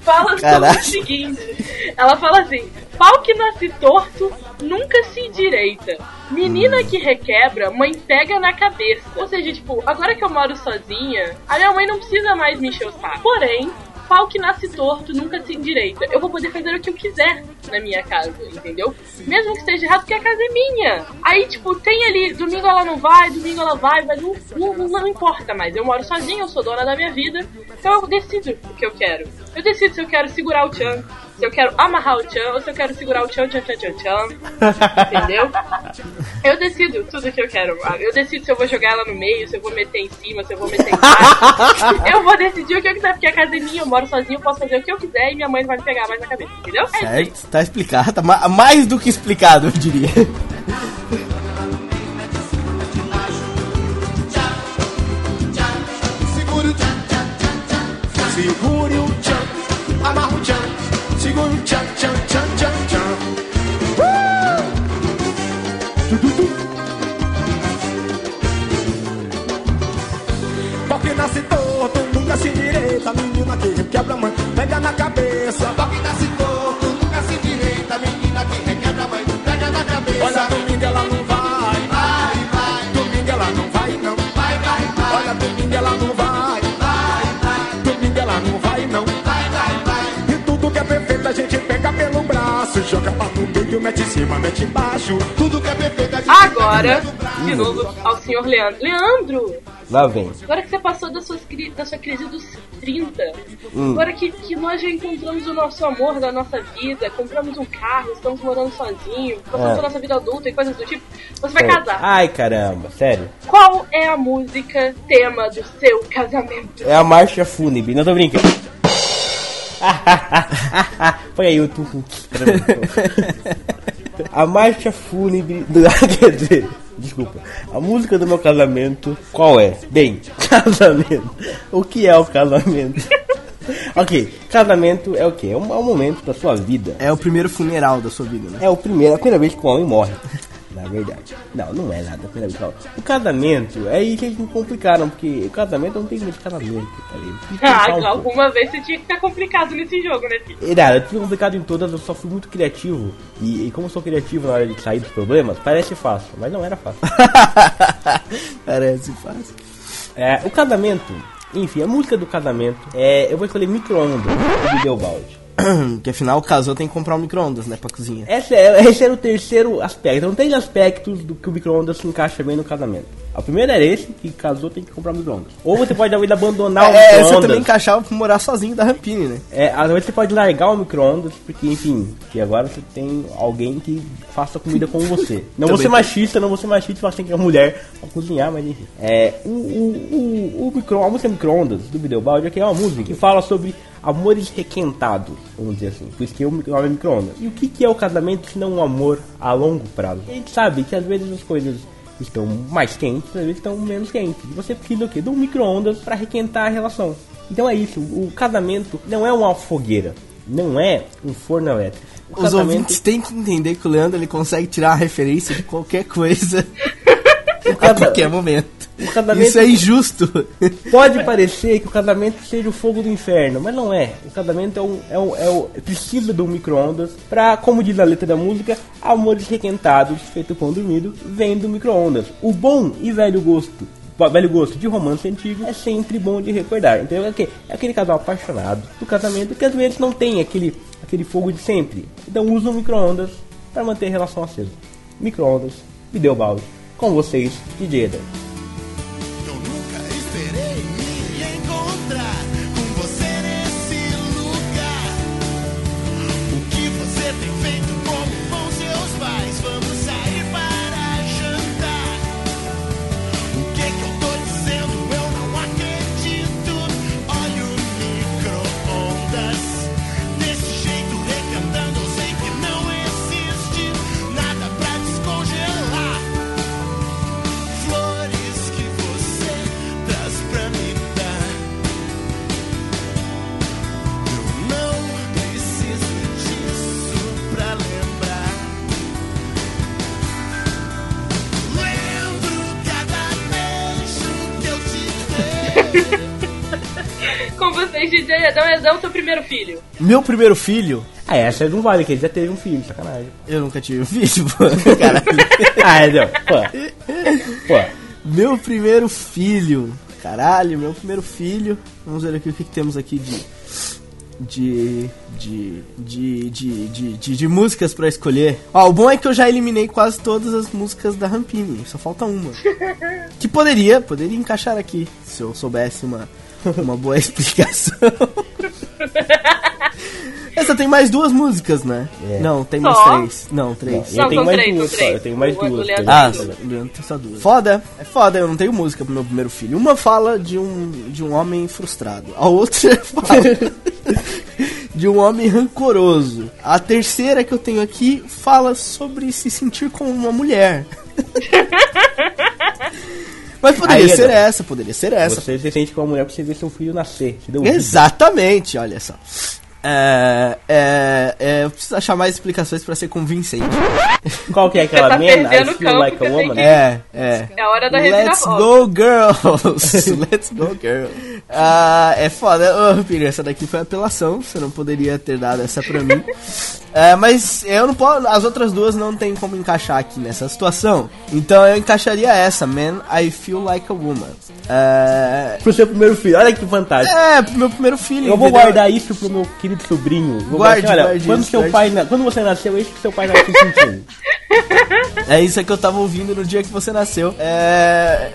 fala sobre o seguinte: ela fala assim, pau que nasce torto nunca se endireita. Menina que requebra, mãe pega na cabeça. Ou seja, tipo, agora que eu moro sozinha, a minha mãe não precisa mais me encher o saco. Porém, pau que nasce torto nunca se endireita. Eu vou poder fazer o que eu quiser na minha casa, entendeu? Mesmo que esteja errado, porque a casa é minha. Aí, tipo, tem ali, domingo ela não vai, domingo ela vai, mas não, não, não importa mais. Eu moro sozinha, eu sou dona da minha vida, então eu decido o que eu quero. Eu decido se eu quero segurar o Chan, se eu quero amarrar o Chan, ou se eu quero segurar o Chan, Chan, Chan, Chan, Chan. Entendeu? Eu decido tudo que eu quero. Eu decido se eu vou jogar ela no meio, se eu vou meter em cima, se eu vou meter embaixo. eu vou decidir o que eu quiser, porque a casa é minha, eu moro sozinho, eu posso fazer o que eu quiser e minha mãe não vai me pegar mais na cabeça, entendeu? É isso aí. Certo, tá explicado. Tá ma- mais do que explicado, eu diria. Segure o tchan, tchan, tchan, tchan. Segure o tchan, amarra o tchan. Segure o tchan, tchan, tchan, tchan, tchan. Uh! Porque nasce torto, nunca se direita. Menina que quebra mãe, pega na cabeça. Porque nasce torto, nunca se direita. Menina que requebra mãe, pega na cabeça. Olha, domingo ela não braço. Joga pra no meio, mete em cima, mete embaixo. Tudo que é perfeito a gente Agora, de novo, ao senhor Leandro. Leandro, Lá vem. agora que você passou da, cri- da sua crise dos 30, Hum. agora que, que nós já encontramos o nosso amor da nossa vida, compramos um carro, estamos morando sozinhos, passamos É. pela nossa vida adulta e coisas do tipo, você vai É. casar. Ai, caramba, sério. Qual é a música tema do seu casamento? É a marcha fúnebre, não tô brincando. Põe aí o tum. A marcha fúnebre do. Quer dizer, desculpa. A música do meu casamento, qual é? Bem, casamento. O que é o casamento? ok, casamento é o que? É um, é um momento da sua vida. É o primeiro funeral da sua vida, né? É o primeiro, a primeira vez que o homem morre. Na verdade. Não, não é nada. que o casamento, é aí que eles me complicaram, porque o casamento não tem muito casamento. Tá ligado? Ah, um pouco. alguma vez você tinha que ficar complicado nesse jogo, né, filho? E nada, eu fui complicado em todas, eu só fui muito criativo. E, e como eu sou criativo na hora de sair dos problemas, parece fácil, mas não era fácil. Parece fácil. É, o casamento, enfim, a música do casamento, é, eu vou escolher micro-ondas do Videobaldi. que afinal, casou tem que comprar um micro-ondas, né, pra cozinha. Esse, é, esse era o terceiro aspecto. Então, três aspectos do que o micro-ondas se encaixa bem no casamento. O primeiro era esse, que casou tem que comprar micro-ondas. Ou você pode dar abandonar o É, você micro-ondas. também encaixava pra morar sozinho da Rampini, né? É, às vezes você pode largar o micro-ondas, porque, enfim, que agora você tem alguém que faça comida com você. Não vou ser machista, não vou ser machista, você tem que uma mulher pra cozinhar, mas enfim. É, o, o, o, o micro, a música micro-ondas do Videobaldi é que é uma música que fala sobre amores requentados, vamos dizer assim. Por isso que micro- nome é micro-ondas. E o que, que é o casamento se não um amor a longo prazo? A gente sabe que às vezes as coisas estão mais quentes, às vezes estão menos quentes. E você precisa do quê? De um micro-ondas para requentar a relação. Então é isso, o casamento não é uma fogueira, não é um forno elétrico. O Os ouvintes têm que entender que o Leandro ele consegue tirar a referência de qualquer coisa a casa- qualquer momento. o casamento Isso é injusto. pode parecer que o casamento seja o fogo do inferno, mas não é. O casamento é um, é um, é um precisa de um micro-ondas para, como diz a letra da música, amores requentados, feito pão dormido, vem do micro-ondas. O bom e velho gosto velho gosto de romance antigo é sempre bom de recordar. Então é, é aquele casal apaixonado do casamento que às vezes não tem aquele, aquele fogo de sempre. Então usa o micro-ondas para manter a relação acesa. Micro-ondas, Videobaldi, com vocês, DJ Eder. Primeiro filho. Meu primeiro filho, Ah, essa não vale, que ele já teve um filho, sacanagem. eu nunca tive um filho, pô. Caralho. Ah, Edão, pô. Pô, Meu primeiro filho. Caralho, meu primeiro filho. Vamos ver aqui o que, que temos aqui de. De. De. De. De. De, de, de músicas pra escolher. Ó, o bom é que eu já eliminei quase todas as músicas da Rampini. Só falta uma. Que poderia, poderia encaixar aqui. Se eu soubesse uma, uma boa explicação. Essa tem mais duas músicas, né? É. Não, tem mais Só? três. Não, três. eu Não, tenho são mais três, duas, só. três. Eu tenho mais duas. Ah, Leandro. Leandro tem só duas. Foda, é foda, eu não tenho música pro meu primeiro filho. Uma fala de um, de um homem frustrado, a outra fala de um homem rancoroso. A terceira que eu tenho aqui fala sobre se sentir como uma mulher. Mas poderia Aí, ser essa, poderia ser essa. Você se sente com uma mulher pra você ver seu filho nascer. Vida. Exatamente, olha só. É, é, é, eu preciso achar mais explicações pra ser convincente. Qual que é aquela tá man? I feel like a woman? que- É, é. É a hora da Let's go, girls! Let's go, girls! Ah, é foda. Ô, Piri, essa daqui foi apelação. Você não poderia ter dado essa pra mim. É, mas eu não posso. As outras duas não tem como encaixar aqui nessa situação. Então eu encaixaria essa, Man, I Feel Like a Woman. É, Pro seu primeiro filho, olha que fantástico. é pro meu primeiro filho. Eu vou entendeu? guardar isso pro meu querido sobrinho. Vou Guarde, olha, guarde quando, isso, seu guarde pai, na- quando você nasceu, isso que seu pai se sentindo. É isso que eu tava ouvindo no dia que você nasceu. É.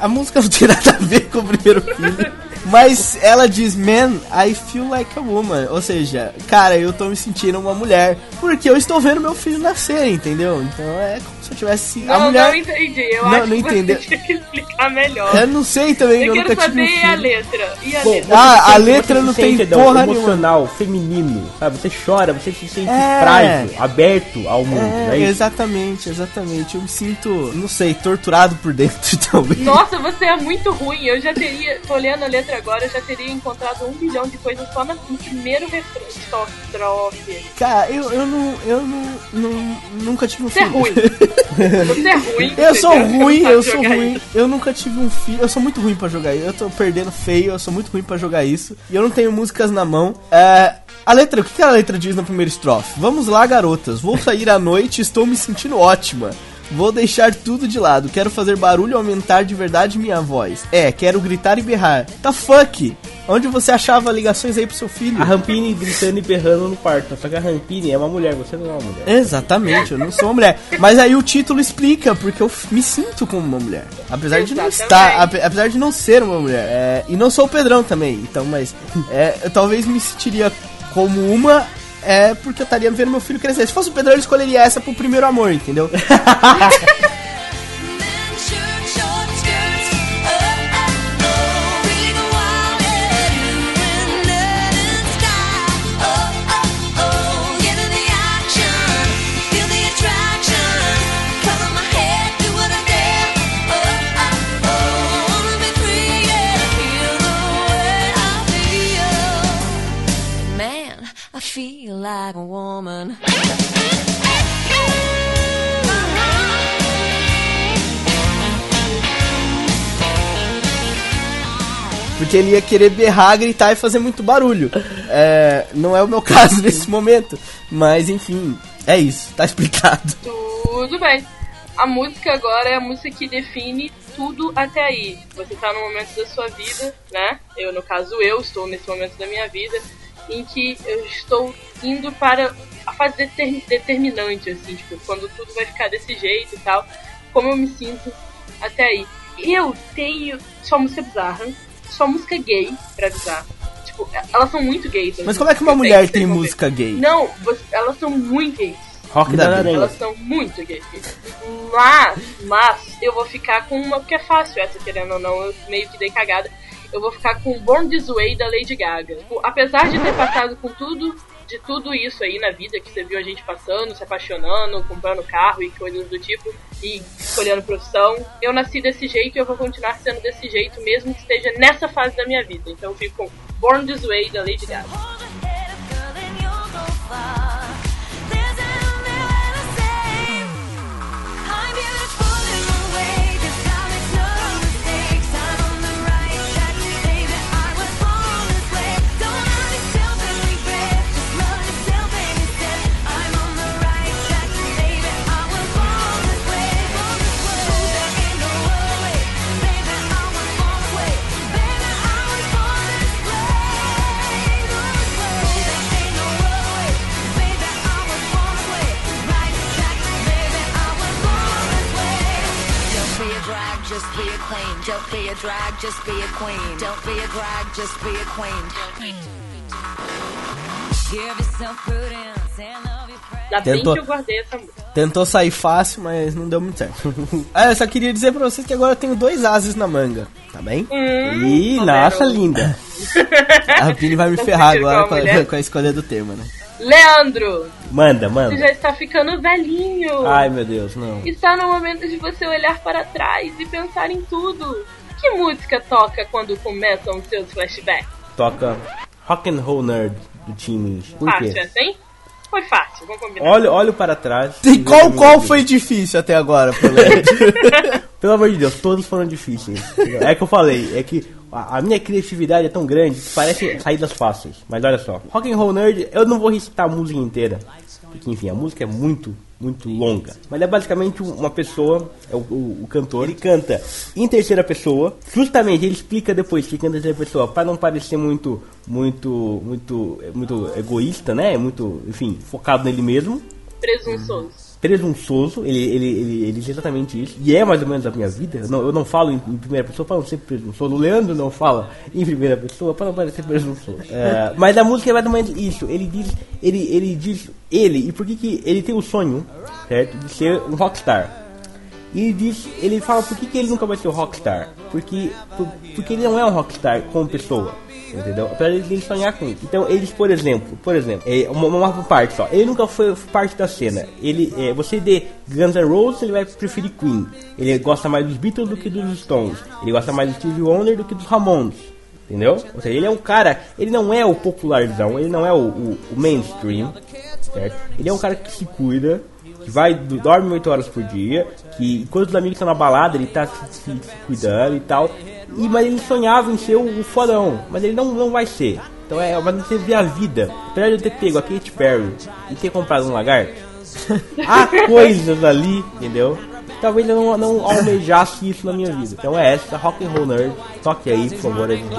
A música não tem nada a ver com o primeiro filho. Mas ela diz, man, I feel like a woman. Ou seja, cara, eu tô me sentindo uma mulher. Porque eu estou vendo meu filho nascer, entendeu? Então é se eu tivesse. Não, a mulher. não entendi. Eu Não, acho não que entendeu. você tinha que explicar melhor. Eu não sei também, eu, Eu nunca quero tive um saber a letra. E a Bom, letra? Ah, a letra não tem sente, porra nenhuma. emocional, feminino, sabe? Você chora, você se sente É. frágil, aberto ao mundo, É, é exatamente, exatamente. Eu me sinto, não sei, torturado por dentro também. Nossa, você é muito ruim. Eu já teria, tô olhando a letra agora, eu já teria encontrado um bilhão de coisas só no primeiro refrão. Estrofe. Cara, eu, eu não. Eu não, não. Nunca tive um Você é ruim. Você é ruim. Eu sou ruim, eu sou ruim. isso. Eu nunca tive um filho. Eu sou muito ruim pra jogar isso. Eu tô perdendo feio, eu sou muito ruim pra jogar isso. E eu não tenho músicas na mão. É, a letra, o que que a letra diz na primeira estrofe? Vamos lá, garotas. Vou sair à noite, estou me sentindo ótima. Vou deixar tudo de lado. Quero fazer barulho e aumentar de verdade minha voz. É, quero gritar e berrar. Tá fuck? Onde você achava ligações aí pro seu filho? A Rampini gritando e berrando no quarto. Só que a Rampini é uma mulher, você não é uma mulher. Exatamente, eu não sou uma mulher. Mas aí o título explica, porque eu me sinto como uma mulher. Apesar de não estar, ape- apesar de não ser uma mulher. É, e não sou o Pedrão também, então, mas é, eu talvez me sentiria como uma. É porque eu estaria vendo meu filho crescer. Se fosse o Pedrão, ele escolheria essa pro primeiro amor, entendeu? Porque ele ia querer berrar, gritar e fazer muito barulho. É, não é o meu caso nesse momento. Mas enfim, é isso, tá explicado. Tudo bem. A música agora é a música que define tudo até aí. Você tá no momento da sua vida, né? Eu, no caso, eu estou nesse momento da minha vida em que eu estou indo para a fase deter- determinante, assim, tipo, quando tudo vai ficar desse jeito e tal. Como eu me sinto até aí. Eu tenho só música bizarra, só música gay, pra avisar. Tipo, elas são muito gays. as Mas como é que uma mulher tem música gay? Não, você- elas são muito gays. Rock da. Aranha. Elas são muito gays. Mas, mas, eu vou ficar com uma, porque é fácil essa, querendo ou não, eu meio que dei cagada. Eu vou ficar com Born This Way da Lady Gaga. Tipo, Apesar de ter passado com tudo, de tudo isso aí na vida, que você viu a gente passando, se apaixonando, comprando carro e coisas do tipo, e escolhendo profissão, eu nasci desse jeito e eu vou continuar sendo desse jeito, mesmo que esteja nessa fase da minha vida. Então eu fico com Born This Way da Lady Gaga. Drag, just be a queen. Don't be a drag, just be a queen. Give yourself prudence and love your. Ainda bem Tentou. que eu guardei essa música. Tentou sair fácil, mas não deu muito certo. ah, eu só queria dizer pra vocês que agora eu tenho dois ases na manga, tá bem? Hum, Ih, nossa, linda. A Pini vai me ferrar agora com a a, com a escolha do tema, né? Leandro, Manda, você manda. já está ficando velhinho. Ai, meu Deus, não. Está no momento de você olhar para trás e pensar em tudo. Que música toca quando começam os seus flashbacks? Toca Rock and Roll Nerd do time. Por Fácil quê? assim? Foi fácil, vamos combinar. Olho, olho para trás. E qual, qual foi difícil até agora? Pelo amor de Deus, todos foram difíceis. É que eu falei, é que a, a minha criatividade é tão grande que parece saídas fáceis. Mas olha só, Rock and Roll Nerd, eu não vou recitar a música inteira. Porque, enfim, a música é muito, muito longa. Mas é basicamente uma pessoa, é o, o- o cantor, ele canta em terceira pessoa. Justamente, ele explica depois que canta em terceira pessoa, para não parecer muito, muito, muito, muito egoísta, né? Muito, enfim, focado nele mesmo Presunçoso. Presunçoso, ele, ele, ele, ele diz exatamente isso, e é mais ou menos a minha vida. Não, eu não falo em, em primeira pessoa para não ser presunçoso. O Leandro não fala em primeira pessoa para não parecer presunçoso. É, mas a música é mais ou menos isso. Ele diz, ele, ele diz, ele, e por que, que ele tem o sonho, certo, de ser um rockstar. E ele diz, ele fala por que, que ele nunca vai ser um rockstar. Porque, por- porque ele não é um rockstar como pessoa. Entendeu? Apesar de ele sonhar com isso. Então, eles, por exemplo, por exemplo, é, uma, uma parte só. Ele nunca foi parte da cena. Ele, é, você de Guns N' Roses, ele vai preferir Queen. Ele gosta mais dos Beatles do que dos Stones. Ele gosta mais do Stevie Wonder do que dos Ramones. Entendeu? Ou seja, ele é um cara, ele não é o popularzão, ele não é o, o- o mainstream, certo? Ele é um cara que se cuida, que vai, do- dorme 8 horas por dia, que enquanto os amigos estão na balada, ele tá se, se- se cuidando e tal. E, mas ele sonhava em ser o, o fodão, mas ele não, não vai ser. Então é, mas você vê a vida. Apesar de eu ter pego a Katy Perry e ter comprado um lagarto, há coisas ali, entendeu? Talvez eu não, não almejasse isso na minha vida. Então é essa, Rock and Roll Nerd. Toque aí, por favor, é a rock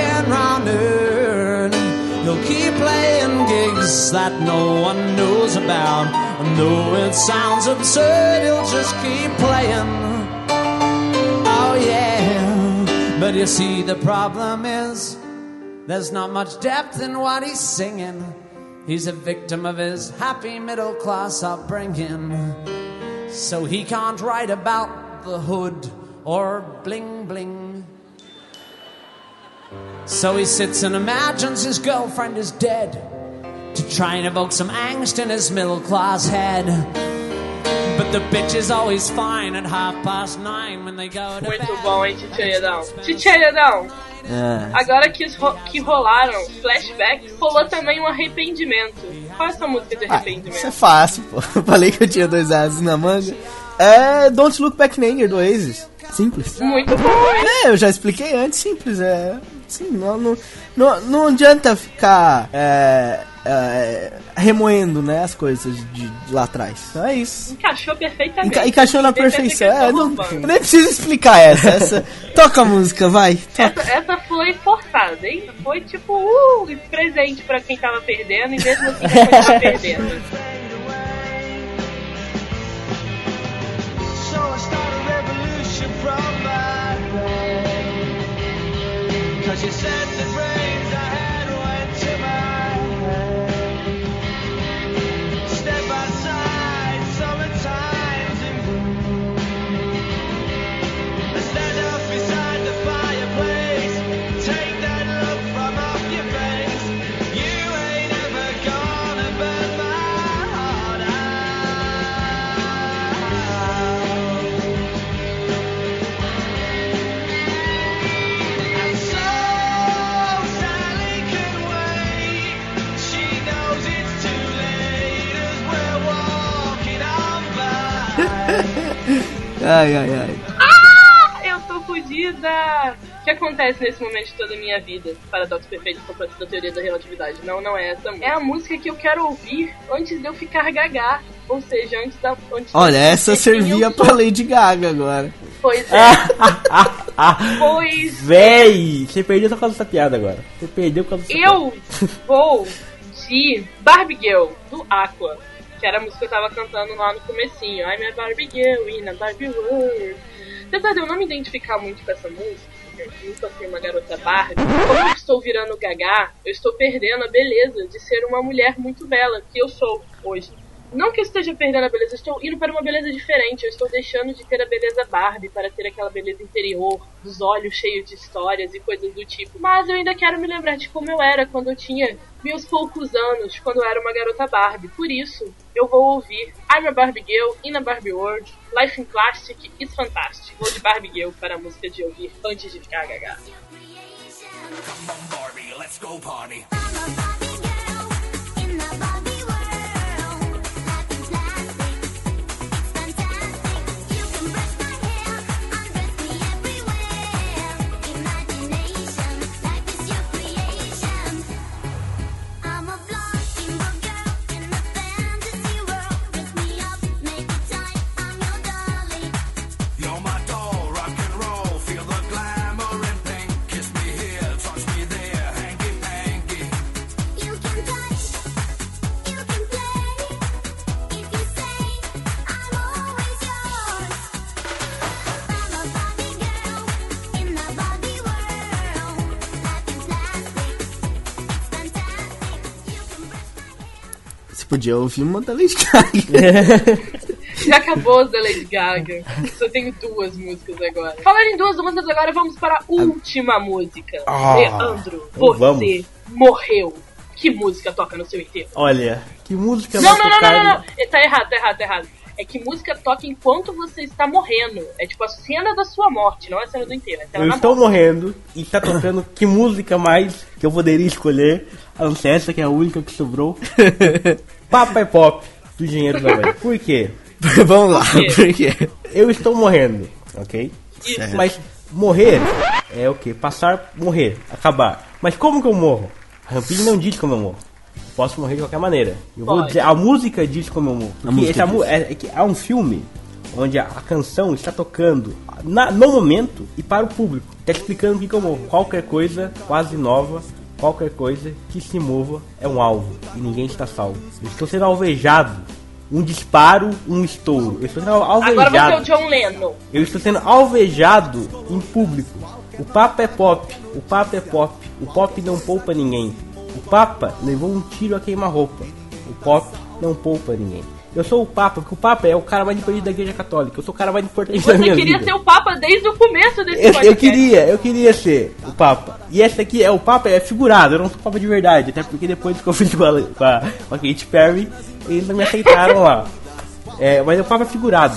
and roll nerd. And though it sounds absurd, he'll just keep playing. Oh yeah. But you see, the problem is there's not much depth in what he's singing. He's a victim of his happy middle class upbringing. So he can't write about the hood or bling bling. So he sits and imagines his girlfriend is dead to try and evoke some angst in his middle class head. But the bitch is always fine at half past nine when they go to Muito bom, hein, Titianhedão? Titianhedão, Ah, agora que, os ro- que rolaram flashbacks, rolou também um arrependimento. Qual é essa música de isso é arrependimento? fácil, pô. Falei que eu tinha dois ases na manga. É Don't Look Back in Anger do Oasis. Simples. Muito bom, hein? É, eu já expliquei antes, simples, é. Sim, não, não, não, não adianta ficar é, é, remoendo né, as coisas de, de lá atrás. Então é isso. Encaixou perfeitamente. Enca, encaixou na perfeição. tô É, não, eu nem preciso explicar essa. essa toca a música, vai. Toca. Essa, essa foi forçada, hein? Foi tipo, uh, presente pra quem tava perdendo e mesmo assim quem tava perdendo. Cause you said Ai, ai, ai. Ah, eu tô fodida! O que acontece nesse momento de toda a minha vida? Paradoxo perfeito complexo da teoria da relatividade. Não, não é essa. É a música que eu quero ouvir antes de eu ficar gagá. Ou seja, antes da. Antes Olha, da- essa servia pra Lady Gaga agora. Pois é. pois Véi, você perdeu por causa dessa piada agora. Você perdeu por causa dessa eu vou de Barbie Girl, do Aqua. Que era a música que eu tava cantando lá no comecinho. I'm a Barbie Girl in a Barbie World. Apesar de eu não me identificar muito com essa música, eu nunca fui uma garota Barbie, como eu estou virando gaga, eu estou perdendo a beleza de ser uma mulher muito bela, que eu sou hoje. Não que eu esteja perdendo a beleza, eu estou indo para uma beleza diferente. Eu estou deixando de ter a beleza Barbie para ter aquela beleza interior, dos olhos cheios de histórias e coisas do tipo. Mas eu ainda quero me lembrar de como eu era quando eu tinha meus poucos anos, quando eu era uma garota Barbie. Por isso, eu vou ouvir I'm a Barbie Girl, In a Barbie World, Life in Plastic is Fantastic. Vou de Barbie Girl para a música de ouvir antes de ficar gaga. Come on, Barbie, let's go party. Podia ouvir uma da Lady Gaga. Já acabou as da Lady Gaga. Só tenho duas músicas agora. Falando em duas músicas agora, vamos para a última música. Ah, Leandro, então você vamos. morreu. Que música toca no seu enterro? Olha, que música Não, não, não, não, não, não. Tá errado, tá errado, tá errado. É que música toca enquanto você está morrendo. É tipo a cena da sua morte, não a cena do enterro. É a Eu estou morte. morrendo e tá tocando que música mais que eu poderia escolher, a essa que é a única que sobrou. Papai Pop, do Engenheiro da Havaí. Por quê? Vamos lá, Por quê? por quê? Eu estou morrendo, ok? Isso. Mas morrer é o quê? Passar, morrer, acabar. Mas como que eu morro? A Rampini não diz como eu morro. Eu posso morrer de qualquer maneira. Eu vou dizer, a música diz como eu morro. Essa mu- é, é que há um filme onde a, a canção está tocando na- no momento e para o público. Está explicando o que, que eu morro. Qualquer coisa quase nova, qualquer coisa que se mova é um alvo e ninguém está salvo. Eu estou sendo alvejado. Um disparo, um estouro. Eu estou sendo alvejado. Agora você é o John Lennon. Eu estou sendo alvejado em público. O Papa é pop, o Papa é pop, o pop não poupa ninguém. O Papa levou um tiro a queima-roupa. O pop não poupa ninguém. Eu sou o Papa, porque o Papa é o cara mais importante da Igreja Católica. Eu sou o cara mais importante da Você minha queria vida. ser o Papa desde o começo desse Eu, eu podcast. queria, eu queria ser o Papa. E esse aqui é o Papa, é figurado, eu não sou o Papa de verdade. Até porque depois que eu fiz com a, com a, com a Katy Perry, eles não me aceitaram lá. É, mas é o Papa figurado.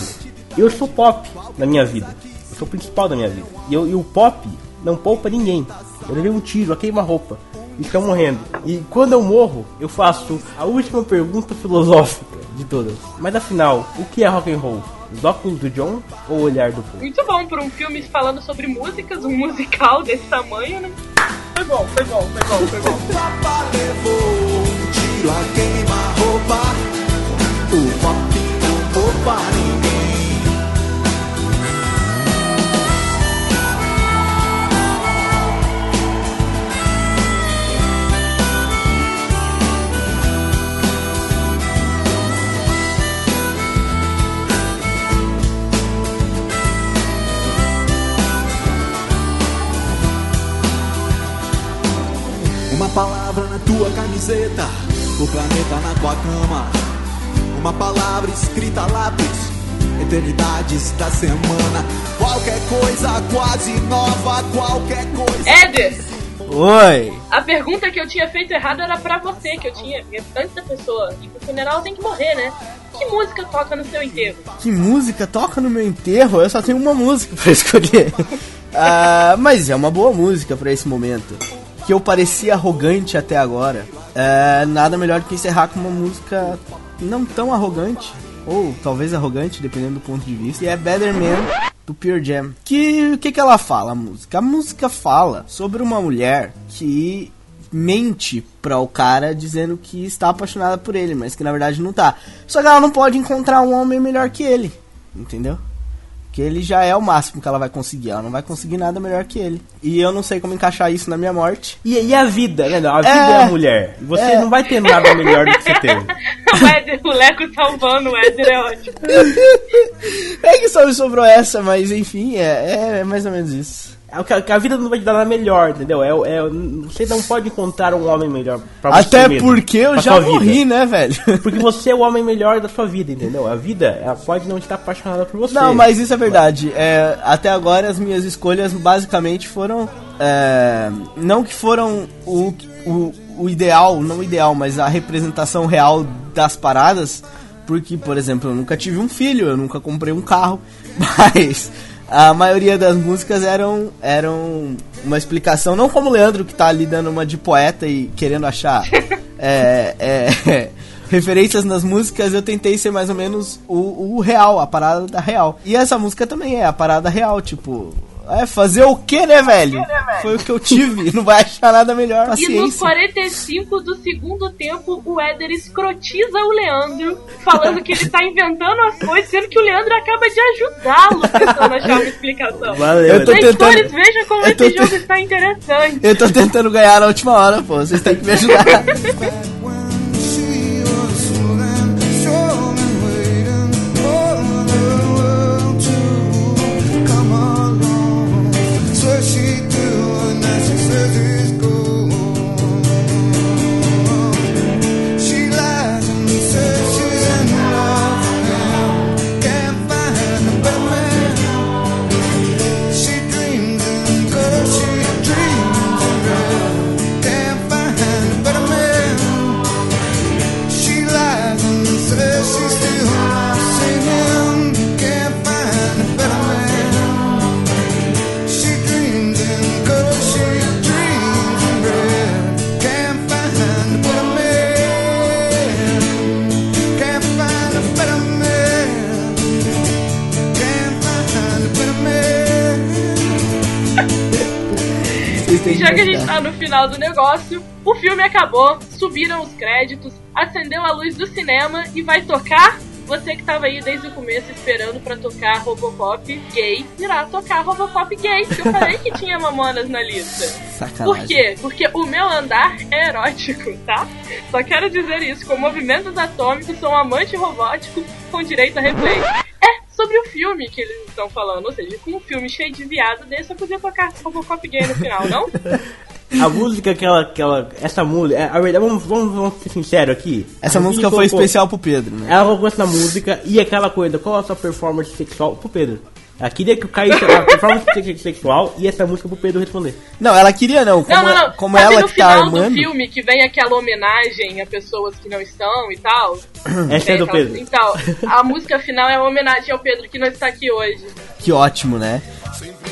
Eu sou pop na minha vida. Eu sou o principal da minha vida. E, eu- e o pop não poupa ninguém. Eu levei um tiro, a queima-roupa. E estão morrendo. E quando eu morro, eu faço a última pergunta filosófica de todas. Mas afinal, o que é rock and roll? Os óculos do John ou o olhar do povo? Muito bom por um filme falando sobre músicas, um musical desse tamanho, né? Foi bom, foi bom, foi bom, foi bom. Papa levou um tiro a queima-roupa. O pop não. Tua camiseta, o planeta na tua cama. Uma palavra escrita a lápis, eternidades da semana. Qualquer coisa quase nova, qualquer coisa. Éder, Oi! a pergunta que eu tinha feito errado era pra você, que eu tinha. Antes da pessoa ir pro funeral, tem que morrer, né? Que música toca no seu enterro? Que música toca no meu enterro? Eu só tenho uma música pra escolher. Ah, mas é uma boa música pra esse momento. Que eu parecia arrogante até agora. É, nada melhor do que encerrar com uma música não tão arrogante. Ou talvez arrogante, dependendo do ponto de vista. E é Better Man do Pure Jam. Que o que, que ela fala, a música? A música fala sobre uma mulher que mente pra o cara dizendo que está apaixonada por ele, mas que na verdade não tá. Só que ela não pode encontrar um homem melhor que ele, entendeu? Que ele já é o máximo que ela vai conseguir. Ela não vai conseguir nada melhor que ele. E eu não sei como encaixar isso na minha morte. E, e a vida, né? A vida É. é, a mulher. Você É. não vai ter nada melhor do que você teve. o Éder, o Leco salvando o Éder é ótimo. É que só me sobrou essa, mas enfim, é, é mais ou menos isso. É a, vida não vai te dar nada melhor, entendeu? É, é, você não pode encontrar um homem melhor pra você Até mesmo, porque eu já sua vida. morri, né, velho? Porque você é o homem melhor da sua vida, entendeu? A vida, ela pode não estar apaixonada por você. Não, mas isso é verdade. É, até agora as minhas escolhas basicamente foram. é, não que foram o, o, o ideal, não o ideal, mas a representação real das paradas. Porque, por exemplo, eu nunca tive um filho, eu nunca comprei um carro, mas a maioria das músicas eram, eram uma explicação, não como o Leandro que tá ali dando uma de poeta e querendo achar é, é, referências nas músicas, eu tentei ser mais ou menos o, o real, a parada da real. E essa música também é a parada real, tipo. É fazer o que, né, velho? Foi o que eu tive, não vai achar nada melhor. E nos Paciência. 45 do segundo tempo, o Éder escrotiza o Leandro, falando que ele tá inventando as coisas, sendo que o Leandro acaba de ajudá-lo tentando achar uma explicação. Valeu, Eu tô tentando- veja como esse te- jogo está interessante. Eu tô tentando ganhar na última hora, pô. Vocês têm que me ajudar. final do negócio, o filme acabou, subiram os créditos, acendeu a luz do cinema e vai tocar. Você que tava aí desde o começo esperando pra tocar Robocop gay, irá tocar Robocop gay, que eu falei que tinha mamonas na lista. Sacanagem. Por quê? Porque o meu andar é erótico, tá? Só quero dizer isso, com movimentos atômicos, sou um amante robótico com direito a replay. É sobre o filme que eles estão falando, ou seja, com um filme cheio de viado desse, eu podia tocar Robocop gay no final, não? A música, aquela, aquela, essa música, é, a verdade, vamos, vamos, vamos ser sinceros aqui. Essa A música foi colocou- especial pro Pedro, né? Ela colocou essa música e aquela coisa, qual a sua performance sexual pro Pedro? Ela queria que caísse a performance sex- sexual e essa música pro Pedro responder. Não, ela queria não. Como, não, não, não. como Sabe ela no que tá final armando. do filme que vem aquela homenagem a pessoas que não estão e tal? Essa é do aquela- Pedro. Então, a música final é uma homenagem ao Pedro que não está aqui hoje. Que ótimo, né? Sempre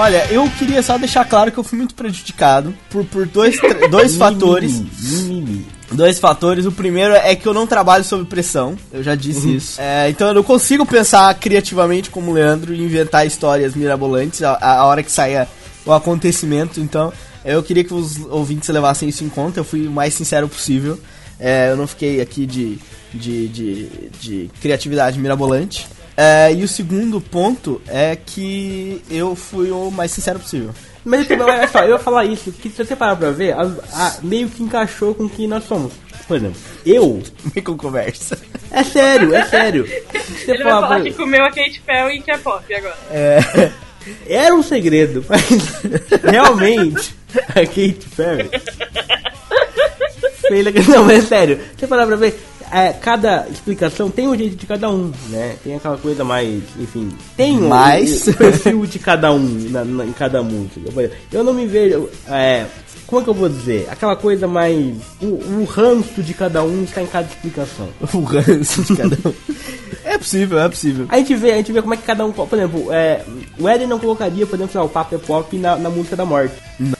Olha, eu queria só deixar claro que eu fui muito prejudicado por, por dois, dois fatores. Dois fatores. O primeiro é que eu não trabalho sob pressão. Eu já disse isso. É, então eu não consigo pensar criativamente como o Leandro e inventar histórias mirabolantes a, a hora que saia o acontecimento. Então eu queria que os ouvintes levassem isso em conta. Eu fui o mais sincero possível. É, eu não fiquei aqui de, de, de, de criatividade mirabolante. É, e o segundo ponto é que eu fui o mais sincero possível. Mas tipo, olha só, eu ia falar isso, que se você parar pra ver, a- a- meio que encaixou com o que nós somos. Por exemplo, eu. Vem com conversa. É sério, é sério. Você Ele vai falar falar pra- que comeu a Kate Perry e que é pop agora. É, Era um segredo, mas realmente a Kate Perry. Não, mas é sério. Você parar pra ver, é, cada explicação tem um jeito de cada um, né? Tem aquela coisa mais, enfim, tem um Mas- o perfil de cada um na- na- em cada música. Eu não me vejo, é, como é que eu vou dizer? Aquela coisa mais, o, o ranço de cada um está em cada explicação. O ranço de cada um. É possível, é possível. A gente vê, a gente vê como é que cada um. Por exemplo, é, o Éden não colocaria, por exemplo, lá, o Papo é Pop na, na música da morte. Não.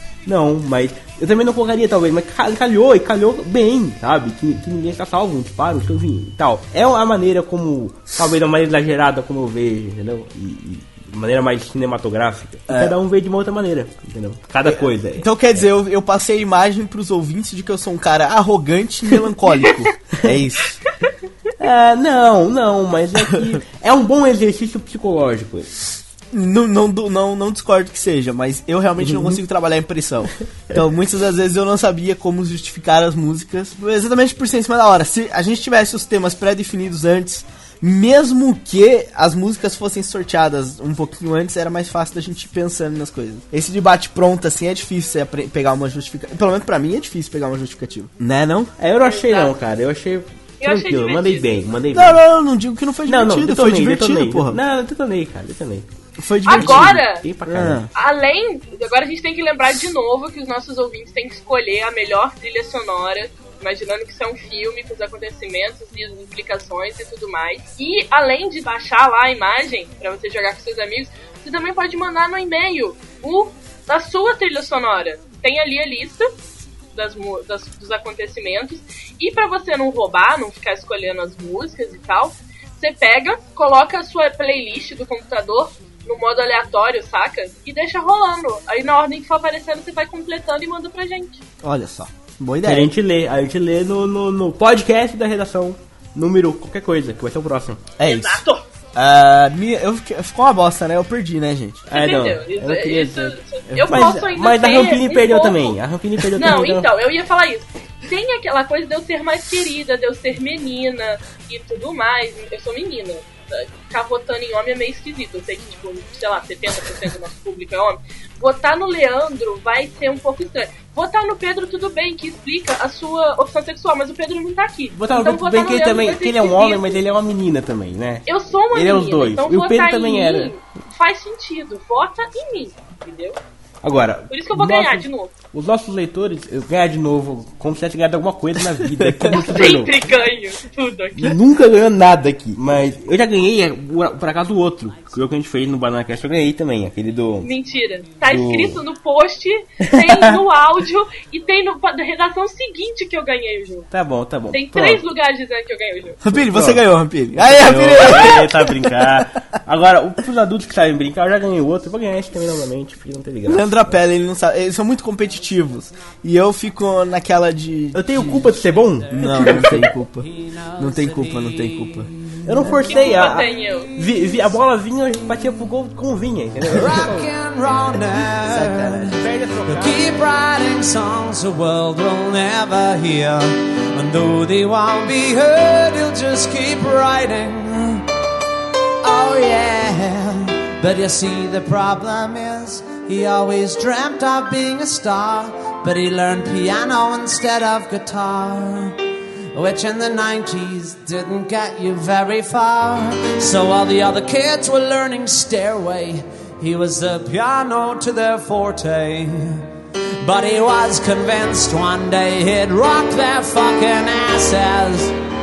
Mas eu também não colocaria, talvez, mas ca- calhou e calhou bem, sabe? Que, que ninguém está salvo, um disparo, enfim, e tal. É a maneira como, talvez a maneira exagerada como eu vejo, entendeu? E, e de maneira mais cinematográfica. É. Cada um vê de uma outra maneira, entendeu? Cada coisa. Então quer dizer, eu, eu passei a imagem pros ouvintes de que eu sou um cara arrogante e melancólico. é isso. É, não, não, mas é que é um bom exercício psicológico. Não, não, não, não discordo que seja, mas eu realmente não consigo trabalhar a impressão. Então, muitas das vezes eu não sabia como justificar as músicas, exatamente por ser em cima da hora. Se a gente tivesse os temas pré-definidos antes, mesmo que as músicas fossem sorteadas um pouquinho antes, era mais fácil da gente ir pensando nas coisas. Esse debate pronto, assim, é difícil você pegar uma justificativa. Pelo menos pra mim é difícil pegar uma justificativa. Né, não? É, eu não achei não, cara. Eu achei tranquilo, mandei bem, mandei bem. Não, não, não digo que não foi Não, divertido, não, foi detonei, divertido, detonei. porra. Não, detonei, cara, detonei. Foi divertido. Agora, caramba. além. Agora a gente tem que lembrar de novo que os nossos ouvintes têm que escolher a melhor trilha sonora. Imaginando que isso é um filme com os acontecimentos e as implicações e tudo mais. E além de baixar lá a imagem pra você jogar com seus amigos, você também pode mandar no e-mail o da sua trilha sonora. Tem ali a lista das, das- dos acontecimentos. E pra você não roubar, não ficar escolhendo as músicas e tal, você pega, coloca a sua playlist do computador no modo aleatório, saca? E deixa rolando. Aí na ordem que for aparecendo, você vai completando e manda pra gente. Olha só, boa Que a ideia. gente lê, a gente lê no, no, no podcast da redação, número qualquer coisa, que vai ser o próximo. É isso. Exato! Ah, minha, eu fiquei- ficou uma bosta, né? Eu perdi, né, gente? Você Ah, não, eu Isso- não queria isso- dizer. eu mas, posso ainda mas a Rampini um perdeu pouco- também. A Rampini perdeu Não, também. então, eu ia falar isso. Tem aquela coisa de eu ser mais querida, de eu ser menina e tudo mais. Eu sou menina. Ficar votando em homem é meio esquisito. Eu sei que, tipo, sei lá, 70% do nosso público é homem. Votar no Leandro vai ser um pouco estranho. Votar no Pedro, tudo bem, que explica a sua opção sexual, mas o Pedro não tá aqui. Botar no Então, Pedro votar bem no que ele também, que ele é um homem, mas ele é uma menina também, né? Eu sou uma Ele é menina, os dois. então E o votar Pedro também mim era. faz sentido. Vota em mim, entendeu? Agora, Por isso que eu vou nossos- ganhar de novo. Os nossos leitores, eu ganhar de novo, como se tivesse ganhado alguma coisa na vida. Como Eu se tornou. sempre ganho tudo aqui. E nunca ganhou nada aqui. Mas eu já ganhei, é, por, acaso, o outro. Que o que a gente fez no Banana Cast, eu ganhei também. Aquele do. Mentira. Tá Do- escrito no post, tem no áudio e tem no, na redação seguinte que eu ganhei o jogo. Tá bom, tá bom. Tem Pronto. três lugares dizendo que eu ganhei o jogo. Rampini, você ganhou, Rampini. Aê, Rampini! Eu tá brincar. Agora, o- pros adultos que sabem brincar, eu já ganhei o outro. Eu vou ganhar esse também novamente, porque não teve graça. Leandro Apella, ele não sabe. Eles são muito competitivos. E eu fico naquela de. Eu tenho culpa de ser bom? Não, não tem culpa. Não tem culpa, não tem culpa. Eu não forcei a. a, vi- vi- a bola vinha, eu batia pro gol como vinha, entendeu? Rock and roll now. He'll keep writing songs the world will never hear. And though they won't be heard, he'll just keep writing. Oh yeah. But you see, the problem is he always dreamt of being a star. But he learned piano instead of guitar. Which in the 90s didn't get you very far. So while the other kids were learning Stairway, he was the piano to their forte. But he was convinced one day he'd rock their fucking asses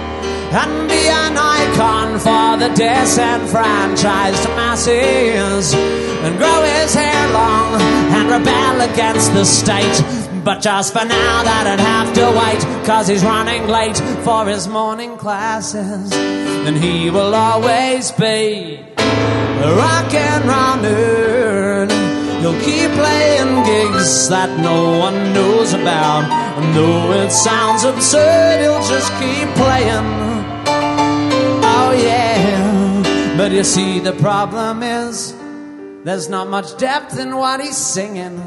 and be an icon for the disenfranchised masses and grow his hair long and rebel against the state. But just for now, that'd have to wait, cause he's running late for his morning classes. And he will always be a rock and roll nerd. He'll keep playing gigs that no one knows about. And though it sounds absurd, he'll just keep playing. Yeah. But you see, the problem is there's not much depth in what he's singing.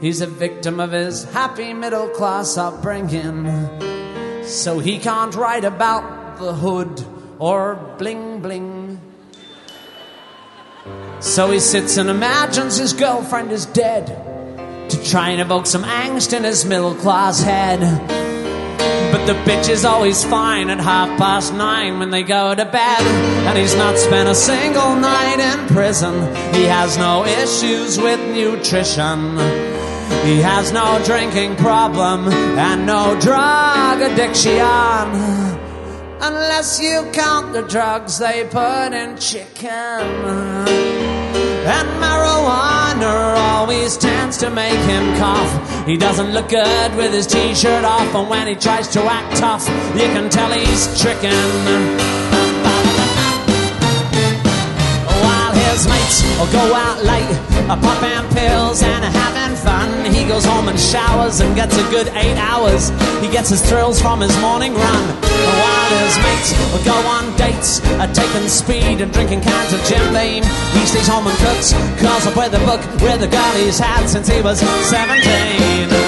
He's a victim of his happy middle class upbringing. So he can't write about the hood or bling bling. So he sits and imagines his girlfriend is dead to try and evoke some angst in his middle class head. But the bitch is always fine at half past nine when they go to bed. And he's not spent a single night in prison. He has no issues with nutrition. He has no drinking problem and no drug addiction. Unless you count the drugs they put in chicken. And marijuana always tends to make him cough. He doesn't look good with his t shirt off, and when he tries to act tough, you can tell he's tricking. His mates will go out late, a popping pills and a having fun. He goes home and showers and gets a good eight hours. He gets his thrills from his morning run. While his mates will go on dates, a taking speed and drinking cans of Jim Beam. He stays home and cooks, curls up with a book with the girl he's had since he was 17.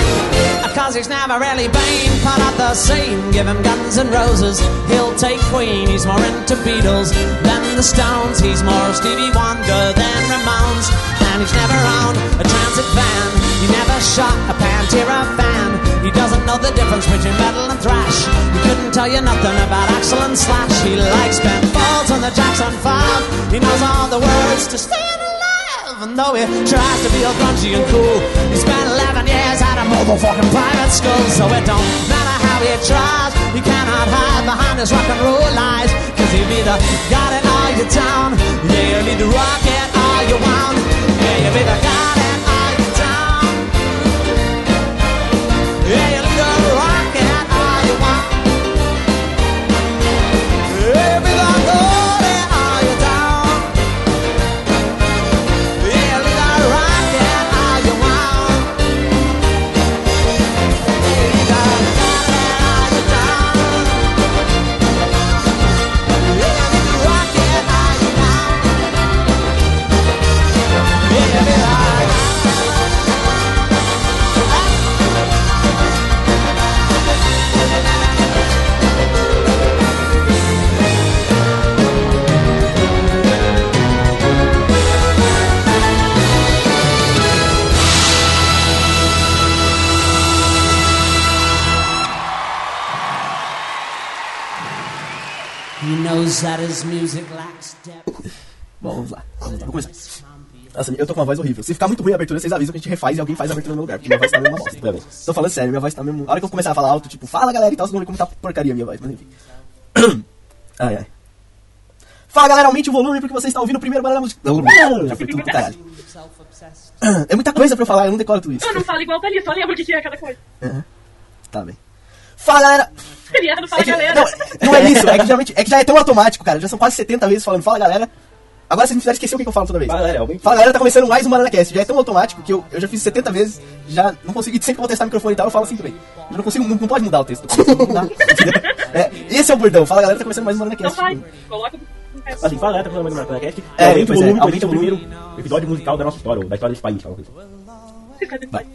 Cause he's never really been part of the scene. Give him guns and roses, he'll take Queen. He's more into Beatles than the Stones. He's more Stevie Wonder than Ramones. And he's never owned a transit van. He never shot a Pantera fan. He doesn't know the difference between metal and thrash. He couldn't tell you nothing about Axel and Slash. He likes Ben Folds and the Jackson 5. He knows all the words to staying alive. And though he tries to be all grungy and cool, he spent 11 years at a motherfucking private school. So it don't matter how he tries, he cannot hide behind his rock and roll lies. Cause you've either got it or you're. Yeah, you'll either rock it or you won't. Yeah, you've either got Bom, vamos lá. Vamos lá, vou começar. Nossa, eu tô com uma voz horrível. Se ficar muito ruim a abertura, vocês avisam que a gente refaz e alguém faz a abertura no meu lugar, porque minha voz tá mesmo uma bosta. Pera aí. Tô falando sério, minha voz tá mesmo. A hora que eu começar a falar alto, tipo, fala galera e tal, vocês vão ver como tá porcaria a minha voz, mas enfim. Ai, ai. Fala galera, aumente o volume porque você está ouvindo o primeiro Banana Música. Já foi tudo pro caralho. É muita coisa pra eu falar, eu não decoro tudo isso. Eu não falo igual o Thalys, só lembro o que que é cada coisa. Tá bem. Fala galera! Feriado, fala É que, galera. não, não é isso, é que, geralmente, é que já é tão automático, cara. Já são quase 70 vezes falando fala galera. Agora vocês me fizeram esquecer o que, eu falo toda vez. Fala, galera, alguém- Fala galera, tá começando mais um BananaCast. Já é tão automático que eu, eu já fiz 70 vezes, já não consegui, sempre que eu vou testar o microfone e tal, eu falo assim também. Eu não consigo, não, não pode mudar o texto. Mudar? É, esse é o bordão. Fala galera, tá começando mais um Então BananaCast. vai, coloca. Assim, fala, galera, tá falando mais do Maracast. É, o é, volume, é o o primeiro episódio musical da nossa história, ou da história desse país, fala assim. Vai.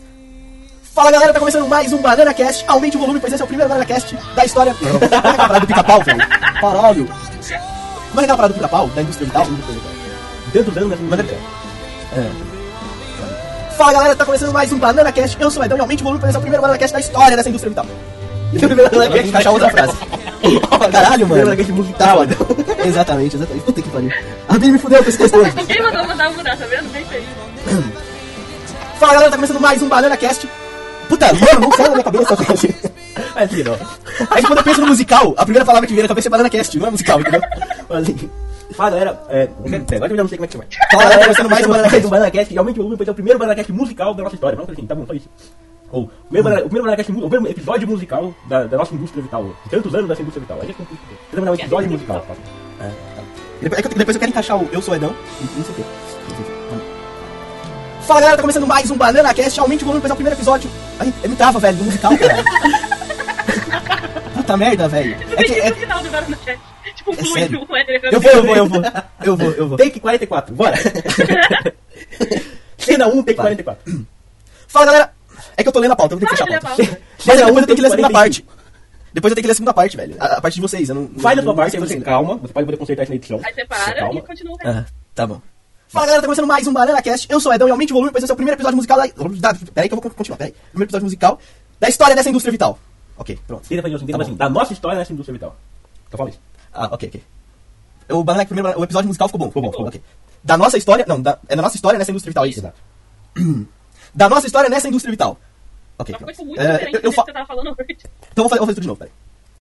Fala galera, tá começando mais um BananaCast. Aumente o volume, pois esse é o primeiro BananaCast da história. Como é que é aquela parada do pica-pau, velho? Caralho. Como é que é aquela parada do pica-pau, da indústria vital? Tantos anos nessa Mas é- música. Fala galera, tá começando mais um BananaCast. Eu sou o Edão e aumente o volume, pois esse é o primeiro BananaCast da história dessa indústria vital. Tem que encaixar outra frase. Caralho, mano. BananaCast musical, Tá foda. Exatamente, exatamente. Puta que pariu. A Bia me fudeu com esse texto hoje. Quem mandou mandar mudar, tá vendo? Bem feito. Fala galera, tá começando mais um BananaCast. Puta, mano, não sai da minha cabeça, velho. É assim, não. É que quando eu penso no musical, a primeira palavra que vem na cabeça é BananaCast, não é musical, entendeu? Mas, assim, Fala, galera, é, agora eu já não sei como é que chama. Fala galera, tá começando mais um BananaCast. um Bananacast, realmente o é o primeiro Bananacast musical da nossa história. Vamos assim, tá bom, só isso. Ou, o primeiro, Banana- o primeiro Bananacast, o primeiro episódio musical da, da nossa indústria vital. De tantos anos dessa indústria vital. A gente não tem um episódio musical. tá? E Depois, é que eu- depois eu quero encaixar o Eu Sou Edão e não sei o quê. Fala galera, tá começando mais um BananaCast. Aumente o volume, pois é o primeiro episódio. Ai, eu me trava, velho, do musical, cara. Puta merda, velho. É que, é, final do. Tipo, É sério? eu vou, eu vou, eu vou. Eu vou, eu vou. Take 44, bora! Cena 1, take Vai. 44. Fala galera. É que eu tô lendo a pauta, eu vou ter que fechar a pauta. lê a pauta. Mas depois eu tenho que ler a segunda parte. Depois eu tenho que ler a segunda parte, velho. A, a parte de vocês, eu não. Faz a não- tua parte, aí você calma, você pode poder consertar isso na edição. Aí separa Calma. e continua o resto. Ah, tá bom. Fala galera, tá começando mais um Banana Cast. Eu sou o Edão e aumente o volume, pois esse é o primeiro episódio musical da. da- Peraí que eu vou continuar, peraí. Primeiro episódio musical da história dessa indústria vital. Ok, pronto. Tenta fazer assim, Tá assim. Da nossa história nessa indústria vital. Então fala isso. Ah, ok, ok. O, Banana, primeiro, o episódio musical ficou bom, ficou bom, ficou bom. Ok. Da nossa história. Não, da, é da nossa história nessa indústria vital, é isso? Exato. Da nossa história nessa indústria vital. Ok, pronto. foi muito É, diferente eu, do eu que fa- você tava falando hoje. Então eu vou fazer, vou fazer tudo de novo, peraí.